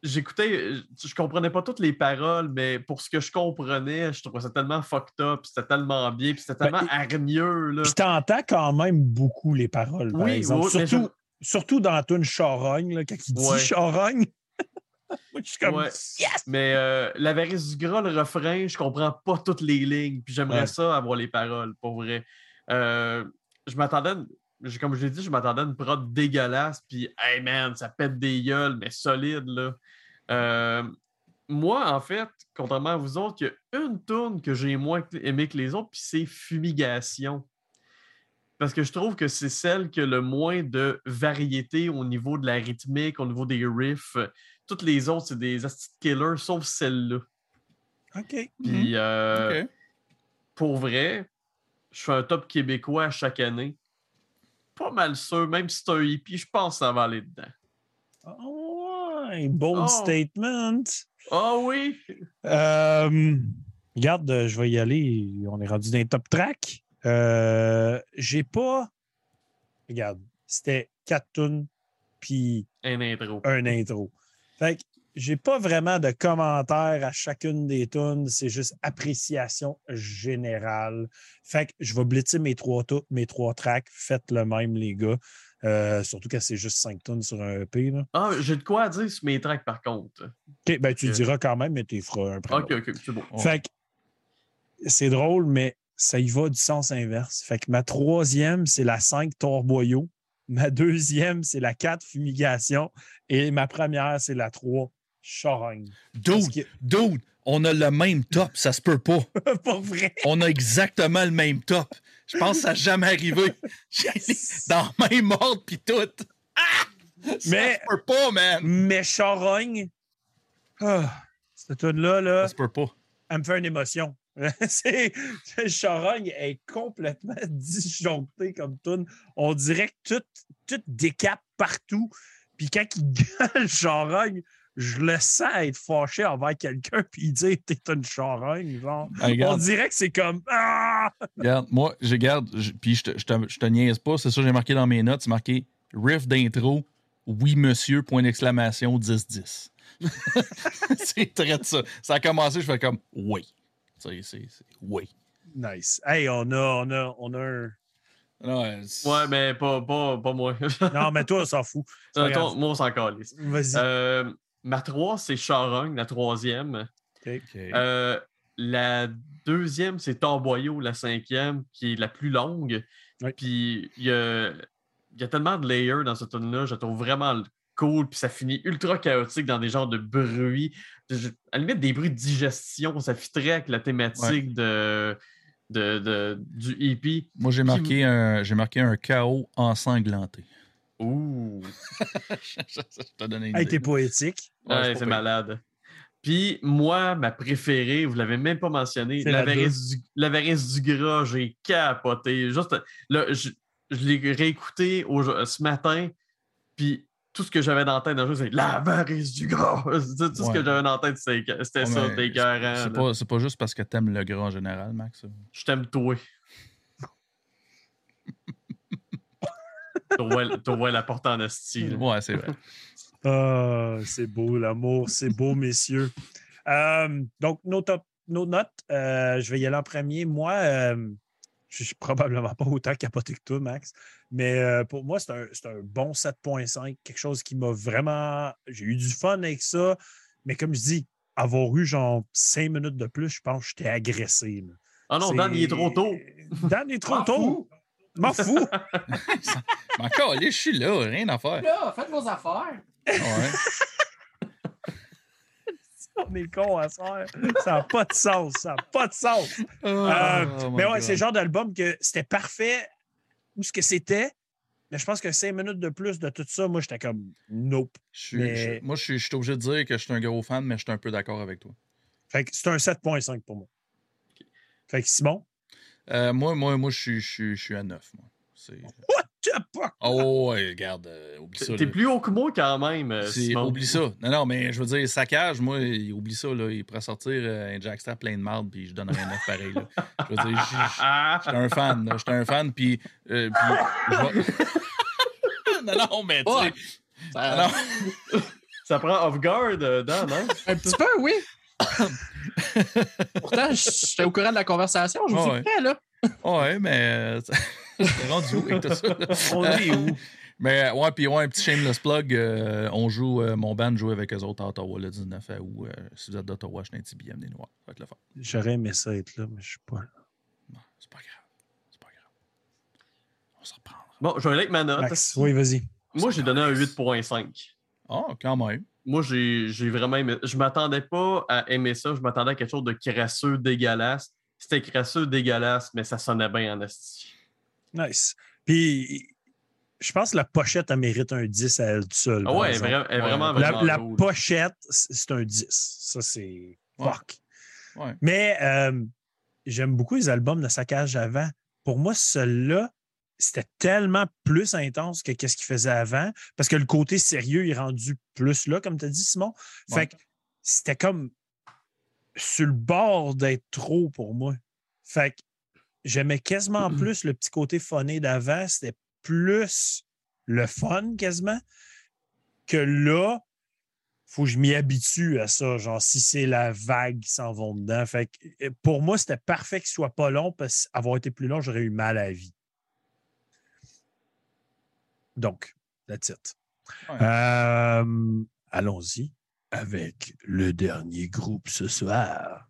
S4: J'écoutais, je comprenais pas toutes les paroles, mais pour ce que je comprenais, je trouvais ça tellement fucked up, puis c'était tellement bien, puis c'était
S1: Ben,
S4: tellement
S1: et-
S4: hargneux, là.
S1: Puis t'entends quand même beaucoup les paroles, par
S4: Oui,
S1: exemple.
S4: oui,
S1: surtout, surtout dans la tune Charogne, là, quand il dit
S4: Ouais.
S1: Charogne. <laughs> Moi, je suis comme
S4: Ouais.
S1: Yes!
S4: Mais euh, l'avarice du gras, le refrain, je comprends pas toutes les lignes. Puis j'aimerais
S1: Ouais.
S4: ça avoir les paroles, pour vrai. Euh, je m'attendais, comme je l'ai dit, je m'attendais à une prod dégueulasse. Puis, hey man, ça pète des gueules, mais solide, là. Euh, moi, en fait, contrairement à vous autres, il y a une tune que j'ai moins aimé que les autres, puis c'est Fumigation. Parce que je trouve que c'est celle qui a le moins de variété au niveau de la rythmique, au niveau des riffs. Toutes les autres, c'est des killers, sauf celle-là.
S1: OK.
S4: Puis, euh,
S3: Ok.
S4: pour vrai, je fais un top québécois à chaque année. Pas mal sûr, même si c'est un hippie, je pense que ça va aller dedans.
S1: Oh, ouais, bold
S4: Oh.
S1: statement.
S4: Ah oui!
S1: Euh, regarde, euh, je vais y aller. On est rendu dans les top track. Euh, J'ai pas. Regarde, c'était quatre tunes puis
S4: Un intro.
S1: un intro. Fait que j'ai pas vraiment de commentaires à chacune des tunes. C'est juste appréciation générale. Fait que je vais blitzer mes trois, mes trois tracks. Faites le même, les gars. Euh, surtout que c'est juste cinq tunes sur un EP. Là.
S4: Ah, j'ai de quoi dire sur mes tracks par contre.
S1: OK, ben tu diras quand même, mais tu feras un
S4: Ok, ok, c'est bon.
S1: Fait que c'est drôle, mais ça y va du sens inverse. Fait que ma troisième, c'est la 5 Torboyau. Ma deuxième, c'est la 4 Fumigation. Et ma première, c'est la 3 Charogne.
S3: Dude, dude, on a le même top, ça se peut pas. <laughs>
S1: Pas vrai.
S3: On a exactement le même top. Je pense que ça n'a jamais arrivé. <laughs> Dans le même ordre, puis tout. Ah! Ça
S1: Mais-
S3: se peut pas, man.
S1: Mais Charogne, ah, cette tune-là, là,
S3: Ça se peut pas.
S1: elle me fait une émotion. <laughs> c'est Charogne est complètement <laughs> disjoncté comme tune. On dirait que tout, tout décape partout. Puis quand il <laughs> gueule Charogne, je le sens être fâché envers quelqu'un puis dire t'es une charogne. Genre.
S3: Ah.
S1: On dirait que c'est comme Ah!
S3: Regarde, moi, je garde, je- puis je te, je, te, je te niaise pas, c'est ça que j'ai marqué dans mes notes, c'est marqué riff d'intro, oui monsieur, point d'exclamation, 10-10. c'est très de ça. Ça a commencé, je fais comme oui. C'est, c'est, c'est oui.
S1: Nice. Hey, on a, on a, on a un.
S3: Non,
S4: Ouais, mais pas, pas, pas moi. <laughs>
S1: Non, mais toi, on s'en fout. <laughs>
S4: Euh, moi, on s'en calisse.
S1: Vas-y.
S4: Euh, ma 3, c'est Charogne, la troisième.
S3: OK.
S4: Euh, la deuxième, c'est Tomboyau, la cinquième, qui est la plus longue.
S1: Oui.
S4: Puis il y a, il y a tellement de layers dans ce tune-là, je la trouve vraiment cool. Puis ça finit ultra chaotique dans des genres de bruits. Je- à la limite, des bruits de digestion, ça fitterait avec la thématique de, de, de- du E EP.
S3: Moi, j'ai marqué, un, j'ai marqué un chaos ensanglanté.
S4: Ouh! <laughs>
S3: je t'ai donné une
S1: Hey,
S3: idée.
S1: t'es poétique.
S3: Ouais,
S4: Ouais,
S3: c'est
S4: malade. Puis moi, ma préférée, vous l'avez même pas mentionné,
S1: C'est la
S4: l'avarice du, l'avarice du gras, j'ai capoté. Juste, là, je, je l'ai réécouté au- ce matin, puis tout ce que j'avais dans la tête le jeu, c'est l'avarice du gras. Tout, tout ce que j'avais dans la tête, c'était
S3: Ouais,
S4: ça, écœurant.
S3: C'est pas, c'est pas juste parce que t'aimes le gras en général, Max.
S4: Je t'aime toi. Tu vois la porte en esti. là.
S3: Ouais, c'est vrai. <laughs>
S1: Ah, c'est beau, l'amour, c'est beau, messieurs. Euh, donc, nos, top, nos notes, euh, je vais y aller en premier. Moi, euh, je suis probablement pas autant capoté que toi, Max, mais euh, pour moi, c'est un, c'est un bon 7.5, quelque chose qui m'a vraiment. J'ai eu du fun avec ça, mais comme je dis, avoir eu genre 5 minutes de plus, je pense que j'étais agressé. là.
S4: Ah non, Dan, il est trop tôt.
S1: Dan est trop
S4: M'en
S1: tôt. M'en fous. <laughs>
S3: Allez, je suis là, rien à faire.
S2: Là, faites vos affaires.
S3: Ouais. <laughs> <laughs>
S1: On est con à ça. Ça n'a pas de sens. Ça n'a pas de sens. Euh,
S3: Oh
S1: mais ouais, c'est le genre d'album que c'était parfait où ce que c'était. Mais je pense que cinq minutes de plus de tout ça, moi, j'étais comme nope.
S3: Je suis-
S1: mais-
S3: je- moi, je suis, je suis obligé de dire que je suis un gros fan, mais je suis un peu d'accord avec toi.
S1: Fait que c'est un 7.5 pour moi. Fait que Simon,
S3: Euh, moi, moi, moi, je suis, je suis, je suis à 9. Moi.
S1: What?
S3: Oh, ouais, regarde, euh, oublie ça.
S4: T'es
S3: là.
S4: plus haut que moi quand même. euh, Simon.
S3: oublie ça. Non, non, mais je veux dire, saccage, moi, il- oublie ça. Là. Il pourrait sortir euh, un Jackstar plein de marde, puis je donnerais un 9 pareil. Là. Je veux dire, j'étais un fan. là. J'étais un fan, puis. euh, <laughs> non, non, mais tu sais.
S2: Ouais. Ça-
S3: non. <laughs>
S4: ça prend off guard, euh, Dan, hein?
S2: Un petit peu, oui. <coughs> Pourtant, j'étais au courant de la conversation. Je vous
S3: Ouais.
S2: suis prêt, là.
S3: Ouais, mais. euh, T'es <laughs> rendu où avec tout ça?
S1: On est où? <laughs>
S3: Mais ouais, puis ouais, un petit shameless plug. euh, on joue, euh, mon band joue avec eux autres à Ottawa le 19 août. Euh, si vous êtes d'Ottawa, je suis un petit billet, venez nous voir. Ça va être le fun.
S1: J'aurais aimé ça être là, mais je suis pas là.
S3: Non, c'est pas grave. C'est pas grave. On se reprendra.
S4: Bon, je vais aller avec ma note.
S1: Max, oui, vas-y.
S4: Moi, j'ai donné un 8.5.
S3: Ah, quand même.
S4: Moi, j'ai j'ai vraiment aimé. Je m'attendais pas à aimer ça. Je m'attendais à quelque chose de crasseux, dégueulasse. C'était crasseux, dégueulasse, mais ça sonnait bien en esti.
S1: Nice. Puis, je pense que la pochette, elle mérite un 10 à elle seule.
S4: Ah ouais, elle est
S1: exemple.
S4: vra- elle est
S3: Ouais.
S4: vraiment,
S1: La,
S4: vraiment
S1: la pochette, c'est un 10. Ça, c'est fuck.
S3: Ouais.
S1: Mais euh, j'aime beaucoup les albums de saccage avant. Pour moi, celui-là, c'était tellement plus intense que ce qu'il faisait avant, parce que le côté sérieux est rendu plus là, comme tu as dit, Simon. Fait
S3: Ouais.
S1: que c'était comme sur le bord d'être trop pour moi. Fait que j'aimais quasiment plus le petit côté funné d'avant. C'était plus le fun quasiment que là, faut que je m'y habitue à ça. Genre, si c'est la vague qui s'en vont dedans. Fait que, euh, pour moi, c'était parfait qu'il soit pas long parce qu'avoir été plus long, j'aurais eu mal à la vie. Donc, that's it.
S3: Ouais.
S1: Euh, Allons-y avec le dernier groupe ce soir.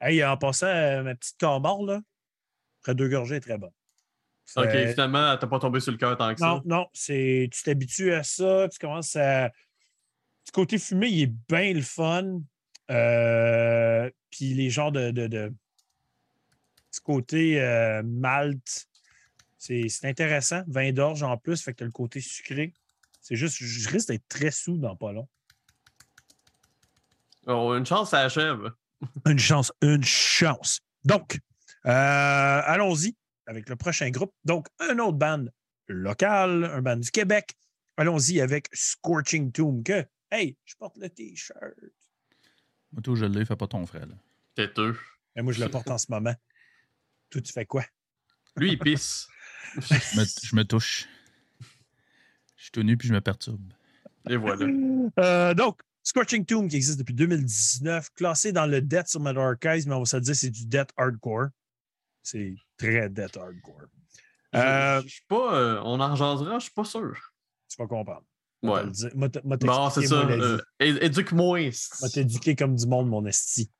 S1: Hey, en passant, euh, ma petite camard, là, après deux gorgées, est très bonne.
S4: Ok, finalement, t'as pas tombé sur le cœur tant que ça.
S1: non, non, c'est tu t'habitues à ça, tu commences à. Du côté fumé, il est bien le fun. Euh, Puis les genres de. de, de- Du côté euh, malt, c'est c'est intéressant. Vin d'orge en plus, fait que tu as le côté sucré. C'est juste, je risque d'être très sous dans pas long.
S4: Oh, une chance, ça achève. <laughs>
S1: Une chance, une chance. Donc, euh, allons-y avec le prochain groupe. Donc, un autre band local, un band du Québec. Allons-y avec Scorching Tomb, que, hey, je porte le T-shirt.
S3: Moi, tout, je l'ai, fais pas ton frère. Là.
S4: Têteux.
S1: Et moi, je le porte en ce moment. Toi, tu fais quoi?
S4: Lui, il pisse. <laughs>
S3: Je me, je me touche. Je suis tout nu puis je me perturbe.
S4: Et voilà.
S1: Euh, donc, Scorching Tomb qui existe depuis 2019, classé dans le Death sur Metal Archives, mais on va se le dire, c'est du Death Hardcore. C'est très Death Hardcore.
S4: Je-
S1: Euh,
S4: Je suis pas. euh, on en jasera, je suis pas sûr.
S1: tu vas comprendre.
S4: Ouais.
S1: M'a
S4: Bon, c'est ça.
S1: moi,
S4: euh, Éduque-moi.
S1: m'a t'éduquer comme du monde, mon esti.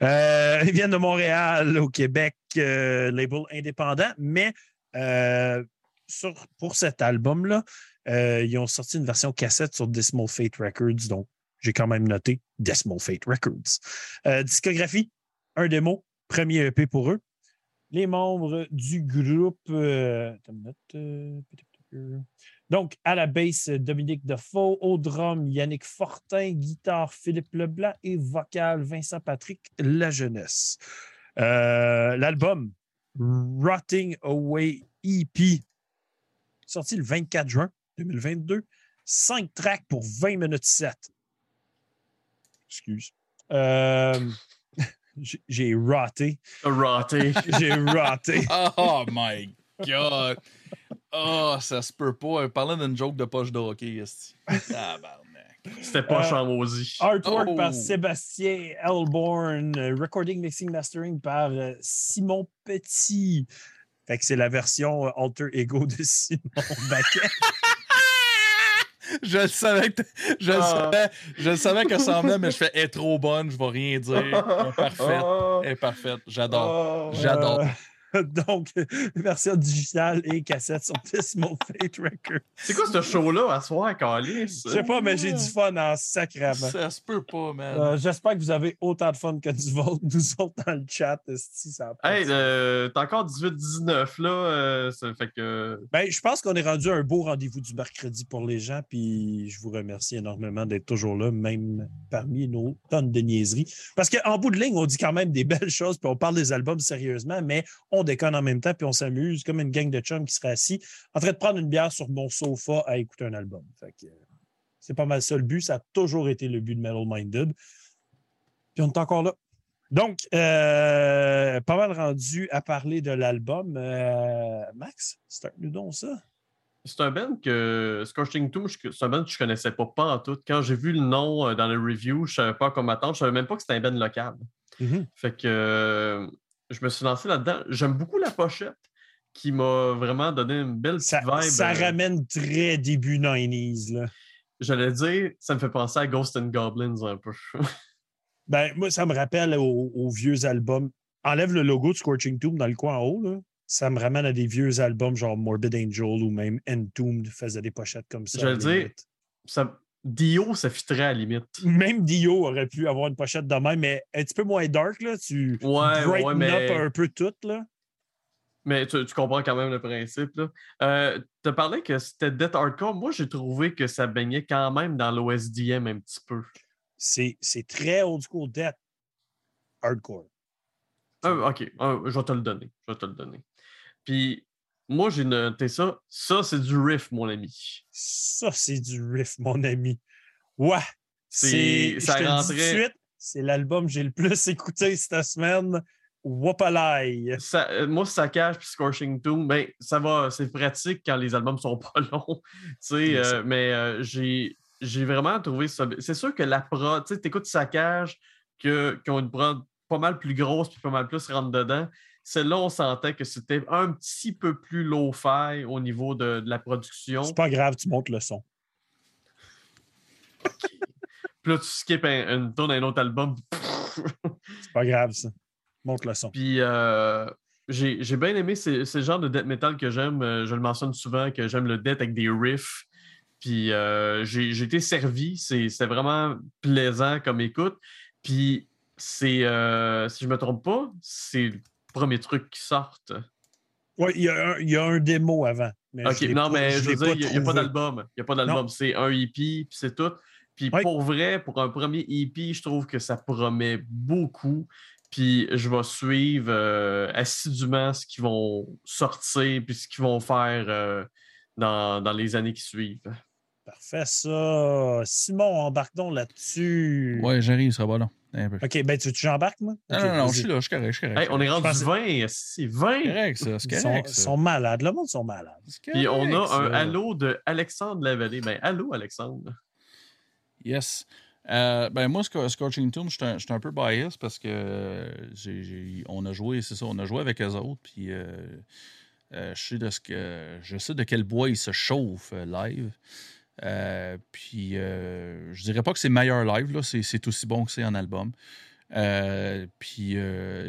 S1: Ils viennent de Montréal, au Québec, label indépendant, mais sur, pour cet album-là, ils ont sorti une version cassette sur Decimal Fate Records, donc j'ai quand même noté Decimal Fate Records. Euh, discographie, un démo, premier EP pour eux. Les membres du groupe. euh, euh, donc, à la basse, Dominique Defoe, au drum, Yannick Fortin, guitare, Philippe Leblanc et vocal, Vincent Patrick, La Jeunesse. L'album Rotting Away EP, sorti le 24 juin 2022, 5 tracks pour 20 minutes 7. Excuse. Euh, <laughs> j'ai- raté.
S4: Raté. <laughs>
S1: J'ai raté.
S3: Oh my god! Oh, ça se peut pas. Parlant d'une joke de poche de hockey. Tabarnak.
S4: C'était pas
S1: Euh,
S4: chambosi.
S1: Artwork
S3: Oh.
S1: par Sébastien Elborn, recording, mixing, mastering par euh, Simon Petit. Fait que c'est la version euh, alter ego de <laughs> Simon Baquet.
S3: Je le savais que je le
S4: Ah.
S3: savais, je le savais que ça en venait, mais je fais est trop bonne, je vais rien dire. <laughs> Parfaite. Elle est parfaite. J'adore.
S4: oh.
S3: J'adore. <laughs>
S1: Donc, version digitale et cassette sur Decimal Fate Records.
S4: C'est quoi ce show-là à soir, Calis?
S1: Je sais pas, mais j'ai du fun en sacrament.
S3: Ça se peut pas, man.
S1: Euh, J'espère que vous avez autant de fun que nous autres, <laughs> nous autres dans le chat. esti, ça
S4: Hey, euh, t'as encore 18-19 là. euh, ça fait que.
S1: Ben, je pense qu'on est rendu à un beau rendez-vous du mercredi pour les gens, puis je vous remercie énormément d'être toujours là, même parmi nos tonnes de niaiseries. Parce qu'en bout de ligne, on dit quand même des <laughs> belles choses, puis on parle des albums sérieusement, mais on déconne en même temps, puis on s'amuse comme une gang de chums qui serait assis en train de prendre une bière sur mon sofa à écouter un album. Fait que, euh, c'est pas mal ça le but. Ça a toujours été le but de Metal Minded. Puis on est encore là. Donc, euh, pas mal rendu à parler de l'album. Euh, Max, start-nous donc ça.
S4: C'est un band que. Scorching Tomb, c'est un band que je connaissais pas, pas en tout. Quand j'ai vu le nom dans le review, je savais pas comment attendre. Je savais même pas que c'était un band local. Fait que je me suis lancé là-dedans. J'aime beaucoup la pochette qui m'a vraiment donné une belle petite
S1: Ça,
S4: vibe.
S1: ça
S4: euh,
S1: ramène très début 90s. Là.
S4: J'allais dire, ça me fait penser à Ghost and Goblins un peu. <laughs>
S1: Ben, moi, ça me rappelle aux, aux vieux albums. Enlève le logo de Scorching Tomb dans le coin en haut. Là. Ça me ramène à des vieux albums genre Morbid Angel ou même Entombed faisait des pochettes comme ça.
S4: J'allais
S1: la
S4: dire, ça, Dio, ça fitterait à la limite.
S1: Même Dio aurait pu avoir une pochette de même, mais un petit peu moins dark. Là. Tu
S4: Ouais,
S1: brighten
S4: ouais, mais-
S1: up un peu tout. Là.
S4: Mais tu, tu comprends quand même le principe. Là. Euh, tu parlé que c'était Death Hardcore. Moi, j'ai trouvé que ça baignait quand même dans l'OSDM un petit peu.
S1: C'est très old school death. Hardcore.
S4: Ah, ok, ah, je vais te le donner. Je vais te le donner. Puis, moi, j'ai noté ça. Ça, c'est du riff, mon ami.
S1: Ça, c'est du riff, mon ami. Ouais.
S4: C'est- ça
S1: je te le dis
S4: rentrait-
S1: tout de suite, c'est l'album que j'ai le plus <laughs> écouté cette semaine. Wapalai.
S4: Ça, euh, moi, Saccage puis Scorching Tomb, ben, ça va, c'est pratique quand les albums sont <laughs> pas longs. euh, mais euh, j'ai, j'ai vraiment trouvé ça. C'est sûr que la prod, tu sais, t'écoutes Saccage qui ont une prod pas mal plus grosse puis pas mal plus rentre dedans. Celle-là, on sentait que c'était un petit peu plus low-fi au niveau de, de la production.
S1: C'est pas grave, tu montes le son.
S4: Puis là, tu skips un, une tonne à un autre album.
S1: C'est pas grave, ça. Monte le son.
S4: Puis euh, j'ai bien aimé, c'est le genre de death metal que j'aime. euh, Je le mentionne souvent, que j'aime le death avec des riffs. Puis euh, j'ai été servi. C'est c'est vraiment plaisant comme écoute. Puis c'est, euh, si je me trompe pas, c'est le premier truc qui sort.
S1: Oui, il y, a un- il y a un démo avant. mais
S4: Ok, non,
S1: pas-
S4: mais
S1: je
S4: veux dire, il n'y a, pas d'album. Il n'y a pas d'album. C'est un EP, puis c'est tout. Puis
S1: Ouais.
S4: pour vrai, pour un premier EP, je trouve que ça promet beaucoup. Puis je vais suivre euh, assidûment ce qu'ils vont sortir puis ce qu'ils vont faire euh, dans, dans les années qui suivent.
S1: Parfait, ça. Simon, embarque donc là-dessus.
S3: Ouais, j'arrive, ça va là. Un peu.
S1: OK, ben tu veux que j'embarque, moi?
S3: Non, non, non, je suis là, je suis correct, je suis correct.
S4: Hey, on est rendu
S1: pense-
S4: 20, c'est 20.
S3: C'est correct, ça, c'est
S1: Ils sont,
S3: correct.
S1: ils
S3: ça.
S1: sont malades. Le monde sont malades.
S4: Puis on a un halo de Alexandre Lavallée. Ben, allô, Alexandre.
S3: Yes. Euh, ben moi, Sco- Scorching Tomb, je suis un, je suis un peu biased parce que euh, on a joué, c'est ça, on a joué avec eux autres, puis euh, euh, je sais de ce que je sais de quel bois ils se chauffent euh, live. Euh, puis euh, je dirais pas que c'est meilleur live, là, c'est, aussi bon que c'est en album. Euh, puis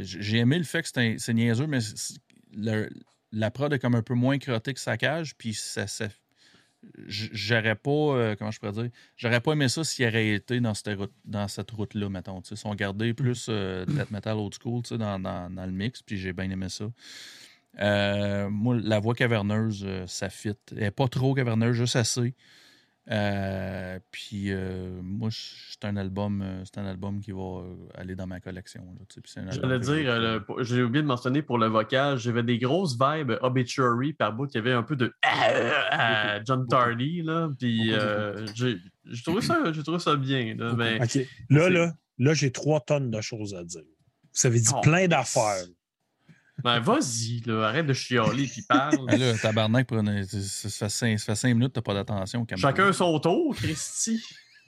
S3: j'ai aimé le fait que c'est, niaiseux, mais le- la prod est comme un peu moins crottée que Saccage, puis ça, ça- j'aurais pas, comment je pourrais dire, j'aurais pas aimé ça s'il aurait été dans cette route, dans cette route-là, mettons. Ils sont gardés plus euh, <clears throat> death metal old school dans, dans- dans le mix, puis j'ai bien aimé ça. Moi, la voix caverneuse, ça fit. Elle n'est pas trop caverneuse, juste assez. Euh, puis euh, moi, c'est un album, euh, c'est un album qui va aller dans ma collection.
S4: J'allais dire,
S3: j'ai-
S4: euh, le- pour- j'ai oublié de mentionner pour le vocal, j'avais des grosses vibes obituary par bout. Il y avait un peu de ah, John Tardy, là. Puis euh, j'ai j'ai trouvé, ça- j'ai trouvé ça bien. là, mais.
S1: Là, là, là, j'ai trois tonnes de choses à dire. Vous avez dit
S4: Oh.
S1: plein d'affaires.
S4: Ben, vas-y, là, arrête de chialer puis parle.
S3: Ah, là, tabarnak, ça, fait cinq, ça fait cinq minutes, t'as pas d'attention.
S4: Chacun son tour, Christy.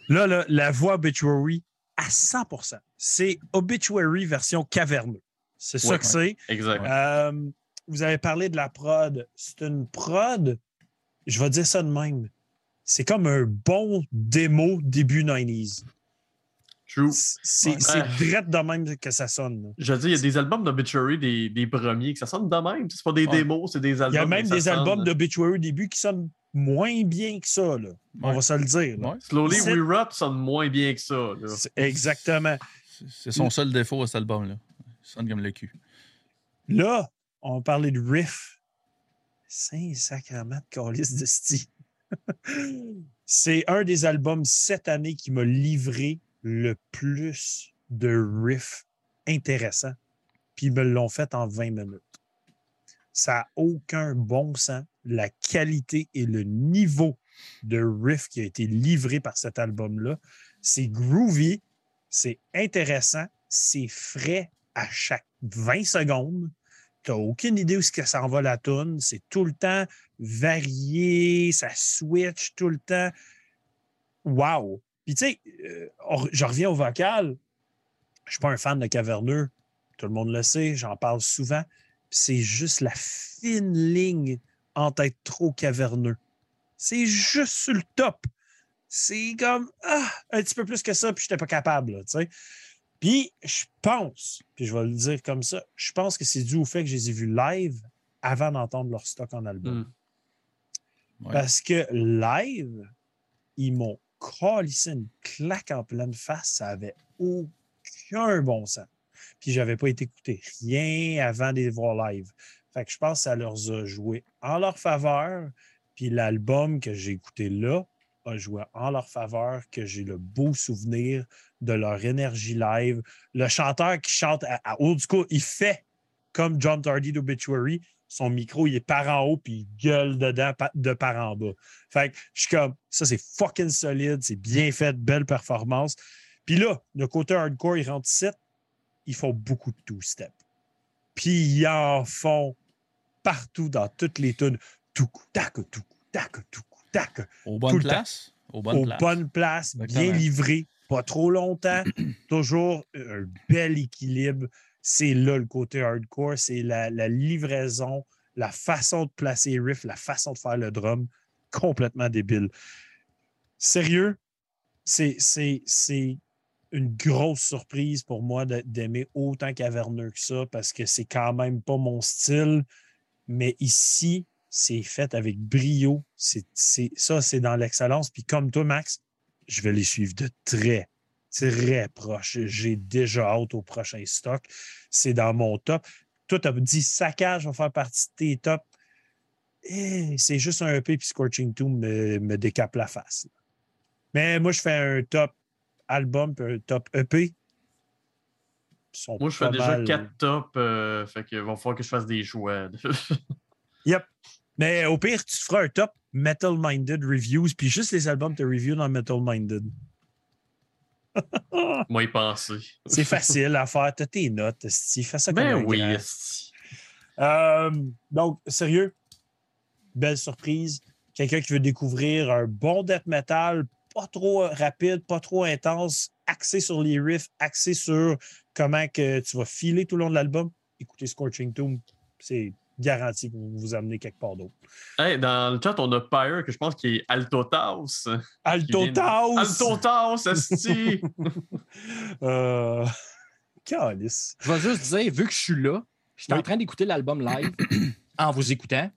S1: Là, là, la voix Obituary à 100% C'est Obituary version caverneux. C'est ça
S4: Ouais.
S1: que c'est.
S4: Exact.
S1: Euh, vous avez parlé de la prod. C'est une prod, je vais dire ça de même. C'est comme un bon démo début 90s.
S4: True.
S1: C'est direct de même que ça sonne. là.
S4: Je veux dire, il y a des albums d'obituary des, des premiers que ça sonne de même. C'est pas des
S3: Ouais.
S4: démos, c'est des albums.
S1: Il y a même des
S4: sonne.
S1: albums d'Obituary début qui sonnent moins bien que ça. Là. On
S3: Ouais.
S1: va se le dire.
S3: Ouais.
S4: Slowly We Rot sonne moins bien que ça. là.
S1: Exactement.
S3: C'est- son seul défaut à cet album-là. Il sonne comme le cul.
S1: Là, on parlait de riff. Saint-Sacrement de calice de style. <laughs> C'est un des albums cette année qui m'a livré le plus de riffs intéressants. Puis ils me l'ont fait en 20 minutes. Ça n'a aucun bon sens. La qualité et le niveau de riff qui a été livré par cet album-là, c'est groovy, c'est intéressant, c'est frais à chaque 20 secondes. Tu n'as aucune idée où que ça en va la toune. C'est tout le temps varié, ça switch tout le temps. Wow! Puis tu sais, euh, je reviens au vocal. Je suis pas un fan de Caverneux. Tout le monde le sait, j'en parle souvent. C'est juste la fine ligne entre être trop caverneux. C'est juste sur le top. C'est comme ah, un petit peu plus que ça, puis je n'étais pas capable. là, tu sais. Puis je pense, puis je vais le dire comme ça, je pense que c'est dû au fait que je les ai vus live avant d'entendre leur stock en album.
S4: Mm.
S3: Ouais.
S1: Parce que live, ils m'ont calissé une claque en pleine face. Ça avait aucun bon sens. Puis j'avais pas été écouter rien avant de les voir live. Fait que je pense que ça leur a joué en leur faveur. Puis l'album que j'ai écouté là a joué en leur faveur, que j'ai le beau souvenir de leur énergie live. Le chanteur qui chante à, à old school, il fait comme John Tardy d'Obituary. Son micro, il est par en haut, puis il gueule dedans de par en bas. Fait que je suis comme, ça, c'est fucking solide, c'est bien fait, belle performance. Puis là, le côté hardcore, ils rentrent ici, ils font beaucoup de two-step. Puis ils en font partout dans toutes les tunes. Tout tac, tout tac, tout tac
S3: Aux
S1: Tout
S3: bonnes places? Aux bonnes
S1: aux
S3: places.
S1: bonnes places, bien livré, pas trop longtemps, <clears throat> toujours un bel équilibre. C'est là le côté hardcore, c'est la, livraison, la façon de placer les riffs, la façon de faire le drum, complètement débile. Sérieux, c'est, une grosse surprise pour moi d'aimer autant caverneux que ça parce que c'est quand même pas mon style. Mais ici, c'est fait avec brio. Ça, c'est dans l'excellence. Puis comme toi, Max, je vais les suivre de très, très proche. J'ai déjà hâte au prochain stock. C'est dans mon top. Toi, tu as dit saccage va faire partie de tes tops. Eh, c'est juste un EP puis Scorching Tomb me, me décape la face. Mais moi, je fais un top album puis un top EP.
S4: Moi, je fais déjà
S1: mal-
S4: 4 tops, euh, fait qu'il va falloir que je fasse des choix. <laughs>
S1: Yep. Mais au pire, tu feras un top Metal Minded Reviews, puis juste les albums de review dans Metal Minded. <laughs>
S4: Moi, y penser.
S1: C'est <laughs> facile à faire. T'as tes notes, esti. Fais ça comme
S4: Ben
S1: un
S4: oui.
S1: Euh, donc, sérieux, belle surprise. Quelqu'un qui veut découvrir un bon death metal, pas trop rapide, pas trop intense, axé sur les riffs, axé sur comment que tu vas filer tout le long de l'album. Écoutez Scorching Tomb, c'est garanti pour vous amener quelque part d'autre.
S4: Hey, dans le chat, on a Pyre, que je pense qui est Alto Taos.
S1: Alto
S4: vient de-
S1: Taos!
S4: Alto Taos, esti! <laughs>
S1: Euh... Calice.
S2: Je vais juste dire, vu que je suis là, je suis
S1: Oui.
S2: en train d'écouter l'album live <coughs> en vous écoutant.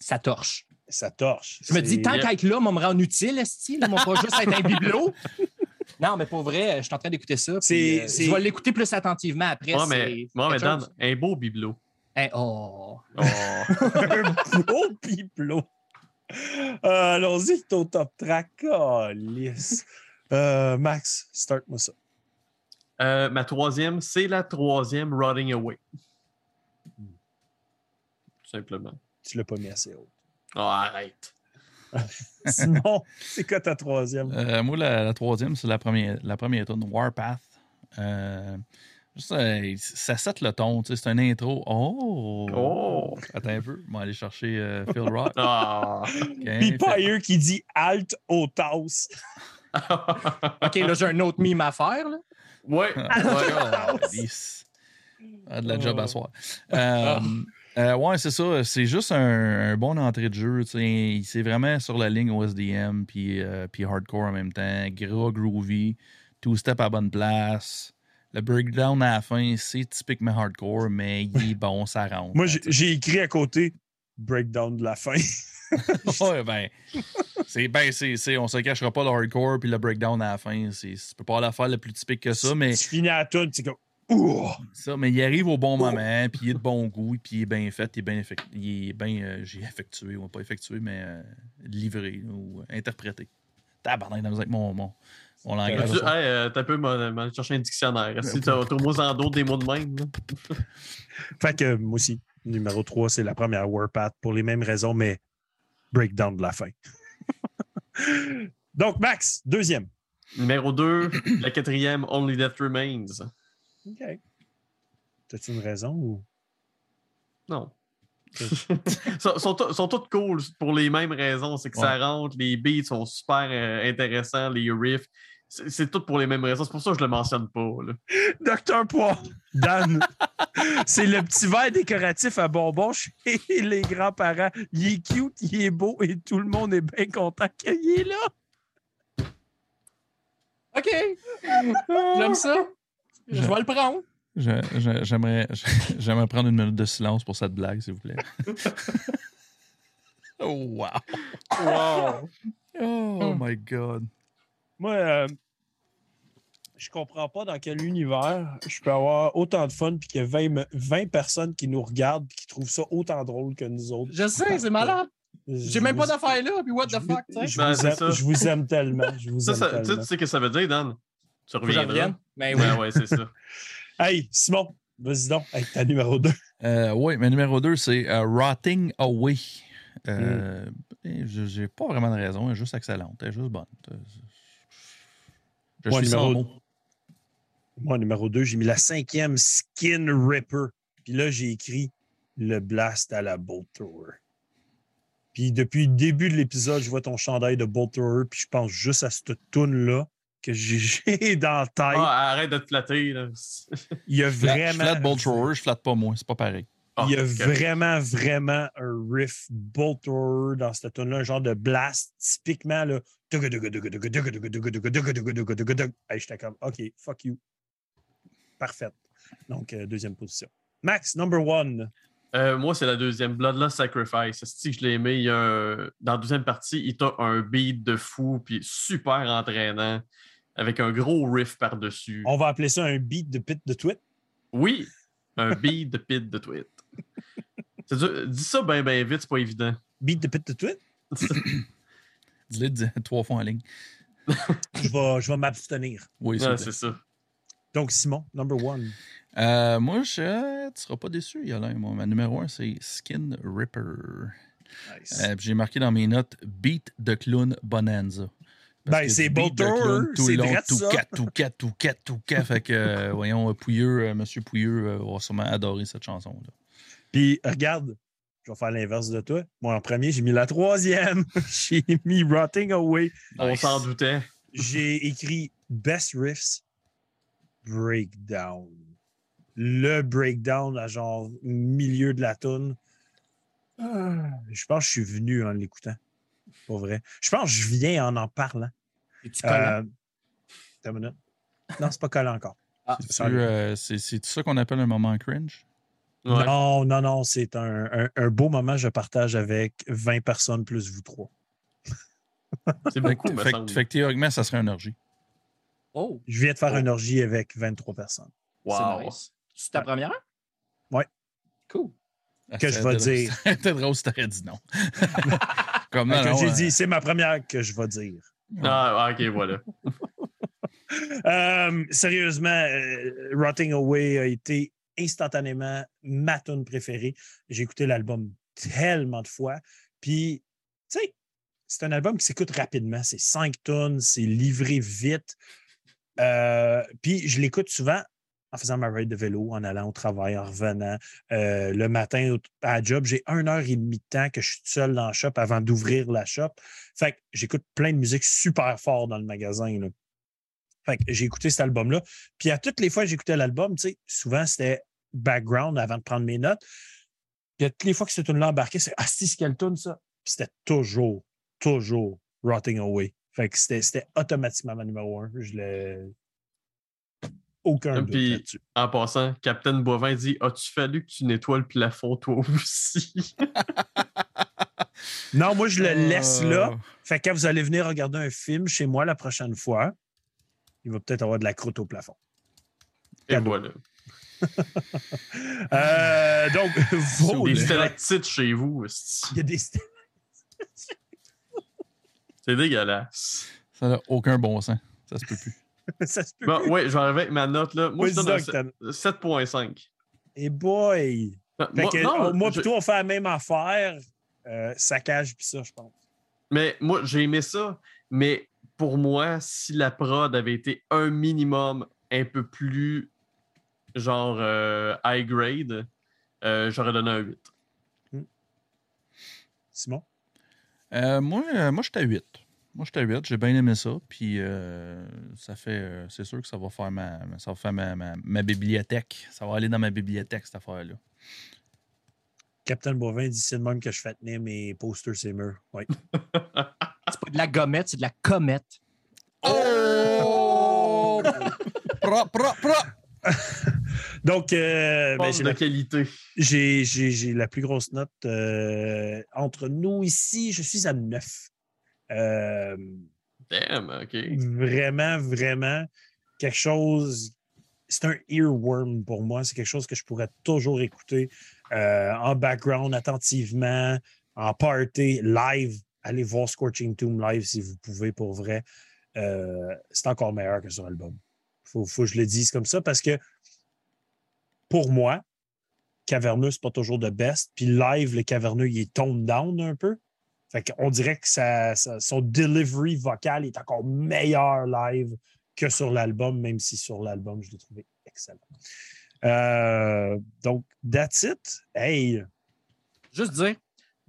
S2: Ça torche.
S1: Ça torche.
S2: Je me dis, tant qu'à être là, on me rend utile, Esti, là, mon pas juste être un bibelot. <laughs> Non, mais pour vrai, je suis en train d'écouter ça. puis, euh, Je vais l'écouter plus attentivement après.
S4: Moi, mais, moi, mais Dan,
S2: chose.
S4: un beau bibelot.
S2: Hein, oh.
S4: Oh. <laughs>
S1: un beau bibelot. Euh, Allons-y, ton top track. Calice. Euh, Max, start-moi ça.
S4: Euh, ma troisième, c'est la troisième Rotting Away. Tout simplement.
S1: Tu l'as pas mis assez haut.
S4: Oh, arrête. <laughs>
S1: Sinon, c'est quoi ta troisième?
S3: Euh, moi, la, la troisième, c'est la première, la première tune, Warpath. Juste, ça set le ton, tu sais, c'est un intro. Oh!
S4: Oh!
S3: Attends un peu, on va aller chercher euh, Phil Rock. <laughs>
S4: Ah!
S3: Ok,
S1: Puis Pyre qui dit Alt au taos. <laughs>
S2: OK, là, j'ai un autre mime à faire. Là.
S4: ouais.
S3: Ah,
S4: ouais. <laughs>
S3: lisse. Ah, de la job
S1: Oh.
S3: à soir. Euh, euh, ouais, c'est ça. C'est juste un, un bon entrée de jeu. tu sais. C'est vraiment sur la ligne OSDM puis, euh, puis hardcore en même temps. Gras, groovy. Two-step à bonne place. Le breakdown à la fin, c'est typiquement hardcore, mais il est bon, ça rentre.
S1: Moi, j'ai- écrit à côté breakdown de la fin. <laughs>
S3: ouais, ben, c'est, ben, c'est, c'est- on se cachera pas le hardcore puis le breakdown à la fin. C'est, tu peux pas la faire le plus typique que ça, mais
S1: Tu finis à tu es comme Ouh!
S3: ça, mais il arrive au bon moment, puis il est de bon goût, puis il est bien fait, il est bien, effect- il est bien euh, j'ai effectué, ou pas effectué, mais euh, livré ou euh, interprété. Tabarnak, dans avec mon, mon, mon langage.
S4: Tu- hey, euh, t'as un peu m'en- m'en chercher un dictionnaire. Si au moins en d'autres des mots de même. <laughs>
S1: Fait que moi aussi, numéro 3, c'est la première Warpath pour les mêmes raisons, mais breakdown de la fin. <laughs> Donc, Max, deuxième.
S4: Numéro 2, la quatrième, Only Death Remains.
S1: OK. T'as-tu une raison ou?
S4: Non. <laughs> sont, sont, tous- sont toutes cool pour les mêmes raisons. C'est que ça rentre, les beats sont super euh, intéressants, les riffs. C'est tout pour les mêmes raisons. C'est pour ça que je le mentionne pas.
S1: Docteur Poire, Dan, c'est le petit verre décoratif à bonbons chez <laughs> les grands-parents. Il est cute, il est beau et tout le monde est bien content qu'il est là.
S2: OK. J'aime ça. Je vais le prendre.
S3: Je- je- j'aimerais, prendre une minute de silence pour cette blague, s'il vous plaît. <laughs> oh, wow.
S4: Wow!
S3: Oh, my God.
S1: Moi, euh, je comprends pas dans quel univers je peux avoir autant de fun puis qu'il y a 20, me- 20 personnes qui nous regardent puis qui trouvent ça autant drôle que nous autres.
S2: Je sais, c'est malade. J'ai même pas d'affaires là, puis what
S1: je
S2: the
S1: vous-
S2: fuck, tu sais.
S1: Je,
S4: Ben,
S1: vous aime, je vous aime tellement. Je vous
S4: Ça,
S1: aime
S4: ça, tu sais-
S1: tellement.
S4: tu sais ce que ça veut dire, Dan? Tu reviendras.
S2: Mais oui.
S4: Ouais, ouais, c'est ça. <laughs>
S1: Hey, Simon, vas-y donc avec ta numéro 2.
S3: Euh, oui, mais numéro 2, c'est euh, Rotting Away. Euh, je- J'ai pas vraiment de raison, elle est juste excellente, elle est juste bonne. Je
S1: Moi,
S3: suis sans
S1: numéro-
S3: mots.
S1: Moi, numéro 2, j'ai mis la cinquième Skin Ripper. Puis là, j'ai écrit le Blast à la Bolt Thrower. Puis depuis le début de l'épisode, je vois ton chandail de Bolt Thrower, puis je pense juste à cette toune-là que j'ai dans la tête.
S4: Ah, arrête de te flatter. Là.
S1: Il y a vraiment.
S3: Je flatte Bolt Thrower, je flatte pas moi, c'est pas pareil.
S4: Ah,
S1: Il y a vraiment, vraiment un riff Bolt Thrower dans cette tune là un genre de blast typiquement là. Hey, J'étais comme OK, fuck you. Parfait. Donc, euh, deuxième position. Max, number one.
S4: Euh, moi, c'est la deuxième, Bloodlust Sacrifice. Si je l'ai aimé, il y a un- dans la deuxième partie, il t'a un beat de fou, puis super entraînant, avec un gros riff par-dessus.
S1: On va appeler ça un beat de pit de tweet.
S4: Oui, un beat de pit de tweet. C'est dur- Dis ça bien, bien vite, c'est pas évident.
S1: Beat de pit de tweet? <coughs>
S3: Dis-le dis- trois fois en ligne.
S1: Je vais, je vais m'abstenir.
S3: Oui,
S4: Ouais,
S3: plaît.
S4: c'est ça.
S1: Donc, Simon, number one.
S3: Euh, moi, je, tu seras pas déçu, Yolin. Moi, ma numéro un, c'est Skin Ripper.
S1: Nice.
S3: Euh, J'ai marqué dans mes notes Beat de clown Bonanza.
S1: Ben, c'est beau
S3: tout
S1: c'est
S3: le long, tout cat, tout cat, tout cat, tout cat. Fait que, euh, <laughs> voyons, euh, Pouilleux, euh, Monsieur Pouilleux euh, va sûrement adorer cette chanson-là.
S1: Puis, regarde, je vais faire l'inverse de toi. Moi, en premier, j'ai mis la troisième. <laughs> j'ai mis Rotting Away.
S4: On s'en doutait.
S1: J'ai écrit Best Riffs Breakdown. Le breakdown à genre milieu de la tune. Ah, Je pense que je suis venu en l'écoutant. Pas vrai. Je pense que je viens en en parlant.
S2: Es-tu collant?
S1: Euh, une minute. Non, c'est pas collant encore.
S2: Ah,
S3: C'est euh, ça qu'on appelle un moment cringe?
S4: Ouais.
S1: Non, non, non, c'est un, un- un beau moment que je partage avec 20 personnes plus vous trois.
S4: C'est beaucoup,
S3: fait, fait que théoriquement, ça serait un orgie.
S2: Oh,
S1: Je viens de faire
S4: Oh.
S1: une orgie avec 23 personnes.
S4: Wow.
S2: c'est nice. C'est ta première?
S1: Ouais.
S2: Cool.
S1: Que je vais dire. <laughs>
S3: C'était drôle si t'aurais dit non. <laughs> Comme non, non,
S1: j'ai dit, c'est ma première que je vais dire.
S4: Ah, ok, voilà.
S1: Euh, sérieusement, euh, Rotting Away a été instantanément ma tune préférée. J'ai écouté l'album tellement de fois. Puis, tu sais, c'est un album qui s'écoute rapidement. C'est cinq tonnes, c'est livré vite. Euh, puis, je l'écoute souvent en faisant ma ride de vélo, en allant au travail, en revenant. Euh, le matin à la job, j'ai une heure et demie de temps que je suis seul dans la shop avant d'ouvrir la shop. Fait que j'écoute plein de musique super fort dans le magasin. là. Fait que j'ai écouté cet album-là. Puis à toutes les fois que j'écoutais l'album, souvent c'était background avant de prendre mes notes. Puis à toutes les fois que cette tune-là embarquait, c'est Ah, si, c'est quelle tune ça? Puis c'était toujours, toujours Rotting Away. Fait que c'était c'était automatiquement ma numéro un. Je l'ai. Aucun doute
S4: Puis-
S1: là-dessus.
S4: En passant, Captain Boivin dit As-tu fallu que tu nettoies le plafond toi aussi? <laughs>
S1: Non, moi, je le laisse là.
S3: euh,
S1: Fait que quand vous allez venir regarder un film chez moi la prochaine fois, il va peut-être avoir de la croûte au plafond.
S4: Et
S1: Cadeau.
S4: voilà. <laughs>
S1: Euh, donc, <laughs> vos
S3: Des
S4: stalactites chez vous.
S1: Il y a des.
S4: C'est dégueulasse.
S3: Ça n'a aucun bon sens. Ça se peut plus. <laughs>
S1: ça se peut.
S4: Bon,
S1: plus.
S4: ouais, je vais arriver avec ma note là. Moi, je donne un
S1: donc, Tan.
S4: 7.5.
S1: Et boy!
S4: Euh,
S1: Fait
S4: Moi,
S1: que,
S4: non,
S1: oh, moi,
S4: je-
S1: plutôt, on fait la même affaire. Euh, saccage, puis ça, je pense.
S4: Mais moi, j'ai aimé ça. Mais pour moi, si la prod avait été un minimum un peu plus genre euh, high grade, euh, j'aurais donné un 8.
S1: Simon?
S3: Euh, moi, moi j'étais à 8. Moi, j'étais à 8. J'ai bien aimé ça. Puis, euh, ça fait. euh, c'est sûr que ça va faire, ma, ça va faire ma, ma- ma bibliothèque. Ça va aller dans ma bibliothèque, cette affaire-là.
S1: Captain Bovin dit c'est le même que je fais tenir mes posters ces murs. Oui. <laughs>
S2: C'est pas de la gommette, c'est de la comète.
S3: Oh! <laughs> Pro, pro, pro! <laughs>
S1: Donc, euh, ben, j'ai
S4: de
S1: la,
S4: qualité.
S1: j'ai- j'ai- j'ai la plus grosse note euh, entre nous ici. Je suis à 9.
S4: Damn, ok.
S1: vraiment, vraiment quelque chose. C'est un earworm pour moi. C'est quelque chose que je pourrais toujours écouter euh, en background, attentivement, en party, live. Allez voir Scorching Tomb live si vous pouvez pour vrai. Euh, c'est encore meilleur que sur album. Faut, faut que je le dise comme ça parce que pour moi, Caverneux, c'est pas toujours de best. Puis live, le Caverneux, il est toned down un peu. Fait qu'on dirait que ça- ça- son delivery vocal est encore meilleur live que sur l'album, même si sur l'album, je l'ai trouvé excellent. Euh, donc, that's it. Hey,
S2: Juste dire,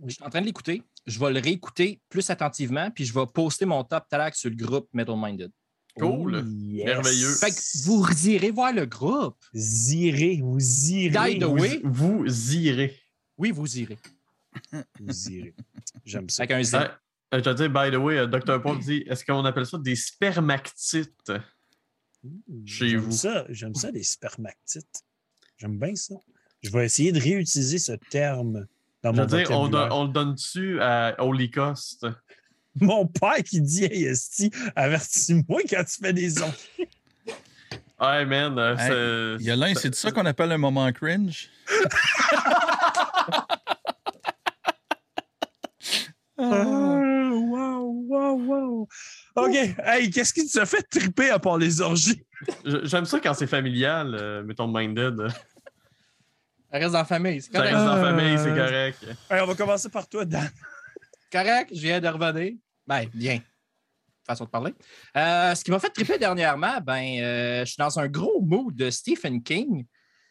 S2: je suis en train de l'écouter. Je vais le réécouter plus attentivement, puis je vais poster mon top talk sur le groupe Metal Minded.
S4: Cool.
S1: Oh, yes.
S4: Merveilleux.
S2: Fait que vous irez voir le groupe.
S1: irez, vous irez.
S2: By the
S4: Vous,
S2: way-
S4: vous irez.
S2: Oui, vous irez.
S1: Vous irez. J'aime ça.
S2: Avec un Z.
S4: Euh, je te dis, by the way, euh, Dr. Paul dit est-ce qu'on appelle ça des spermactites
S1: Mmh,
S4: Chez
S1: J'aime
S4: vous?
S1: ça, j'aime ça, les spermactites. J'aime bien ça. Je vais essayer de réutiliser ce terme dans
S4: Je
S1: mon
S4: veux dire, on, don-
S1: vocabulaire.
S4: on le donne-tu à Holy Cost
S1: Mon père qui dit Hey, Esti, avertis-moi quand tu fais des ondes. <laughs>
S4: Ouais, man. euh,
S3: Hey,
S4: c'est-
S3: Yolin, c'est ça qu'on appelle un moment cringe? <laughs>
S1: wow, wow, wow. bon. OK. Hey, qu'est-ce qui t'a fait triper à part les orgies? <laughs>
S4: J'aime ça quand c'est familial, euh, mettons Minded.
S2: Ça reste dans la famille. C'est
S4: Ça
S2: correct.
S4: reste dans la
S1: Euh.
S4: famille, c'est correct.
S1: Hey, on va commencer par toi, Dan.
S2: correct, je viens de revenir. Ben, bien. Façon de parler. Euh, ce qui m'a fait triper dernièrement, ben, euh, je suis dans un gros mood de Stephen King.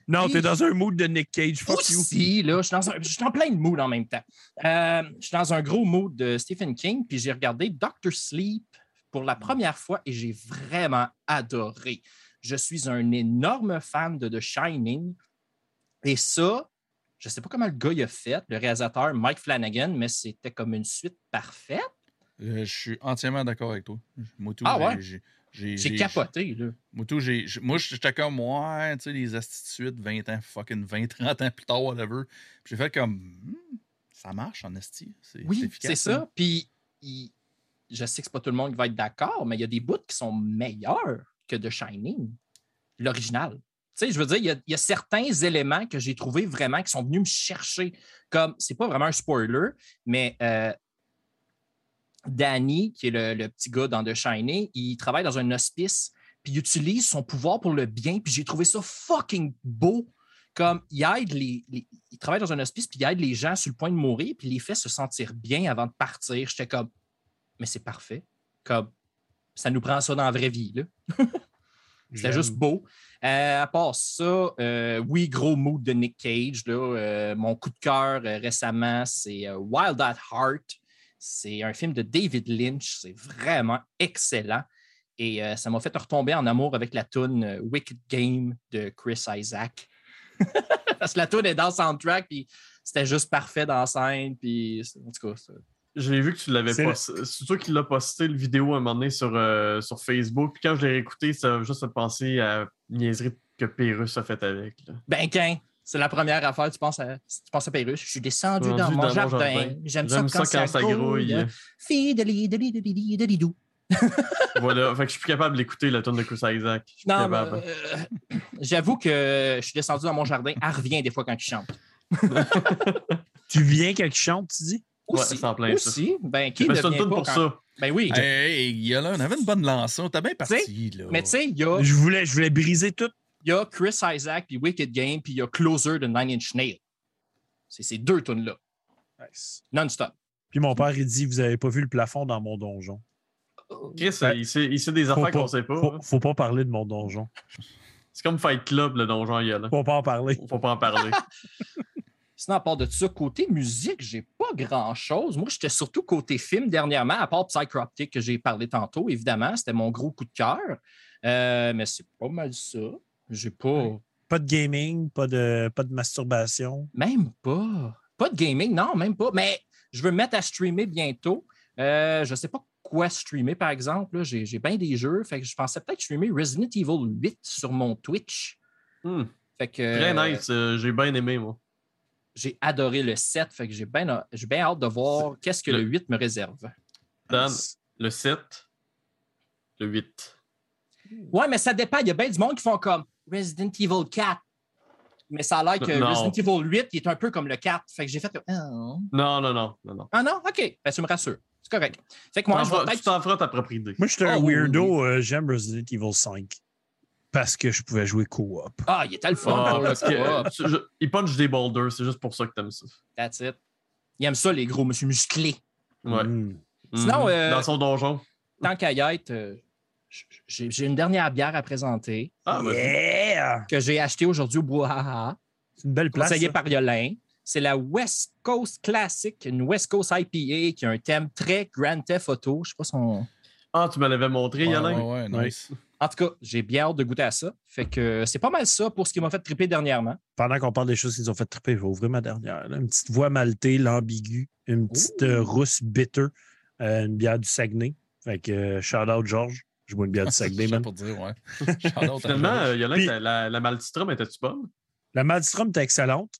S1: Non, t'es dans un mood de Nick Cage. Fuck you.
S2: Là, je suis, dans un- je suis en plein de mood en même temps. Euh, je suis dans un gros mood de Stephen King, puis j'ai regardé Doctor Sleep pour la première fois et j'ai vraiment adoré. Je suis un énorme fan de The Shining. Et ça, je ne sais pas comment le gars il a fait, le réalisateur Mike Flanagan, mais c'était comme une suite parfaite.
S3: Euh, je suis entièrement d'accord avec toi. Moi, tout,
S2: Ah ouais?
S3: J'ai-
S2: capoté, là.
S3: Moi, tout, j'ai- j'ai- moi, j'étais comme, ouais, tu sais, les astitudes, 20 ans, fucking 20, 30 <laughs> ans plus tard, whatever. Puis J'ai fait comme, Hmm, ça marche en esti. C'est
S2: Oui, c'est ça.
S3: hein.
S2: Puis, il- je sais que c'est pas tout le monde qui va être d'accord, mais il y a des bouts qui sont meilleurs que The Shining, l'original. Tu sais, je veux dire, il y, a, il y a certains éléments que j'ai trouvés vraiment qui sont venus me chercher. Comme, c'est pas vraiment un spoiler, mais euh, Danny, qui est le, le petit gars dans The Shining, il travaille dans un hospice, puis il utilise son pouvoir pour le bien, puis j'ai trouvé ça fucking beau. Comme, il aide les, les- il travaille dans un hospice, puis il aide les gens sur le point de mourir, puis il les fait se sentir bien avant de partir. J'étais comme, mais c'est parfait. Comme, ça nous prend ça dans la vraie vie, là. <laughs> C'était juste beau. Euh, à part ça, euh, oui, gros mood de Nick Cage. Là, Euh, mon coup de cœur récemment, c'est Wild at Heart. C'est un film de David Lynch. C'est vraiment excellent. Et euh, ça m'a fait retomber en amour avec la tune euh, Wicked Game de Chris Isaac. <laughs> Parce que la tune est dans le soundtrack, puis c'était juste parfait dans la scène. Puis, en tout cas, c'est-
S4: J'ai vu que tu l'avais posté. C'est toi qui l'as posté le vidéo à un moment donné sur, euh, sur Facebook. Puis quand je l'ai réécouté, ça m'a juste pensé à niaiserie que Pérus a fait avec. là.
S2: Ben, quand c'est la première affaire, tu penses à, tu penses à Pérus. Je suis descendu dans, mon
S4: dans mon
S2: jardin.
S4: jardin.
S2: J'aime ça
S4: J'aime
S2: quand,
S4: ça quand ça grouille.
S2: Dou. <laughs>
S4: voilà. Fait que je suis plus capable d'écouter la tonne de Chris Isaac. Je suis plus
S2: Non, euh, j'avoue que je suis descendu dans mon jardin. Elle revient des fois quand il chante. <laughs>
S1: Tu viens quand il chante, tu dis?
S4: Ouais,
S2: Aussi,
S4: c'est en plein ça.
S2: aussi. Ben, qui
S4: Mais
S2: ne
S4: c'est une
S2: vient
S4: tonne
S2: pas
S4: pour
S2: quand-
S4: ça.
S2: Ben oui.
S3: Hey, hey, Guilla, on avait une bonne lançon. T'as bien parti, là.
S2: Mais tu sais, il y a,
S1: Je voulais, je voulais briser tout.
S2: Il y a Chris Isaac, puis Wicked Game, puis il y a Closer de Nine Inch Nails. C'est ces deux tunes-là, non-stop.
S1: Puis mon père, il dit Vous avez pas vu le plafond dans mon donjon.
S4: Chris,
S1: Ben,
S4: il, sait, il sait des affaires qu'on sait pas.
S1: Faut,
S4: hein.
S1: faut pas parler de mon donjon.
S4: C'est comme Fight Club, le donjon il y a là.
S1: Faut pas en parler.
S4: Faut pas en parler. <laughs>
S2: Sinon, à part de ça, côté musique, j'ai pas grand-chose. Moi, j'étais surtout côté film dernièrement, à part Psychroptic que j'ai parlé tantôt, évidemment. C'était mon gros coup de cœur. Euh, mais c'est pas mal ça. J'ai pas.
S1: Pas de gaming, pas de, pas de masturbation.
S2: Même pas. Pas de gaming, non, même pas. Mais je veux me mettre à streamer bientôt. Euh, je sais pas quoi streamer, par exemple. là. J'ai j'ai bien des jeux. Fait que je pensais peut-être streamer Resident Evil 8 sur mon Twitch.
S4: Hmm.
S2: Fait que,
S4: Très
S2: euh,
S4: nice. euh, J'ai bien aimé, moi.
S2: J'ai adoré le 7. Fait que j'ai bien j'ai bien hâte de voir qu'est-ce que le
S4: Le-
S2: 8 me réserve.
S4: Dan, le 7, le 8.
S2: Ouais, mais ça dépend. Il y a bien du monde qui font comme Resident Evil 4. Mais ça a l'air que
S4: Non.
S2: Resident Evil 8 il est un peu comme le 4. Fait que j'ai fait Ah.
S4: Non, non, non, non, non.
S2: ah non, OK. Ben, tu me rassures. C'est correct. Fait que moi, je vais
S4: tu t'en feras ta propre idée.
S1: Moi, j'étais un
S2: Ah oui, oui,
S1: weirdo. euh, J'aime Resident Evil 5 parce que je pouvais jouer co-op.
S2: Ah, il était le fun
S4: Ah, parce que, je- il punch des boulders, c'est juste pour ça que t'aimes ça.
S2: That's it. Il aime ça, les gros monsieur musclés.
S4: Ouais.
S1: Mm.
S2: Sinon,
S4: Mhm.
S2: euh,
S4: Dans son donjon.
S2: Tant qu'à y être, euh, j'ai j'ai une dernière bière à présenter
S4: Ah.
S1: Yeah!
S2: que j'ai achetée aujourd'hui au Brouhaha.
S1: C'est une belle place.
S2: conseillé
S1: ça.
S2: par Yolin. C'est la West Coast Classic, une West Coast IPA qui a un thème très Grand Theft Auto. Je sais pas son.
S4: Ah, tu me l'avais montré,
S3: Ouais,
S4: Yolin?
S3: ouais, ouais, nice.
S2: En tout cas, j'ai bien hâte de goûter à ça. Fait que c'est pas mal ça pour ce qui m'a fait triper dernièrement.
S1: Pendant qu'on parle des choses qui nous ont fait triper, je vais ouvrir ma dernière. là. Une petite voix maltée, l'ambigu, une petite euh, rousse bitter, euh, une bière du Saguenay. Fait que euh, shout out George. Je bois une bière du <laughs> Saguenay, man.
S3: pour dire, ouais. <laughs>
S4: Finalement, euh, Yolin,
S1: Puis-
S4: ta- la, la était-tu bonne?
S1: La Maldstrom était excellente.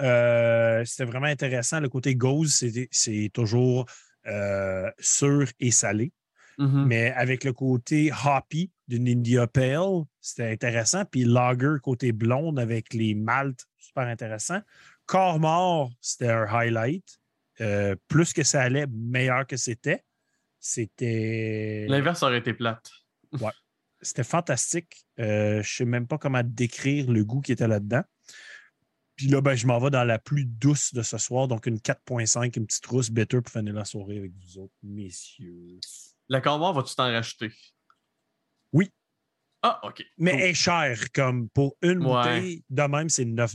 S1: Euh, C'était vraiment intéressant. Le côté gauze, c'est- c'est toujours euh, sûr et salé.
S4: Mhm.
S1: Mais avec le côté hoppy d'une India Pale, c'était intéressant. Puis lager, côté blonde avec les maltes, super intéressant. Corps mort, c'était un highlight. Euh, plus que ça allait, meilleur que c'était. C'était.
S4: L'inverse aurait été plate.
S1: C'était fantastique. Euh, je ne sais même pas comment décrire le goût qui était là-dedans. Puis là, ben, je m'en vais dans la plus douce de ce soir, donc une 4.5, une petite rousse bitter pour finir la soirée avec vous autres, messieurs.
S4: La Cormoire, vas-tu t'en racheter?
S1: Oui.
S4: Ah, OK.
S1: Mais
S4: Cool.
S1: elle est chère, comme pour une
S4: Ouais.
S1: bouteille, de même, c'est 9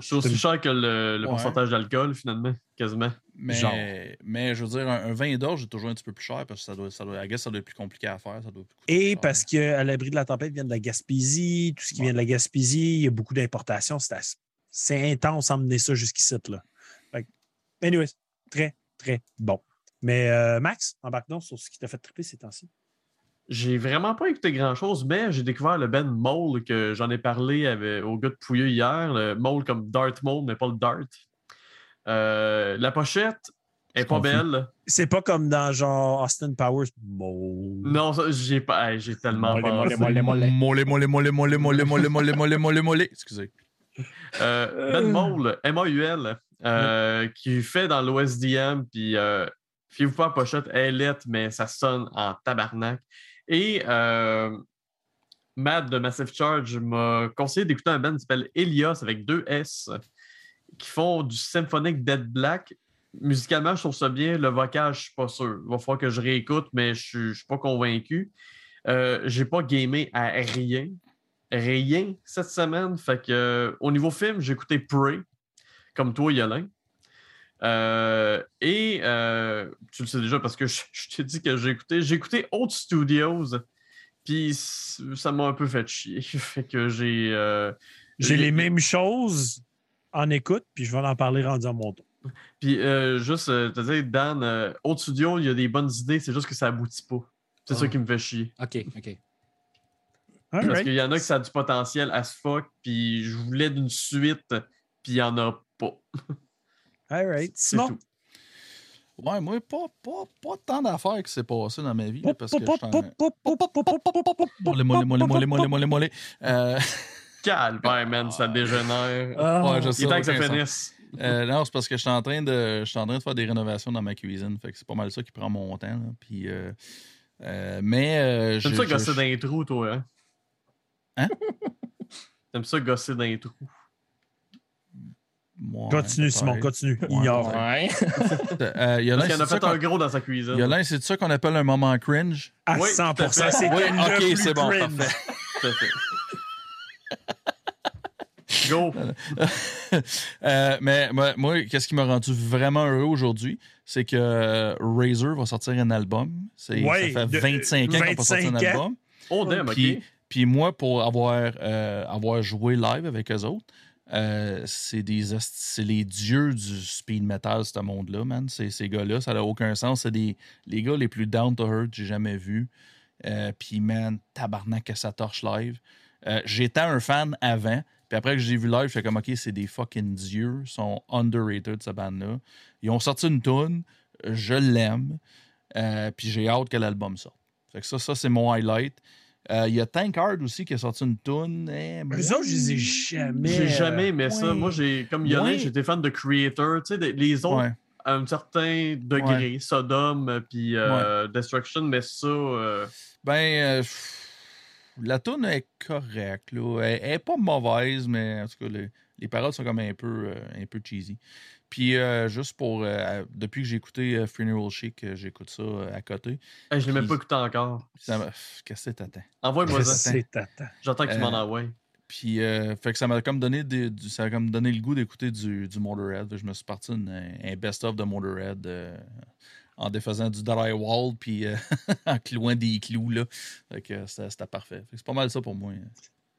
S4: C'est aussi cher que le, le
S3: Ouais.
S4: pourcentage d'alcool, finalement, quasiment.
S3: Mais,
S1: Genre.
S3: mais je veux dire, un, un vin d'orge est toujours un petit peu plus cher parce que ça doit, ça doit, I guess, ça doit être plus compliqué à faire. Ça doit plus
S1: Et parce qu'à l'abri de la tempête vient de la Gaspésie, tout ce qui
S3: Ouais.
S1: vient de la Gaspésie, il y a beaucoup d'importations. C'est intense emmener ça jusqu'ici. Anyways, très, très bon. Mais euh, Max, embarque donc sur ce qui t'a fait triper ces temps-ci.
S4: J'ai vraiment pas écouté grand-chose, mais j'ai découvert le Ben Mole que j'en ai parlé avec- au gars de Pouilleux hier. Le Mole comme Dart Mole, mais pas le Dart. Euh, la pochette est pas belle.
S1: C'est pas comme dans genre Austin Powers. Bon.
S4: Non, ça, j'ai pas. hey, j'ai tellement
S1: mollet, mollet, mollet. Mollet,
S3: mollet, mollet, mollet, mollet, mollet, mollet, mollet, mollet, mollet. Excusez.
S4: Euh, ben Mole, M-A-U-L, euh, qui fait dans l'OSDM, puis euh, fiez-vous pas pochette, elle est lettre, mais ça sonne en tabarnak. Et euh, Matt de Massive Charge m'a conseillé d'écouter un band qui s'appelle Elias avec deux S, qui font du symphonique Dead Black. Musicalement, je trouve ça bien. Le vocal, je suis pas sûr. Il va falloir que je réécoute, mais je suis- je suis pas convaincu. Euh, j'ai pas gamé à rien. Rien cette semaine. Fait que euh, au niveau film, j'ai écouté Prey, comme toi, Yolin. Euh, et euh, tu le sais déjà parce que <laughs> je, je t'ai dit que j'ai écouté. J'ai écouté Old Studios. Puis ça m'a un peu fait chier. <laughs> fait que j'ai. euh,
S1: J'ai les mêmes choses en écoute, puis je vais en parler rendu à mon tour.
S4: Puis euh, juste euh, te Dan, autre studio, il y a des bonnes idées, c'est juste que ça aboutit pas. C'est ça qui me fait chier.
S2: OK, OK.
S4: Parce qu'il y en a qui ça a du potentiel à ce fuck, puis je voulais d'une suite, puis il n'y en a pas. All
S1: right.
S4: Sinon.
S3: Ouais, moi, pas, pas, pas tant d'affaires qui s'est passé dans ma vie. Là, parce que je suis
S1: en...
S3: mollet, mollet, mollet, mollet, mollet, mollet.
S4: Calvaire, man, ça dégénère.
S3: ouais, je
S4: il est temps que ça finisse.
S3: Euh, non, c'est parce que je suis en train de, je suis en train de faire des rénovations dans ma cuisine. Fait que c'est pas mal ça qui prend mon temps. là. Puis, euh, euh, mais euh,
S4: T'aimes ça
S3: je-
S4: gosser dans les trous, toi, hein?
S3: Hein?
S4: T'aimes ça gosser dans les trous.
S3: Ouais,
S1: Continue. Simon, continue.
S3: Ouais,
S1: Ignore.
S2: Ouais. <laughs>
S3: Euh,
S4: Parce qu'il en a
S3: c'est
S4: fait un gros dans sa cuisine.
S3: Yolin, c'est ça qu'on appelle un moment cringe?
S1: À
S4: Oui,
S1: 100
S4: tout à fait.
S1: C'était
S3: Oui, ok, c'est bon,
S1: cringe.
S3: parfait.
S4: Go! <laughs>
S3: Euh, mais moi, moi, qu'est-ce qui m'a rendu vraiment heureux aujourd'hui? C'est que euh, Razer va sortir un album.
S1: Ouais,
S3: ça fait
S1: de-
S3: 25 ans qu'on n'a pas sorti un
S1: 25 ans?
S3: album.
S4: Oh, damn,
S3: Puis,
S4: ok.
S3: puis moi, pour avoir, euh, avoir joué live avec eux autres, euh, c'est des ast- c'est les dieux du speed metal, ce monde-là, man. Ces, gars-là, ça n'a aucun sens. C'est des, les gars les plus down to earth que j'ai jamais vus. Euh, puis, man, tabarnak que ça torche live. Euh, J'étais un fan avant. Puis après que j'ai vu live, je fais comme, OK, c'est des fucking dieux. Ils sont underrated, cette bande-là. Ils ont sorti une tune. Je l'aime. Euh, puis j'ai hâte que l'album sorte. Fait que ça, ça c'est mon highlight. Euh, Il y a Tankard aussi qui a sorti une tune. Eh, moi,
S1: autres, je les ai jamais.
S4: J'ai jamais aimé
S3: ouais.
S4: ça. Moi, j'ai, comme
S3: Ouais.
S4: j'étais fan de Creator. Tu sais, les autres,
S3: Ouais.
S4: à un certain degré, Sodom, euh, puis euh, Destruction, mais ça, euh,
S3: Ben, euh, pff, la tune est correcte. Là. Elle, elle est pas mauvaise, mais en tout cas, les, les paroles sont comme un peu, euh, un peu cheesy. Puis, euh, juste pour. euh, depuis que j'ai écouté Funeral Chic, j'écoute ça à côté.
S4: hey, je l'ai même pas écouté encore.
S3: Qu'est-ce que t'attends?
S4: Envoie-moi ça. J'attends que tu m'en envoies.
S3: Puis, euh, fait que ça m'a comme donné des- du, ça comme donné le goût d'écouter du, du Motorhead. Je me suis parti une- un, best-of de Motorhead en défaisant du drywall puis euh, <laughs> en clouant des clous. Là. Fait que c'était parfait. C'est pas mal ça pour moi.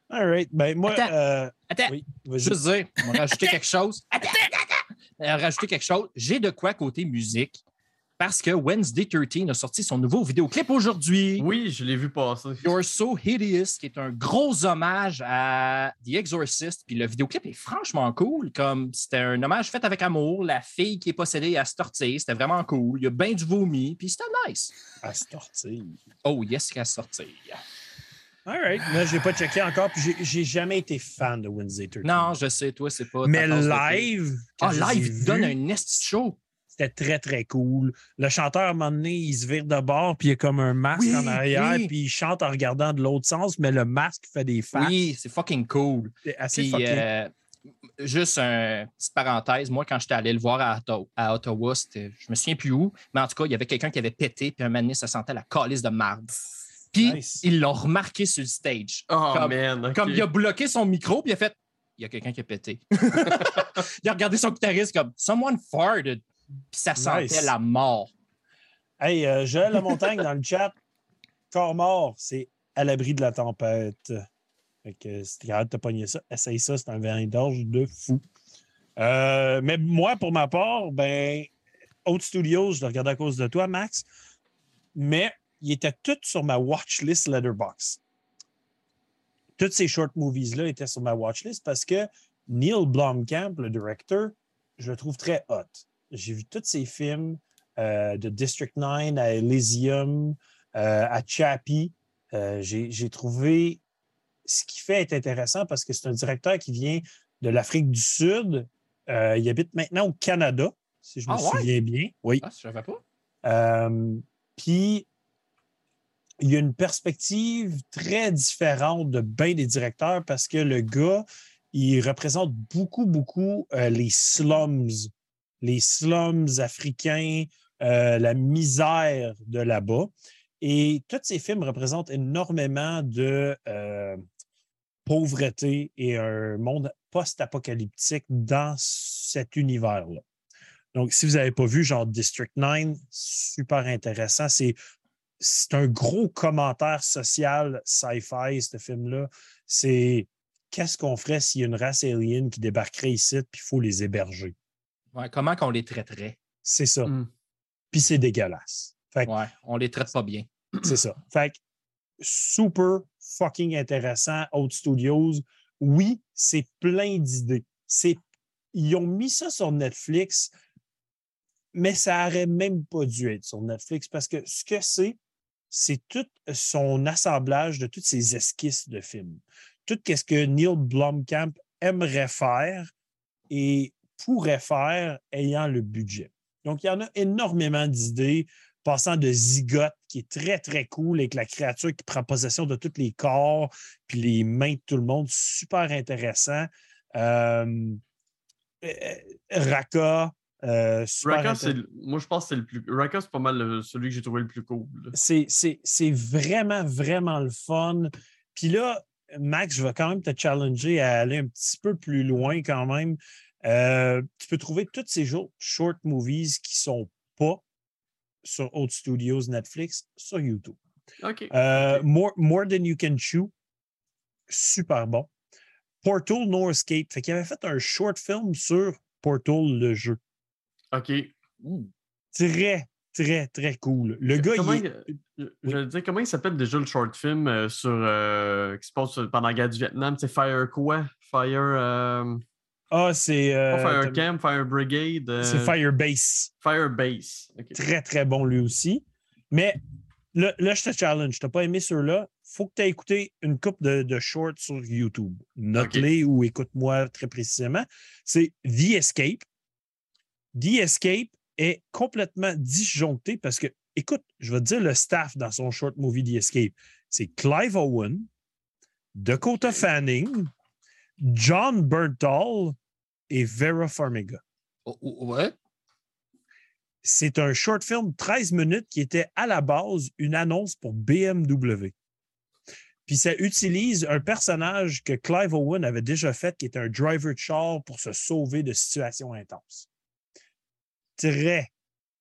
S1: All right. Ben, moi,
S2: Attends.
S1: euh,
S2: Attends,
S1: oui,
S2: juste dire, on va rajouter quelque chose. Attends, attends, attends. Euh, rajouter quelque chose. J'ai de quoi côté musique parce que Wednesday 13 a sorti son nouveau vidéoclip aujourd'hui.
S4: Oui, je l'ai vu passer.
S2: You're So Hideous, qui est un gros hommage à The Exorcist. Puis le vidéoclip est franchement cool. Comme c'était un hommage fait avec amour. La fille qui est possédée à se tortiller, c'était vraiment cool. Il y a bien du vomi, puis c'était nice.
S1: À se tortiller.
S2: Oh yes, qu'à sortir.
S1: All right. Moi, je n'ai pas checké encore, puis j'ai- jamais été fan de Wednesday 13.
S2: Non, je sais, toi, c'est pas.
S1: Mais live.
S2: Ah, live, il donne un esti show.
S1: C'était très, très cool. Le chanteur, à un moment donné, il se vire de bord, puis il y a comme un masque
S2: Oui,
S1: en arrière,
S2: oui.
S1: puis il chante en regardant de l'autre sens, mais le masque fait des faces.
S2: Oui, c'est fucking cool.
S1: C'est assez
S2: Puis,
S1: fucké.
S2: euh, juste une petite parenthèse, moi, quand j'étais allé le voir à, Ottawa, à Ottawa, je me souviens plus où, mais en tout cas, il y avait quelqu'un qui avait pété, puis un moment donné, ça sentait la calice de marde. Puis,
S1: Nice.
S2: ils l'ont remarqué sur le stage.
S4: Oh,
S2: Comme-
S4: man.
S2: Comme il a bloqué son micro, puis il a fait il y a quelqu'un qui a pété. <laughs> il a regardé son guitariste comme Someone farted. Puis ça sentait
S1: Nice.
S2: la mort.
S1: Hey, euh, Joël Lamontagne dans le chat, corps mort, c'est à l'abri de la tempête. Fait que si t'es capable de te pogner ça, essaye ça, c'est un vin d'orge de fou. Euh, mais moi, pour ma part, ben, Haute Studios, je le regardais à cause de toi, Max, mais il était tout sur ma watchlist Letterbox. Toutes ces short movies-là étaient sur ma watchlist parce que Neil Blomkamp, le directeur, je le trouve très hot. J'ai vu tous ses films euh, de District 9 à Elysium, euh, à Chappie. Euh, J'ai trouvé ce qui fait être intéressant parce que c'est un directeur qui vient de l'Afrique du Sud. Il habite maintenant au Canada, si je me
S2: Ah ouais?
S1: souviens bien. Oui.
S2: Ah, je savais pas.
S1: Puis, il y a une perspective très différente de bien des directeurs parce que le gars, il représente beaucoup, beaucoup euh, les slums, les slums africains, euh, la misère de là-bas. Et tous ces films représentent énormément de euh, pauvreté et un monde post-apocalyptique dans cet univers-là. Donc, si vous n'avez pas vu, genre District 9, super intéressant. C'est, un gros commentaire social sci-fi, ce film-là. C'est qu'est-ce qu'on ferait s'il y a une race alien qui débarquerait ici, puis il faut les héberger?
S2: Ouais, comment qu'on les traiterait?
S1: C'est ça.
S4: Mm.
S1: Puis c'est dégueulasse. Fait que
S2: Ouais, on les traite pas bien. <clears throat>
S1: c'est ça. Fait que super fucking intéressant, Haute Studios. Oui, c'est plein d'idées. C'est, ils ont mis ça sur Netflix, mais ça aurait même pas dû être sur Netflix parce que ce que c'est, c'est tout son assemblage de toutes ces esquisses de films. Tout ce que Neil Blomkamp aimerait faire et pourrait faire ayant le budget. Donc, il y en a énormément d'idées, passant de Zygote, qui est très, très cool, avec la créature qui prend possession de tous les corps, puis les mains de tout le monde, super intéressant. Euh, euh, Raka, euh, super
S4: Raka, c'est le- moi, je pense que c'est le plus. Raka, c'est pas mal le- celui que j'ai trouvé le plus cool.
S1: c'est vraiment, vraiment le fun. Puis là, Max, je vais quand même te challenger à aller un petit peu plus loin quand même. Euh, tu peux trouver tous ces short movies qui sont pas sur Haute Studios Netflix sur YouTube.
S4: OK.
S1: Euh, more, More Than You Can Chew, super bon. Portal No Escape, fait qu'il avait fait un short film sur Portal, le jeu.
S4: OK.
S1: Très, très, très cool. Le gars,
S4: Comment,
S1: il est-
S4: je, je veux dire, comment il s'appelle déjà le short film euh, sur, euh, qui se passe pendant la guerre du Vietnam? C'est Fire quoi? Fire.
S1: Ah, c'est. euh,
S4: pas Fire
S1: t'as-
S4: Camp, Fire Brigade. euh,
S1: c'est Firebase.
S4: Fire Base. OK.
S1: Très, très bon lui aussi. Mais là, là, je te challenge. Tu n'as pas aimé ceux-là? faut que tu aies écouté une coupe de, de shorts sur YouTube. Note-les ou écoute-moi très précisément. C'est The Escape. The Escape est complètement disjoncté parce que, écoute, je vais te dire le staff dans son short movie The Escape. C'est Clive Owen, Dakota Fanning, John Bernthal et Vera Farmiga.
S2: Oh, oh, ouais.
S1: c'est un short film 13 minutes qui était à la base une annonce pour BMW. Puis ça utilise un personnage que Clive Owen avait déjà fait, qui est un driver de char pour se sauver de situations intenses. Très,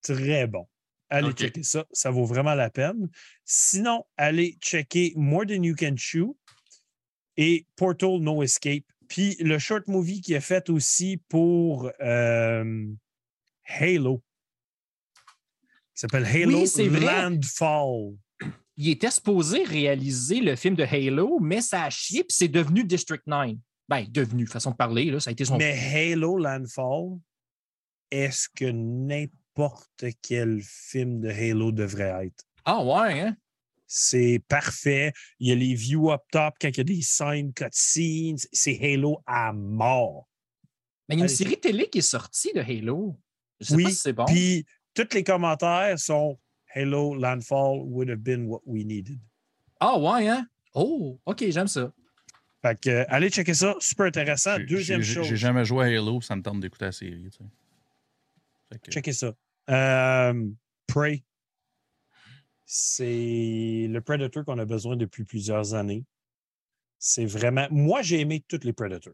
S1: très bon. Allez checker ça, ça vaut vraiment la peine. Sinon, allez checker More Than You Can Chew et Portal No Escape. Puis le short movie qu'il a fait aussi pour euh, Halo qui s'appelle Halo
S2: Oui, c'est vrai.
S1: Landfall.
S2: Il était supposé réaliser le film de Halo, mais ça a chié, puis c'est devenu District 9. Ben, devenu, façon de parler, là, ça a été son.
S1: Mais Halo Landfall, est-ce que n'importe quel film de Halo devrait être?
S2: Ah ouais, hein?
S1: C'est parfait. Il y a les views up top quand il y a des scènes, cutscenes. C'est Halo à mort.
S2: Mais il y a une
S1: Allez,
S2: série télé qui est sortie de Halo. Je sais
S1: Oui,
S2: pas si c'est bon.
S1: Puis tous les commentaires sont Halo Landfall would have been what we needed.
S2: Ah ouais, hein? Oh, OK, j'aime ça.
S1: Fait que, euh, allez checker ça, super intéressant. Deuxième
S3: j'ai-
S1: chose,
S3: J'ai jamais joué à Halo, ça me tente d'écouter la série. tu sais. Fait que-
S1: checkez ça. Euh, Prey, c'est le Predator qu'on a besoin depuis plusieurs années. C'est vraiment. Moi, j'ai aimé tous les Predators.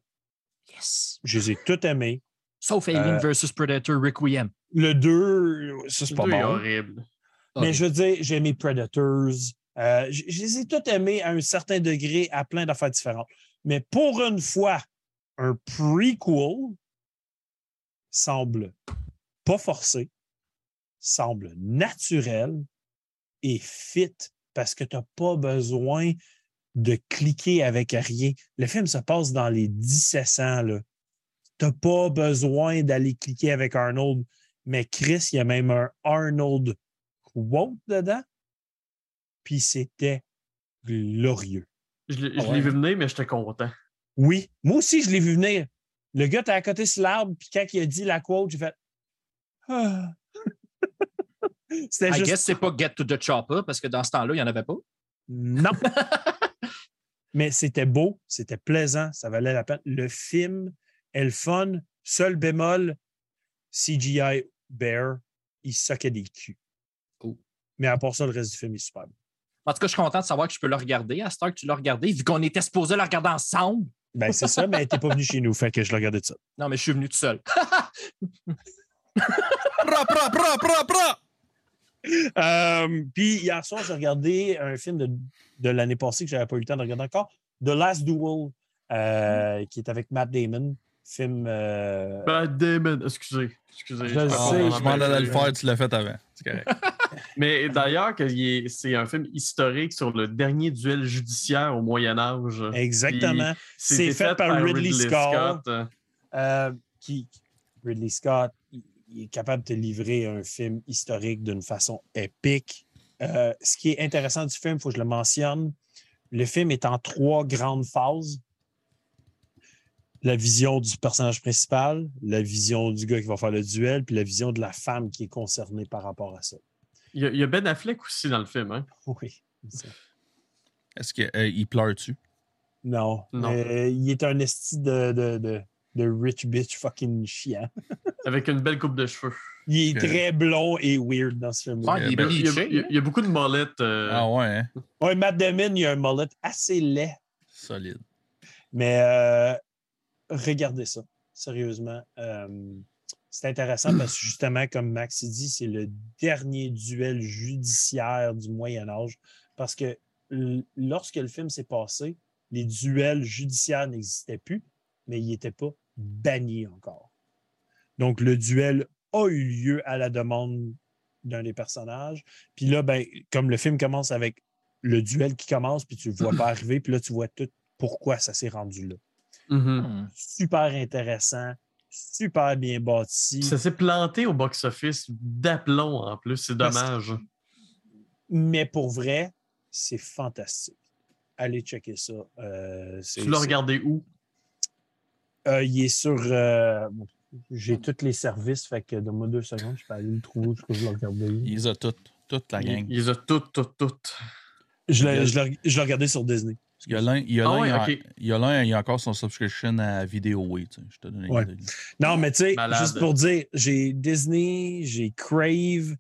S2: Yes.
S1: Je les ai tous aimés.
S2: Sauf Alien
S1: Euh,
S2: versus Predator Requiem.
S1: Le 2, ça, c'est pas
S4: C'est
S1: bon.
S4: horrible.
S1: Mais je veux dire, j'ai aimé Predators. Euh, je, je les ai tous aimés à un certain degré, à plein d'affaires différentes. Mais pour une fois, un prequel semble pas forcé, semble naturel et fit parce que tu n'as pas besoin de cliquer avec rien. Le film se passe dans les 1700. Tu n'as pas besoin d'aller cliquer avec Arnold. Mais Chris, il y a même un Arnold quote dedans. Puis c'était glorieux.
S4: Je l'ai
S2: Ah
S4: je l'ai
S2: ouais.
S4: vu venir, mais j'étais content.
S1: Oui, moi aussi, je l'ai vu venir. Le gars était à côté sur l'arbre, puis quand il a dit la quote, j'ai fait. Ah. C'était
S2: I
S1: juste.
S2: guess c'est pas Get to the Chopper parce que dans ce temps-là, il n'y en avait pas.
S1: Non. <laughs> Mais c'était beau, c'était plaisant, ça valait la peine. Le film est le fun. Seul bémol, CGI Bear, il soquait des culs.
S2: Oh.
S1: Mais à part ça, le reste du film est super bon.
S2: En tout cas, je suis content de savoir que je peux le regarder. À cette heure que tu l'as regardé, vu qu'on était supposé le regarder ensemble.
S1: Ben, c'est ça, mais t'es pas venu chez nous, fait que je le regardais de ça.
S2: Non, mais je suis venu tout seul.
S3: Pra, pra, pra, pra, pra!
S1: Euh, puis hier soir, j'ai regardé un film de, de l'année passée que je n'avais pas eu le temps de regarder encore, The Last Duel, euh, qui est avec Matt Damon. Film. euh,
S4: Bad Damon, excusez. excusez
S1: Je sais,
S3: je m'en allais le faire, tu l'as fait avant. C'est correct. <laughs> <laughs>
S4: Mais d'ailleurs, c'est un film historique sur le dernier duel judiciaire au Moyen Âge.
S1: exactement. C'est fait par Ridley Scott.
S4: Euh,
S1: qui, Ridley Scott, il, est capable de te livrer un film historique d'une façon épique. Euh, ce qui est intéressant du film, il faut que je le mentionne, le film est en trois grandes phases. La vision du personnage principal, la vision du gars qui va faire le duel, puis la vision de la femme qui est concernée par rapport à ça.
S4: Il y, a, il y a Ben Affleck aussi dans le film. Hein? <laughs>
S1: Oui.
S3: Est-ce qu'il pleure-tu?
S1: Non.
S4: Non.
S1: Mais il est un esti de, de, de, de rich bitch fucking chiant. <laughs>
S4: Avec une belle coupe de cheveux.
S1: Il est très blond et weird dans ce film-là.
S2: Ah, il est
S4: Il y a,
S2: bleaché,
S4: il y a- il y a beaucoup de molettes. euh,
S3: Ah ouais, hein?
S1: Ouais, Matt Damon, il a un mullet assez laid.
S3: Solide.
S1: Mais euh, regardez ça, sérieusement. Euh, c'est intéressant parce que justement, comme Max dit, c'est le dernier duel judiciaire du Moyen Âge. Parce que lorsque le film s'est passé, les duels judiciaires n'existaient plus, mais ils n'étaient pas bannis encore. Donc, le duel a eu lieu à la demande d'un des personnages. Puis là, ben, comme le film commence avec le duel qui commence, puis tu ne le vois pas <clears throat> arriver, puis là, tu vois tout pourquoi ça s'est rendu là.
S4: mhm.
S2: Hmm.
S1: Super intéressant, super bien bâti.
S4: Ça s'est planté au box-office d'aplomb en plus. C'est dommage.
S1: Mais pour vrai, c'est fantastique. Allez checker ça. Euh,
S4: Tu l'as regardé où?
S1: Euh, il est sur. euh, J'ai tous les services, fait que donne-moi deux secondes, je peux aller le trouver je l'ai regardé.
S3: Il les a toutes. Toute la gang.
S4: Il, il les a toutes, toutes, toutes.
S1: Je l'ai regardé sur Disney.
S3: Il y a l'un, il y a
S4: Ah ouais,
S3: il il y encore son subscription à Vidéo tu sais. Je te donne une
S1: Ouais.
S3: idée.
S1: Non, mais tu sais, juste pour dire, j'ai Disney, j'ai Crave,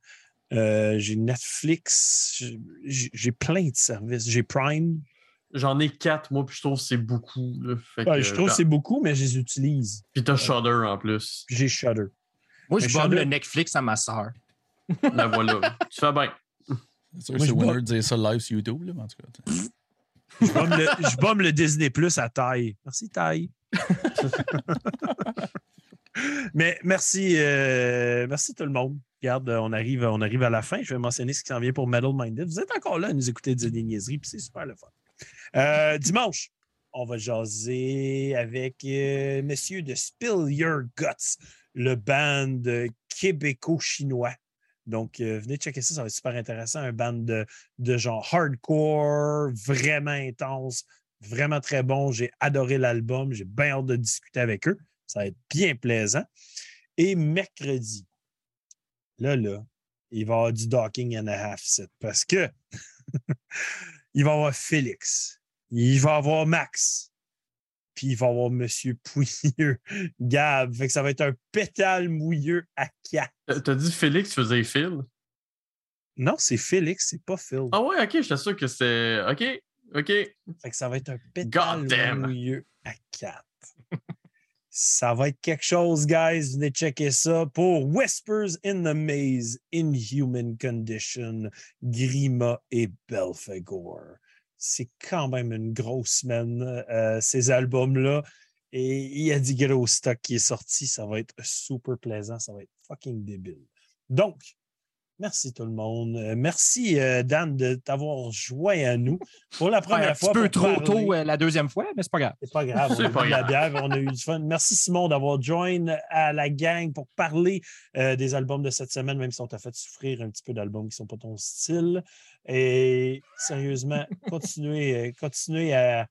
S1: euh, j'ai Netflix, j'ai plein de services. J'ai Prime.
S4: J'en ai quatre, moi, puis je trouve que c'est beaucoup. là. Fait
S1: Ouais,
S4: que,
S1: je trouve que c'est beaucoup, mais je les utilise.
S4: Puis t'as Shudder en plus.
S1: Puis J'ai Shudder.
S2: Moi,
S1: Mais
S2: je bombe
S1: Shadow-
S2: le Netflix à ma soeur. <laughs>
S4: Ben voilà. tu fais bien.
S3: C'est sûr
S1: Moi,
S3: que c'est
S1: je
S3: winner de dire ça live sur YouTube, là, mais en tout cas.
S1: Je bombe le, je bombe le Disney Plus à taille. Merci, taille. <laughs> Mais merci, euh, merci tout le monde. Regarde, on arrive, on arrive à la fin. Je vais mentionner ce qui s'en vient pour Metal Minded. Vous êtes encore là à nous écouter dire des niaiseries, puis c'est super le fun. Euh, dimanche, on va jaser avec euh, Monsieur de Spill Your Guts, le band québéco-chinois. Donc, euh, venez checker ça, ça va être super intéressant. Un band de, de genre hardcore, vraiment intense, vraiment très bon. J'ai adoré l'album. J'ai bien hâte de discuter avec eux. Ça va être bien plaisant. Et mercredi, là, là, il va y avoir du docking and a half set parce que <laughs> il va y avoir Félix, il va avoir Max, puis il va avoir Monsieur Pouilleux, <laughs> Gab. Fait que ça va être un pétale mouilleux à quatre.
S4: Euh, T'as dit Félix faisait Phil?
S1: Non, c'est Félix, c'est pas Phil.
S4: Ah ouais, ok, j'étais sûr que c'était. Ok, ok.
S1: Fait que ça va être un pétale mouilleux à quatre. <laughs> ça va être quelque chose, guys. Venez checker ça pour Whispers in the Maze, Inhuman Condition, Grima et Belphegor. C'est quand même une grosse semaine, euh, ces albums-là. Et il y a du gros stock qui est sorti. Ça va être super plaisant. Ça va être fucking débile. Donc, Merci tout le monde. Euh, merci, euh, Dan, de t'avoir joint à nous pour la
S2: Ouais,
S1: première
S2: un petit
S1: fois.
S2: peu
S1: pour
S2: trop
S1: parler.
S2: tôt euh, la deuxième fois, mais c'est pas grave.
S1: C'est pas grave. On
S4: C'est
S1: a la bière, on a eu du fun. Merci, Simon, d'avoir joint à la gang pour parler euh, des albums de cette semaine, même si on t'a fait souffrir un petit peu d'albums qui ne sont pas ton style. Et sérieusement, <laughs> continuez, continuez à,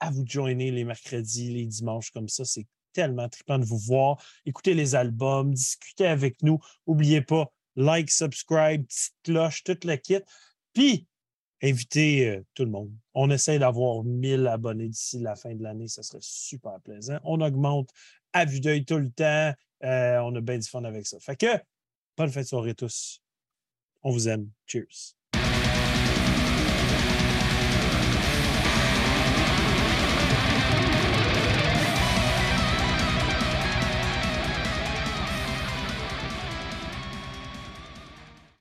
S1: à vous joiner les mercredis, les dimanches comme ça. C'est tellement trippant de vous voir. Écoutez les albums, discutez avec nous. N'oubliez pas, like, subscribe, petite cloche, tout le kit. Puis, invitez euh, tout le monde. On essaie d'avoir 1000 abonnés d'ici la fin de l'année. Ça serait super plaisant. On augmente à vue d'œil tout le temps. Euh, on a bien du fun avec ça. Fait que, bonne de soirée tous. On vous aime. Cheers.